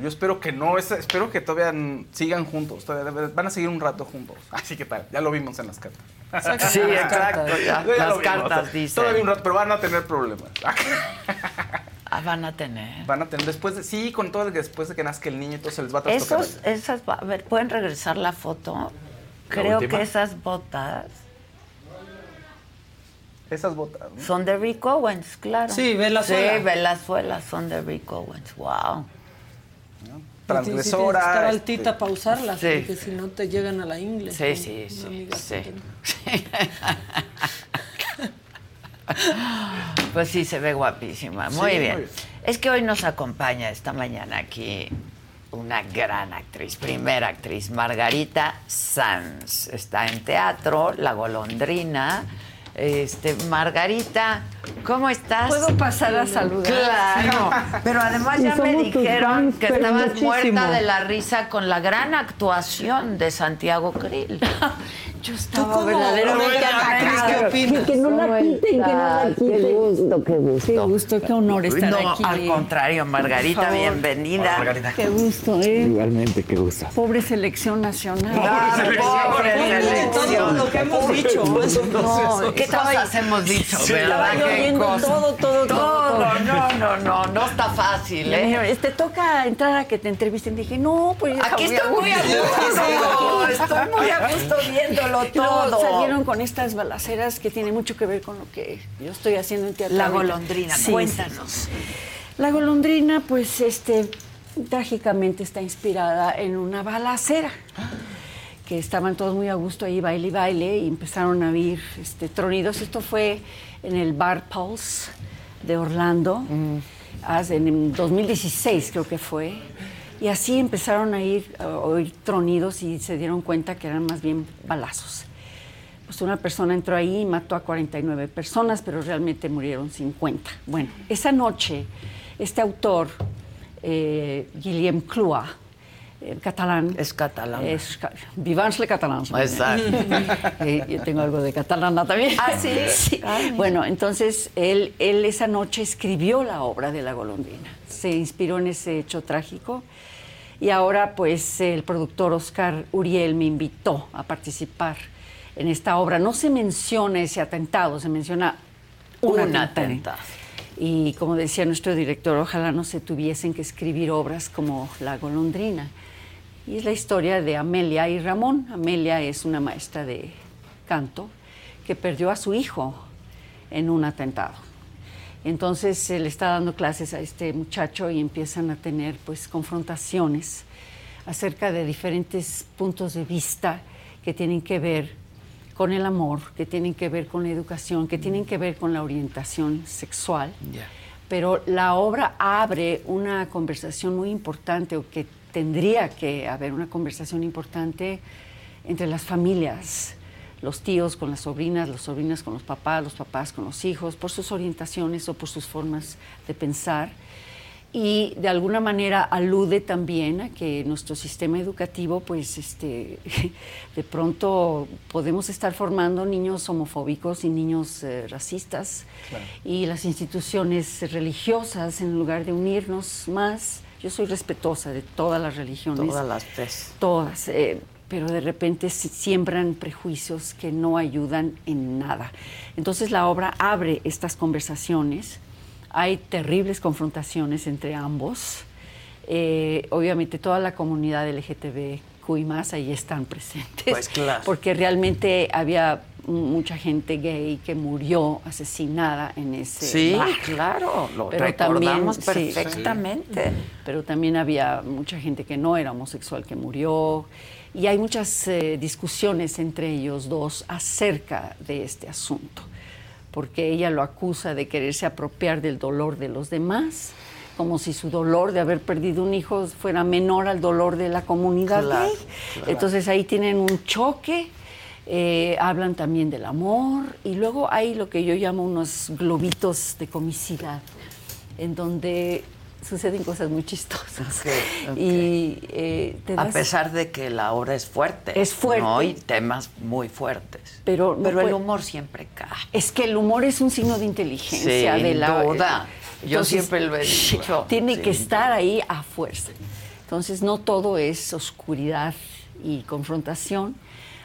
Yo espero que no, es- espero que todavía sigan juntos. todavía van a seguir un rato juntos. Así que tal, ya lo vimos en las cartas. Sí, exacto, ya. Las vimos. cartas dicen. Todavía un rato, pero van a tener problemas. Ah, van a tener. Van a tener después de, sí, con todo el que después de que nazca el niño, entonces se les va a trastocar. Esos, esas, a ver, ¿pueden regresar la foto? Creo última? que esas botas Esas botas. ¿no? son de Rick Owens, claro. Sí, Venezuela. Sí, Venezuela son de Rick Owens. Wow. Transgresora, Estar este, altita para usarlas, Sí. porque si no te llegan a la ingle. Sí, sí, sí, sí. Pues sí, se ve guapísima. Sí, Muy muy bien. bien. Es que hoy nos acompaña esta mañana aquí una gran actriz, primera actriz, Margarita Sanz. Está en teatro, La Golondrina. Este, Margarita, ¿cómo estás? ¿Puedo pasar a saludar? Claro, pero además ya me dijeron fans, que estabas muchísimo. muerta de la risa con la gran actuación de Santiago Krill. Yo estaba verdaderamente Oiga, apenada. ¿qué opinas? Que no la ¿Cómo quiten, que no la quiten. Qué gusto, qué gusto. Qué gusto, qué honor estar no, aquí. al contrario, Margarita, bienvenida. Qué gusto, ¿eh? Igualmente, qué gusto. Pobre selección nacional. Ah, pobre selección. Todo lo que hemos dicho. No, ¿Qué cosas hemos dicho, Sí, verdad? todo, todo, todo, Todo, todo. no, no, no, no está fácil, ¿eh? Te toca entrar a que te entrevisten. Dije, no, pues Aquí estoy muy a gusto, estoy muy a gusto viéndolo Y luego todo. salieron con estas balaceras que tiene mucho que ver con lo que yo estoy haciendo en teatro. La golondrina, Sí, cuéntanos. sí. La golondrina, pues, este, trágicamente está inspirada en una balacera. Que estaban todos muy a gusto ahí, baile y baile, y empezaron a oír este, tronidos. Esto fue en el Bar Pulse de Orlando, hace- en 2016 creo que fue. Y así empezaron a, ir, a oír tronidos y se dieron cuenta que eran más bien balazos. Pues una persona entró ahí y mató a 49 personas, pero realmente murieron 50. Bueno, esa noche, este autor, eh, Guillem Clua, eh, catalán. Es catalán. Es Vivans le catalán. Exacto. Eh, yo tengo algo de catalana también. ¿Ah, sí? Ah. Bueno, entonces él, él esa noche escribió la obra de la golondrina. Se inspiró en ese hecho trágico. Y ahora, pues, el productor Oscar Uriel me invitó a participar en esta obra. No se menciona ese atentado, se menciona un, Un atentado. atentado. Y como decía nuestro director, ojalá no se tuviesen que escribir obras como La golondrina. Y es la historia de Amelia y Ramón. Amelia es una maestra de canto que perdió a su hijo en un atentado. Entonces se le está dando clases a este muchacho y empiezan a tener pues confrontaciones acerca de diferentes puntos de vista que tienen que ver con el amor, que tienen que ver con la educación, que tienen que ver con la orientación sexual. Pero la obra abre una conversación muy importante, o que tendría que haber una conversación importante entre las familias, los tíos con las sobrinas, las sobrinas con los papás, los papás con los hijos, por sus orientaciones o por sus formas de pensar. Y de alguna manera alude también a que nuestro sistema educativo, pues, este, de pronto podemos estar formando niños homofóbicos y niños eh, racistas y las instituciones religiosas, en lugar de unirnos más, yo soy respetuosa de todas las religiones. Todas las tres. Todas, eh, pero de repente si- siembran prejuicios que no ayudan en nada. Entonces la obra abre estas conversaciones, hay terribles confrontaciones entre ambos. Eh, obviamente toda la comunidad LGTBQ y más ahí están presentes. Pues claro. Porque realmente había mucha gente gay que murió asesinada en ese Sí, bar. claro, lo Pero recordamos también- sí. perfectamente. Pero también había mucha gente que no era homosexual que murió. Y hay muchas eh, discusiones entre ellos dos acerca de este asunto. Porque ella lo acusa de quererse apropiar del dolor de los demás, como si su dolor de haber perdido un hijo fuera menor al dolor de la comunidad Claro, gay. claro. Entonces ahí tienen un choque. eh, hablan también del amor y luego hay lo que yo llamo unos globitos de comicidad en donde suceden cosas muy chistosas. Y eh, te A pesar de que la obra es fuerte. Es fuerte. ¿no? Y temas muy fuertes. Pero, no Pero el humor siempre cae. Es que el humor es un signo de inteligencia. De la, duda. Yo siempre lo he dicho. Tiene que estar ahí a fuerza. Entonces no todo es oscuridad y confrontación.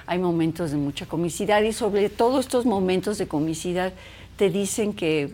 Hay momentos de mucha comicidad y sobre todo estos momentos de comicidad te dicen que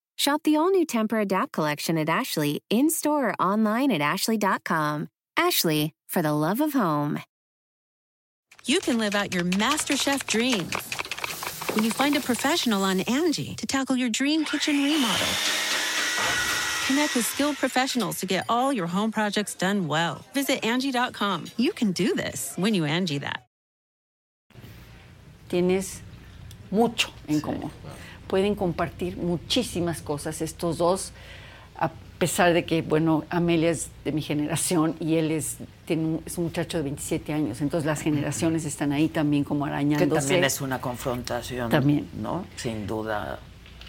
Shop the all new Temper Adapt collection at Ashley in store or online at ashley.com. Ashley, for the love of home. you can live out your MasterChef dreams when you find a professional on Angie to tackle your dream kitchen remodel. Connect with skilled professionals to get all your home projects done well. Visit Angie.com. You can do this when you Angie that. tienes mucho en común. Pueden compartir muchísimas cosas estos dos, a pesar de que, bueno, Amelia es de mi generación y él es, tiene un, es un muchacho de 27 años, entonces las generaciones están ahí también como Que arañándose. también es una confrontación. También. ¿No? Sin duda.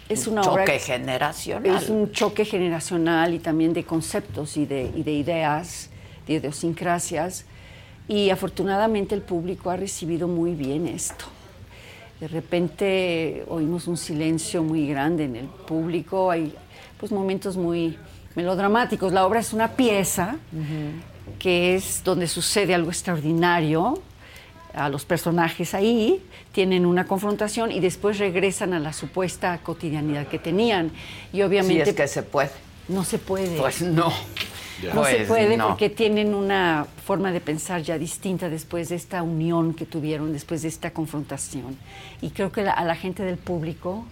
Es un una obra- choque generacional. Es un choque generacional y también de conceptos y de, y de ideas, de idiosincrasias. Y afortunadamente el público ha recibido muy bien esto. De repente oímos un silencio muy grande en el público, hay pues momentos muy melodramáticos. La obra es una pieza que es donde sucede algo extraordinario. A los personajes ahí tienen una confrontación y después regresan a la supuesta cotidianidad que tenían. Y obviamente Si es que se puede. no se puede. Pues no. No se Pues puede no. porque tienen una forma de pensar ya distinta después de esta unión que tuvieron, después de esta confrontación. Y creo que la- a la gente del público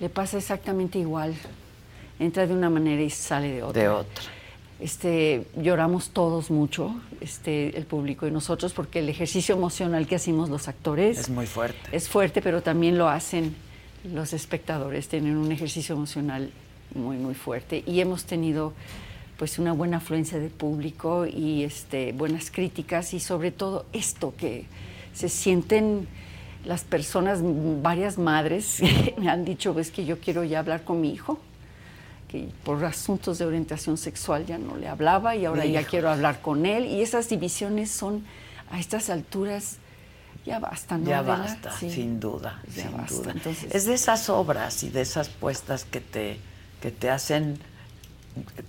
le pasa exactamente igual. Entra de una manera y sale de otra. De otra. Este, lloramos todos mucho, este, el público y nosotros, porque el ejercicio emocional que hacemos los actores Es muy fuerte. es fuerte, pero también lo hacen los espectadores, tienen un ejercicio emocional muy, muy fuerte. Y hemos tenido pues una buena afluencia de público y este, buenas críticas y sobre todo esto que se sienten las personas, varias madres me han dicho, es que yo quiero ya hablar con mi hijo, que por asuntos de orientación sexual ya no le hablaba y ahora ya Hijo. quiero hablar con él. Y esas divisiones son a estas alturas, ya basta, ¿no? Ya Adela? basta, Sí. sin duda, Ya sin basta, duda. entonces- Es de esas obras y de esas puestas que te, que te hacen,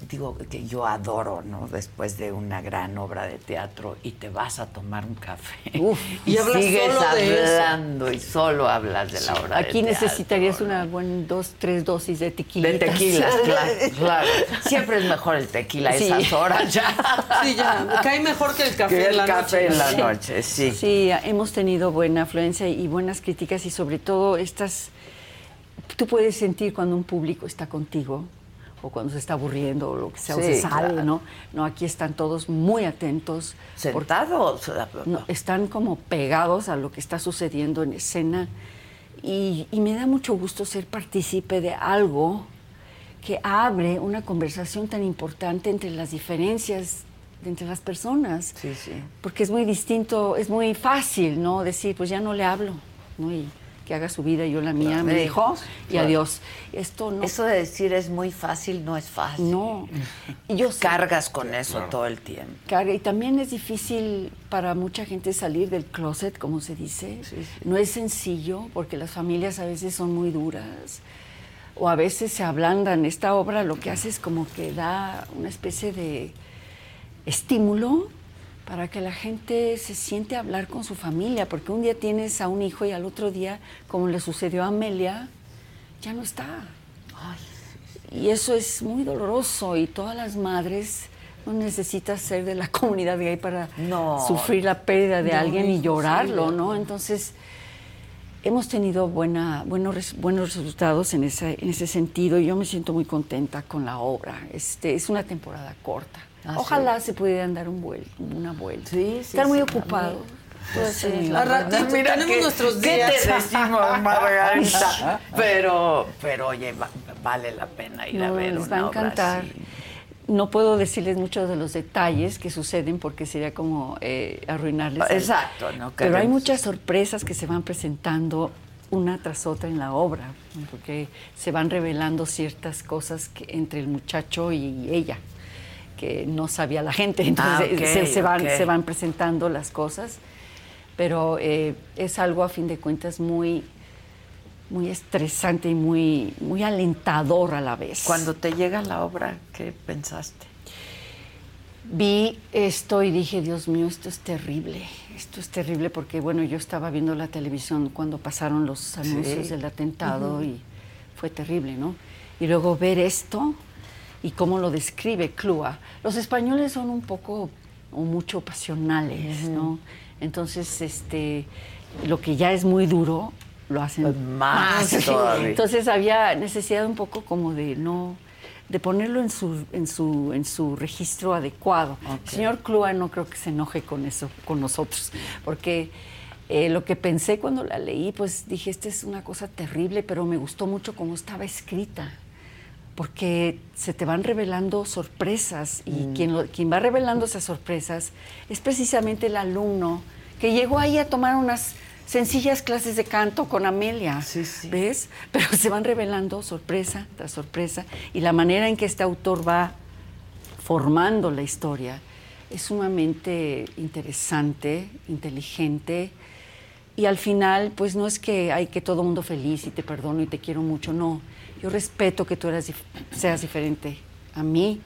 digo, que yo adoro, ¿no? Después de una gran obra de teatro y te vas a tomar un café Uf, y, sigues solo hablando y solo hablas de la obra Aquí de teatro. necesitarías una buena dos, tres dosis de tequila. De tequila, claro, claro. Siempre es mejor el tequila a Sí. esas horas ya. Sí, ya, me cae mejor que el café Que en la café noche. en la noche, sí. Sí, hemos tenido buena afluencia y buenas críticas y sobre todo estas, tú puedes sentir cuando un público está contigo o cuando se está aburriendo o lo que sea, o Sí, se sale, claro. ¿no? No, aquí están todos muy atentos. Sentados. No, están como pegados a lo que está sucediendo en escena y, y me da mucho gusto ser partícipe de algo que abre una conversación tan importante entre las diferencias entre las personas. Sí, sí. Porque es muy distinto, es muy fácil, ¿no? Decir, pues ya no le hablo, ¿no? Y que haga su vida, yo la mía, Claro. me dejó y Claro. adiós. Esto no. Eso de decir es muy fácil, no es fácil. No. Y yo sé- Cargas con eso todo el tiempo. carga. Y también es difícil para mucha gente salir del closet, como se dice. No es sencillo porque las familias a veces son muy duras o a veces se ablandan. Esta obra lo que hace es como que da una especie de estímulo para que la gente se siente a hablar con su familia, porque un día tienes a un hijo y al otro día, como le sucedió a Amelia, ya no está. Y eso es muy doloroso y todas las madres no necesitas ser de la comunidad gay para No. sufrir la pérdida de No, alguien y llorarlo, ¿no? Entonces, hemos tenido buena, buenos, buenos resultados en ese, en ese sentido y yo me siento muy contenta con la obra. Este, es una temporada corta. Ah, Ojalá se pudieran dar un vuel, una vuelta. Sí, sí, Estar muy sí, ocupado. Pues Sí, sí, la ratito, tenemos ¿qué- nuestros ¿Qué días. te decimos, Margarita? pero, pero oye, va- vale la pena ir a No, ver les una va a obra encantar. así. no puedo decirles muchos de los detalles que suceden porque sería como eh, arruinarles. el- Exacto, no Pero hay muchas sorpresas que se van presentando una tras otra en la obra, porque se van revelando ciertas cosas que, entre el muchacho y ella que no sabía la gente, entonces Ah, ok, se, se van, se van presentando las cosas, pero eh, es algo a fin de cuentas muy, muy estresante y muy, muy alentador a la vez. Cuando te llega la obra, ¿qué pensaste? Vi esto y dije, Dios mío, esto es terrible. Esto es terrible porque, bueno, yo estaba viendo la televisión cuando pasaron los anuncios Sí. del atentado y fue terrible, ¿no? Y luego ver esto y cómo lo describe Clua. Los españoles son un poco o mucho pasionales, ¿no? Entonces, este, lo que ya es muy duro, lo hacen Pues más todavía. Entonces había necesidad un poco como de no de ponerlo en su en su en su registro adecuado. El señor Clua no creo que se enoje con eso con nosotros, porque eh, lo que pensé cuando la leí, pues dije, esta es una cosa terrible, pero me gustó mucho cómo estaba escrita porque se te van revelando sorpresas y Mm. quien, lo- quien va revelando esas sorpresas es precisamente el alumno que llegó ahí a tomar unas sencillas clases de canto con Amelia, ¿ves? Pero se van revelando sorpresa tras sorpresa y la manera en que este autor va formando la historia es sumamente interesante, inteligente y al final pues no es que hay que todo mundo feliz y te perdono y te quiero mucho, no. Yo respeto que tú eras seas diferente a mí.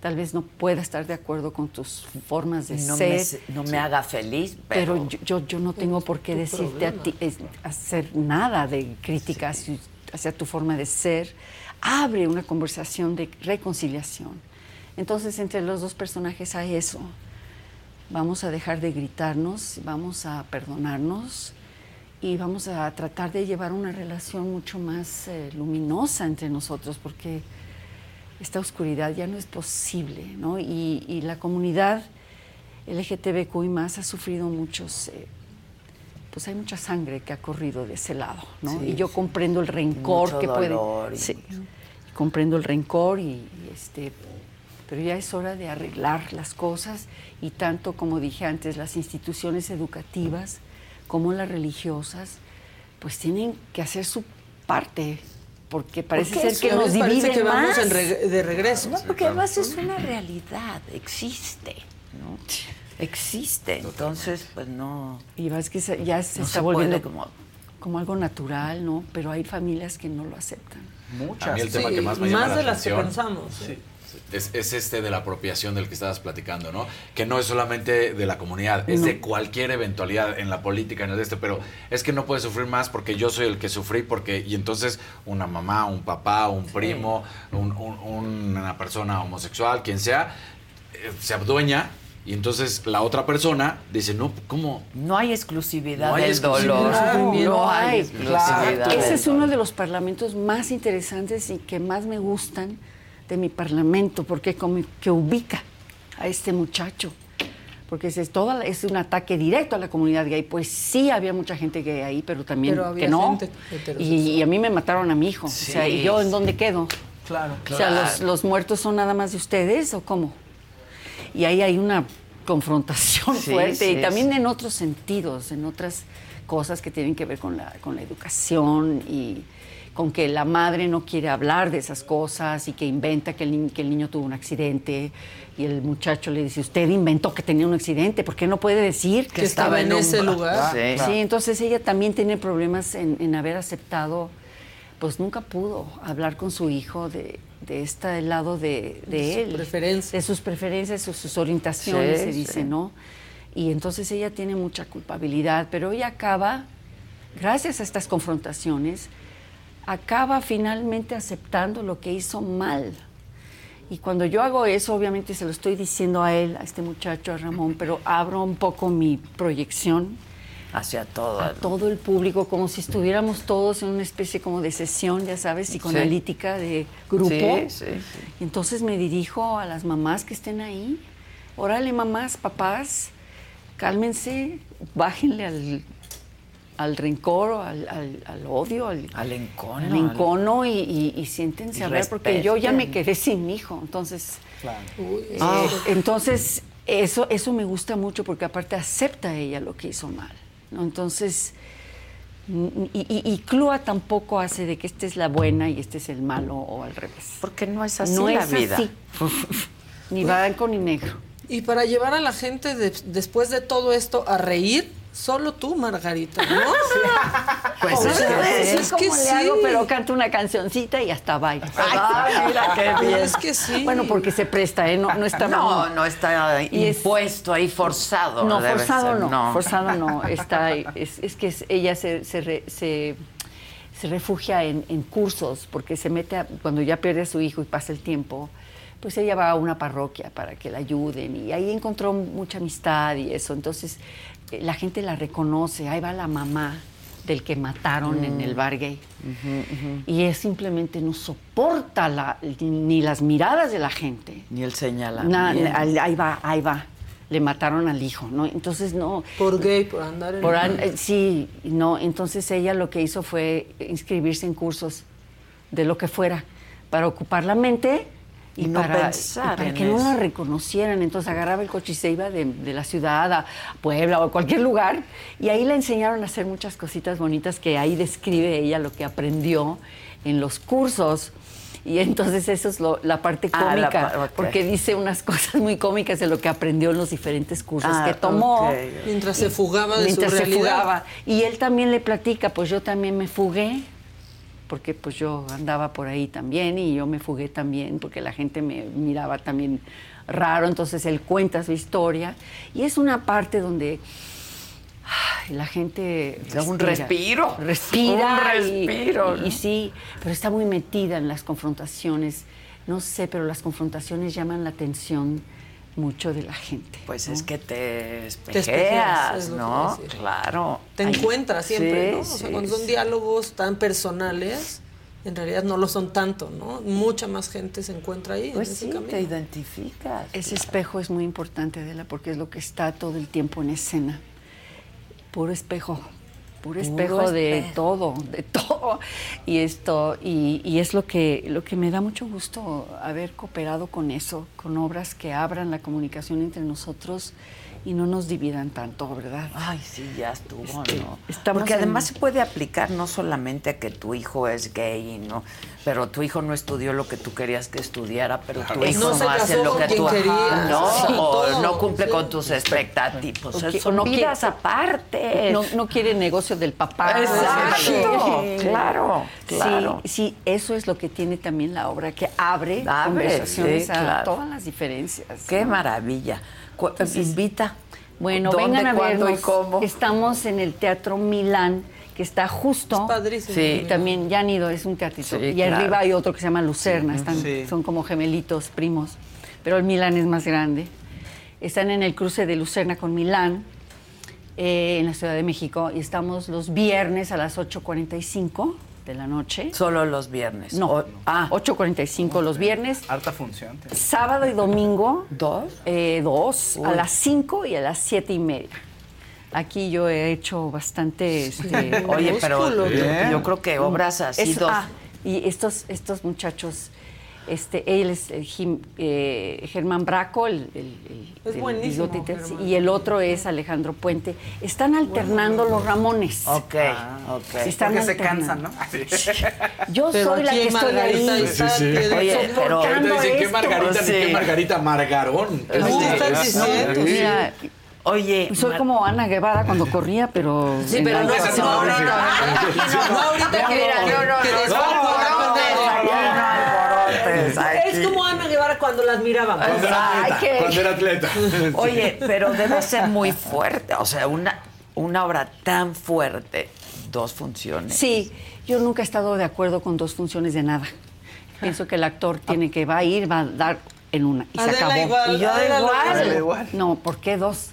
Tal vez no pueda estar de acuerdo con tus formas de no ser. Me, no me haga feliz, pero, Pero yo, yo, yo no tengo por qué decirte a problema. ti, es- hacer nada de crítica hacia, hacia tu forma de ser. Abre una conversación de reconciliación. Entonces, entre los dos personajes hay eso. Vamos a dejar de gritarnos, vamos a perdonarnos y vamos a tratar de llevar una relación mucho más eh, luminosa entre nosotros, porque esta oscuridad ya no es posible, ¿no? Y, y la comunidad LGTBQI más ha sufrido muchos, eh, pues hay mucha sangre que ha corrido de ese lado, ¿no? Sí, y yo sí. comprendo el rencor Mucho que dolor puede... y Sí, comprendo el rencor y, y, este... Pero ya es hora de arreglar las cosas y tanto, como dije antes, las instituciones educativas como las religiosas, pues tienen que hacer su parte, porque parece ser que nos divide que vamos más. en reg- de regreso. No, porque además es una realidad, existe, ¿no? Existe, entonces pues no... Y vas que se- ya se No está se volviendo como, como algo natural, ¿no? Pero hay familias que no lo aceptan. A mí el tema que más me llama la de las que pensamos. ¿eh? Es, es este de la apropiación del que estabas platicando, ¿no? Que no es solamente de la comunidad, es No. de cualquier eventualidad en la política, en el de este, pero es que no puedes sufrir más porque yo soy el que sufrí, porque, y entonces una mamá, un papá, un primo, un- un- una persona homosexual, quien sea, eh, se adueña y entonces la otra persona dice, no, ¿cómo? No hay exclusividad No hay del exclusividad. dolor. Claro, no hay Ay, exclusividad. Ese es uno de los parlamentos más interesantes y que más me gustan de mi parlamento, porque como que ubica a este muchacho. Porque es, es toda es un ataque directo a la comunidad gay. Pues sí había mucha gente gay ahí, pero también Pero había que no. Y, y a mí me mataron a mi hijo. O sea, ¿y yo en dónde quedo? Claro. O sea, ¿los, los muertos son nada más de ustedes o cómo? Y ahí hay una confrontación Sí, fuerte sí, y también sí. en otros sentidos, en otras cosas que tienen que ver con la, con la educación y con que la madre no quiere hablar de esas cosas y que inventa que el, que el niño tuvo un accidente y el muchacho le dice, usted inventó que tenía un accidente, ¿por qué no puede decir Que estaba en un- ese lugar. Sí. Sí, entonces ella también tiene problemas en, en haber aceptado, pues nunca pudo hablar con su hijo de, de este lado de, de De él. preferencia. De sus preferencias o sus orientaciones, Sí, se sí. dice, ¿no? Y entonces ella tiene mucha culpabilidad, pero ella acaba, gracias a estas confrontaciones, acaba finalmente aceptando lo que hizo mal. Y cuando yo hago eso, obviamente se lo estoy diciendo a él, a este muchacho, a Ramón, pero abro un poco mi proyección Hacia todo. a todo el público, como si estuviéramos todos en una especie como de sesión, ya sabes, psicoanalítica de grupo. Sí, sí, sí. Y Entonces me dirijo a las mamás que estén ahí. Órale, mamás, papás, cálmense, bájenle al, al rencor, al, al- al odio, al, Al encono. al encono y, y- y siéntense Y a ver, porque yo ya me quedé sin mi hijo. Entonces, Eh, Ah. Entonces, eso, eso me gusta mucho porque aparte acepta ella lo que hizo mal. ¿no? Entonces, mm, y, y, y Clúa tampoco hace de que esta es la buena y este es el malo o al revés. Porque no es así no la es vida. así. ni blanco ni negro. Y para llevar a la gente de- después de todo esto a reír, solo tú, Margarita, ¿no? Pues O es, sea, es que sí. hago, pero canto una cancioncita y hasta bye. Ay, mira qué bien. Es que sí. Bueno, porque se presta, ¿eh? No, no está No, no está Y es- impuesto ahí forzado. No, forzado no, forzado no. Está, es, es que es- ella se, se, re- se- se refugia en, en cursos porque se mete, a- cuando ya pierde a su hijo y pasa el tiempo, pues ella va a una parroquia para que la ayuden y ahí encontró mucha amistad y eso. Entonces la gente la reconoce, ahí va la mamá del que mataron en Mm. el bar gay. Y es simplemente no soporta la- ni las miradas de la gente. Ni el Na- señalamiento. ahí ahí va, ahí va. Le mataron al hijo, ¿no? Entonces no. Por gay, por andar en... Por an- eh, sí, no. Entonces ella lo que hizo fue inscribirse en cursos de lo que fuera para ocupar la mente y, Y no para, pensar y para en que no la reconocieran. Entonces agarraba el coche y se iba de, de la ciudad a Puebla o a cualquier lugar y ahí le enseñaron a hacer muchas cositas bonitas que ahí describe ella lo que aprendió en los cursos. Y entonces eso es lo- la parte Ah, la cómica, porque dice unas cosas muy cómicas de lo que aprendió en los diferentes cursos Ah, que tomó. Mientras se fugaba de Mientras su se realidad. fugaba. Y él también le platica, pues yo también me fugué, porque pues yo andaba por ahí también y yo me fugué también, porque la gente me miraba también raro, entonces él cuenta su historia y es una parte donde ay, la gente Da un respiro. respira Un y- respiro, y, ¿no? sí, pero está muy metida en las confrontaciones, no sé, pero las confrontaciones llaman la atención mucho de la gente. Pues ¿no? es que te espejeas, espejeas, es lo que ¿no? Claro. Te Ay, encuentras siempre, sí, ¿no? O sea, sí, cuando son sí. diálogos tan personales, en realidad no lo son tanto, ¿no? Mucha más gente se encuentra ahí Pues en ese sí, camino. te identificas. Ese espejo es muy importante, Adela, porque es lo que está todo el tiempo en escena. Puro espejo, puro espejo de espejo. todo, de todo. Y esto, y, y es lo que, lo que me da mucho gusto haber cooperado con eso, con obras que abran la comunicación entre nosotros y no nos dividan tanto, ¿verdad? Ay, sí, ya estuvo, Este, ¿no? estamos Porque en- además se puede aplicar no solamente a que tu hijo es gay, ¿no? Pero tu hijo no estudió lo que tú querías que estudiara, pero tu No hijo no hace lo que tú quería. no, Sí, o no cumple sí. con tus expectativas. O que- son o no vidas quiere- aparte. No, no quiere negocio del papá. Exacto, claro, Sí, claro. Sí, eso es lo que tiene también la obra, que abre, Abre, conversaciones sí, a claro. todas las diferencias. Qué ¿no? maravilla. Cu- invita. Bueno, ¿Dónde, vengan a vernos. y cómo? Estamos en el Teatro Milán, que está justo. Es padrísimo. Sí. También ya han ido, es un teatrito. Sí, y claro. arriba hay otro que se llama Lucerna, están, Sí. son como gemelitos, primos. Pero el Milán es más grande. Están en el cruce de Lucerna con Milán, eh, en la Ciudad de México, y estamos los viernes a las 8.45 de la noche. Solo los viernes. No, O- ah, 8.45 los viernes. Harta función. Sábado y domingo. ¿Dos? Eh, dos, a las 5 y a las siete y media. Aquí yo he hecho bastante. este, Oye, pero yo creo que obras así es- dos. ah, y estos, estos muchachos, este, él es el Jim- eh, Germán Braco, el, el- el- Es buenísimo, y el otro es Alejandro Puente. Están alternando los Ramones. Ok, ok. Están Porque se cansan, ¿no? Yo Pero soy la que estoy Margarita ahí. Sí, sí. Oye, pero- dicen, ¿qué. Margarita ni qué Margarita Margarón? No, estás Es- diciendo, Sí. Mira, Oye, soy Mar- como Ana Guevara cuando corría, pero. Sí, pero no, no, no, no, no, ahorita. no, No, ahorita que, Mira, no, no, no, aquí. Es como Ana Guevara cuando la admirábamos. Cuando era atleta, qué- Cuando era atleta. Oye, pero debe ser muy fuerte. O sea, una, una obra tan fuerte, dos funciones. Sí, yo nunca he estado de acuerdo con dos funciones de nada. Pienso que el actor tiene que va a ir, va a dar en una y se acabó. igual, y yo Adela igual. igual. Adela igual. No, ¿por qué dos?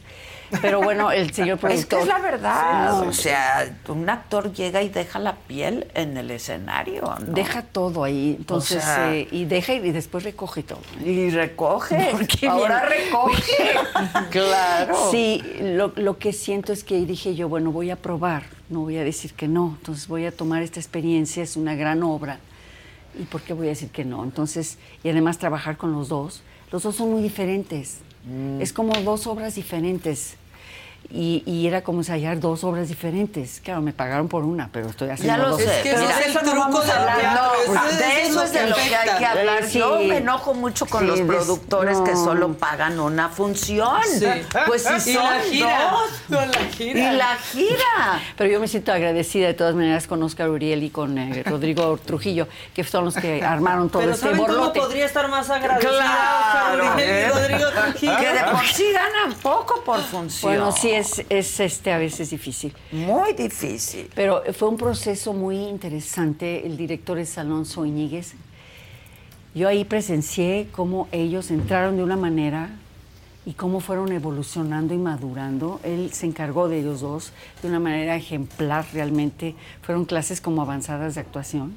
Pero bueno, el señor Es que productor. es la verdad. Sí, O sea, un actor llega y deja la piel en el escenario. ¿no? Deja todo ahí, entonces, O sea- eh, y deja y después recoge todo. Y recoge. Porque Ahora bien- recoge. claro. Sí, lo, lo que siento es que dije yo, bueno, voy a probar, no voy a decir que no, entonces voy a tomar esta experiencia, es una gran obra, ¿y por qué voy a decir que no? Entonces, y además trabajar con los dos, Los dos son muy diferentes. Es como dos obras diferentes. Y, y era como ensayar dos obras diferentes. Claro, me pagaron por una, pero estoy haciendo Ya lo dos. sé. Es que es de el eso no truco vamos a del hablar. teatro, No, de eso es eso lo es de que lo que hay que hablar. Sí. Yo me enojo mucho con Sí, los productores que solo pagan una función. Sí. Pues si Y son la gira. dos. Con la gira. Y la gira. Pero yo me siento agradecida de todas maneras con Oscar Uriel y con eh, Rodrigo Trujillo, que son los que armaron todo Pero este ¿saben cómo borlote. podría estar más agradecida Claro, Oscar Uriel y. Rodrigo Trujillo? Que de por sí ganan poco por función. Bueno, sí es, es este a veces difícil. Muy difícil. Pero fue un proceso muy interesante. El director es Alonso Iñiguez. Yo ahí presencié cómo ellos entraron de una manera y cómo fueron evolucionando y madurando. Él se encargó de ellos dos de una manera ejemplar realmente. Fueron clases como avanzadas de actuación.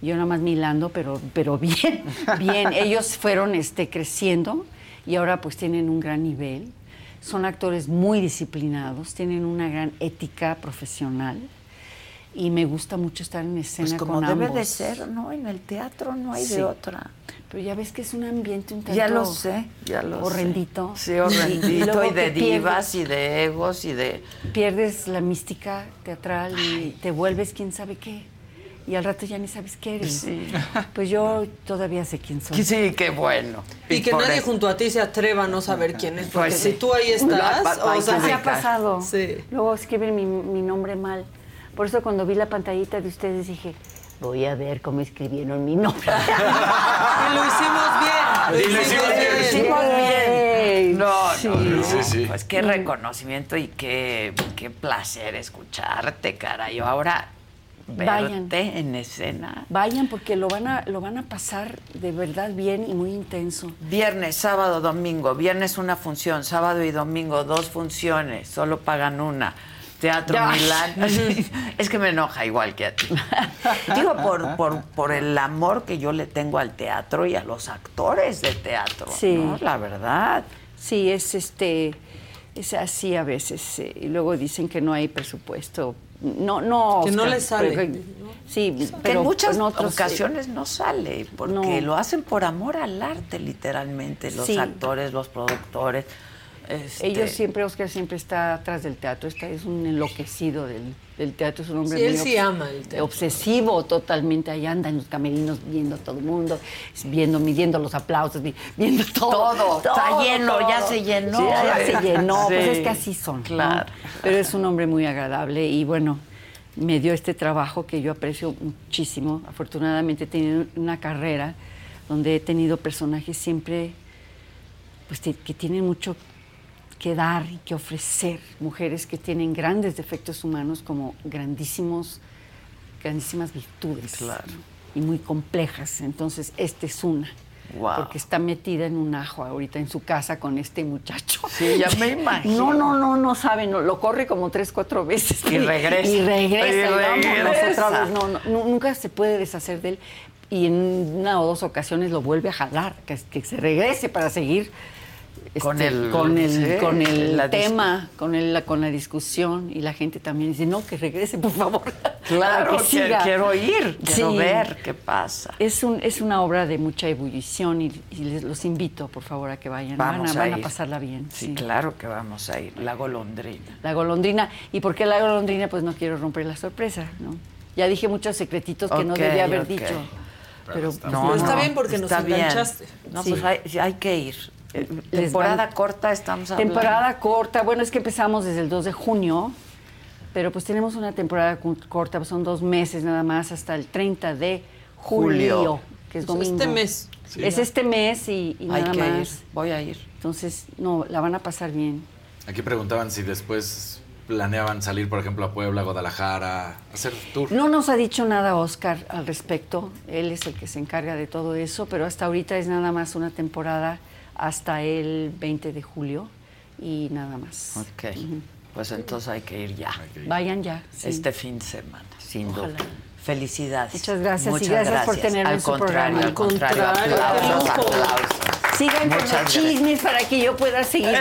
Yo nada más milando, pero, pero bien, bien. Ellos fueron este, creciendo y ahora pues tienen un gran nivel. Son actores muy disciplinados, tienen una gran ética profesional y me gusta mucho estar en escena Pues como con debe ambos. de ser, ¿no? En el teatro no hay Sí. de otra. Pero ya ves que es un ambiente un tanto Ya lo sé, ya lo sé. horrendito. Sí, horrendito. luego Y, de divas pierdes- y de egos y de... Pierdes la mística teatral y te vuelves quién sabe qué. Y al rato ya ni sabes qué eres. Sí. Pues yo todavía sé quién soy. Sí, qué bueno. Y que por nadie eso- junto a ti se atreva a no saber quién es. Porque Pues si sí. tú ahí estás, La- o sea, sí. ha pasado. Sí. Luego escriben mi, mi nombre mal. Por eso cuando vi la pantallita de ustedes dije, voy a ver cómo escribieron mi nombre. Y lo hicimos bien. Lo Y lo hicimos hicimos bien. bien. Hicimos bien. No, Sí. no, no. Sí, sí. Pues qué reconocimiento y qué, qué placer escucharte, cara. Yo ahora verte Vayan. en escena. Vayan porque lo van a lo van a pasar de verdad bien y muy intenso. Viernes, sábado, domingo. Viernes una función, sábado y domingo dos funciones. Solo pagan una. Teatro Ya. Milán. es que me enoja igual que a ti. Digo, por, por, por el amor que yo le tengo al teatro y a los actores de teatro. Sí. ¿no? La verdad. Sí, es este es así a veces eh, y luego dicen que no hay presupuesto. No, no. Que no les sale. Sí, que pero en muchas ocasiones no sale, porque no. lo hacen por amor al arte, literalmente, los Sí. actores, los productores. este, Ellos siempre, Oscar siempre está atrás del teatro, está, es un enloquecido del, del teatro, es un hombre Sí, él muy sí ama el teatro. obsesivo totalmente, ahí anda en los camerinos viendo a todo el mundo, viendo, midiendo los aplausos, vi- viendo todo. Todo, está lleno, ya se llenó. Sí, ya se llenó, pues es que así son. ¿no? claro. Pero es un hombre muy agradable y bueno, me dio este trabajo que yo aprecio muchísimo. Afortunadamente he tenido una carrera donde he tenido personajes siempre pues, que tienen mucho que dar y que ofrecer. Mujeres que tienen grandes defectos humanos como grandísimos, grandísimas virtudes. Y muy complejas. Entonces, esta es una. Guau. Porque está metida en un ajo ahorita en su casa con este muchacho. Sí, ya me imagino. No, no, no, no saben, no, lo corre como tres, cuatro veces. Y regresa. Y regresa, Y regresa. otra vez. No, no, nu- nunca se puede deshacer de él. Y en una o dos ocasiones lo vuelve a jalar, que, que se regrese para seguir Con este, el- con el, sí, con el la tema, con, el, la- con la discusión. Y la gente también dice, no, que regrese, por favor. Claro, que siga. quiero ir, quiero Sí. ver qué pasa. Es, un, es una obra de mucha ebullición y, y les los invito, por favor, a que vayan. Vamos van a, a van a ir. pasarla bien. Sí, claro que vamos a ir. La golondrina. La golondrina. ¿Y por qué la golondrina? Pues no quiero romper la sorpresa, ¿no? Ya dije muchos secretitos que no debía haber ok. dicho. Pero, pues, Pero está bien porque nos está bien. enganchaste. No, Sí. pues hay, hay que ir. Eh, Temporada van- corta estamos hablando. Temporada corta, bueno, es que empezamos desde el 2 de junio, pero pues tenemos una temporada corta, pues son dos meses nada más, hasta el 30 de julio, Julio. que es Pues domingo. este mes. Sí. Es este mes y, y Hay nada que más. ir. Voy a ir. Entonces, no, la van a pasar bien. Aquí preguntaban si después planeaban salir, por ejemplo, a Puebla, Guadalajara, hacer tour. No nos ha dicho nada Oscar al respecto, él es el que se encarga de todo eso, pero hasta ahorita es nada más una temporada hasta el 20 de julio y nada más. Ok. Pues entonces hay que ir ya. Vayan ya. sí. Este fin de semana, sin Ojalá. duda. Felicidades. Muchas gracias y Muchas gracias por tenerme Al en su contrario, programa. Al contrario, Al contrario, aplausos, aplausos. Sigan con los chismes para que yo pueda seguir.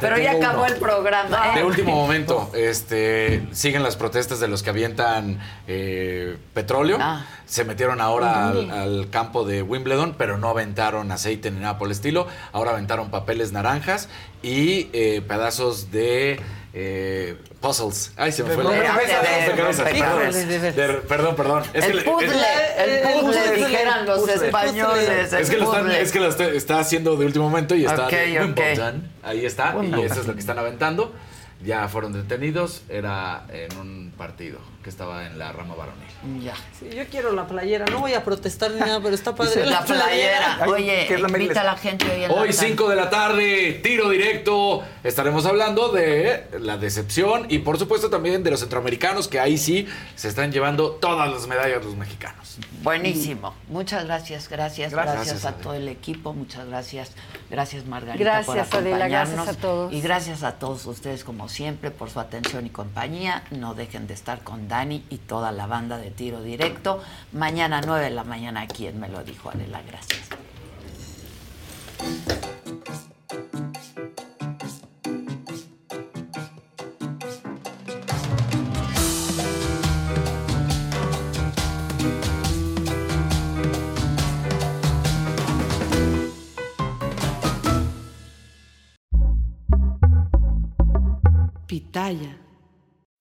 Pero ya acabó uno. el programa. De ¿eh? último momento, este, siguen las protestas de los que avientan eh, petróleo. Ah. Se metieron ahora al, campo de Wimbledon, pero no aventaron aceite ni nada por el estilo. Ahora aventaron papeles naranjas y eh, pedazos de eh, puzzles. Ay, se me fue la De perdón. Perdón. Es El que- puzzle, el puzzle, dijeran los españoles. es que, el lo están- puzzle. es que lo está, está haciendo de último momento y está Ok, de ok. Wimbledon. Ahí está, Wimbledon. y eso es lo que están aventando. Ya fueron detenidos, era en un partido que estaba en la rama varonil. Ya. Sí, yo quiero la playera. No voy a protestar ni nada, pero está padre. La playera. Oye, ¿qué es la invita a la gente hoy en la Hoy tarde. 5 de la tarde, tiro directo. Estaremos hablando de la decepción y por supuesto también de los centroamericanos que ahí sí se están llevando todas las medallas los mexicanos. Buenísimo. Muchas gracias, gracias, gracias, Gracias, a todo el equipo, muchas gracias. Gracias Margarita Gracias, por Adela, gracias acompañarnos. a todos. Y gracias a todos ustedes como siempre por su atención y compañía. No dejen de estar con Dani y toda la banda de Tiro Directo. Mañana 9 de la mañana aquí en Me lo dijo Adela, gracias. Pitaya.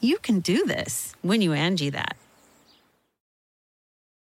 You can do this when you Angie that.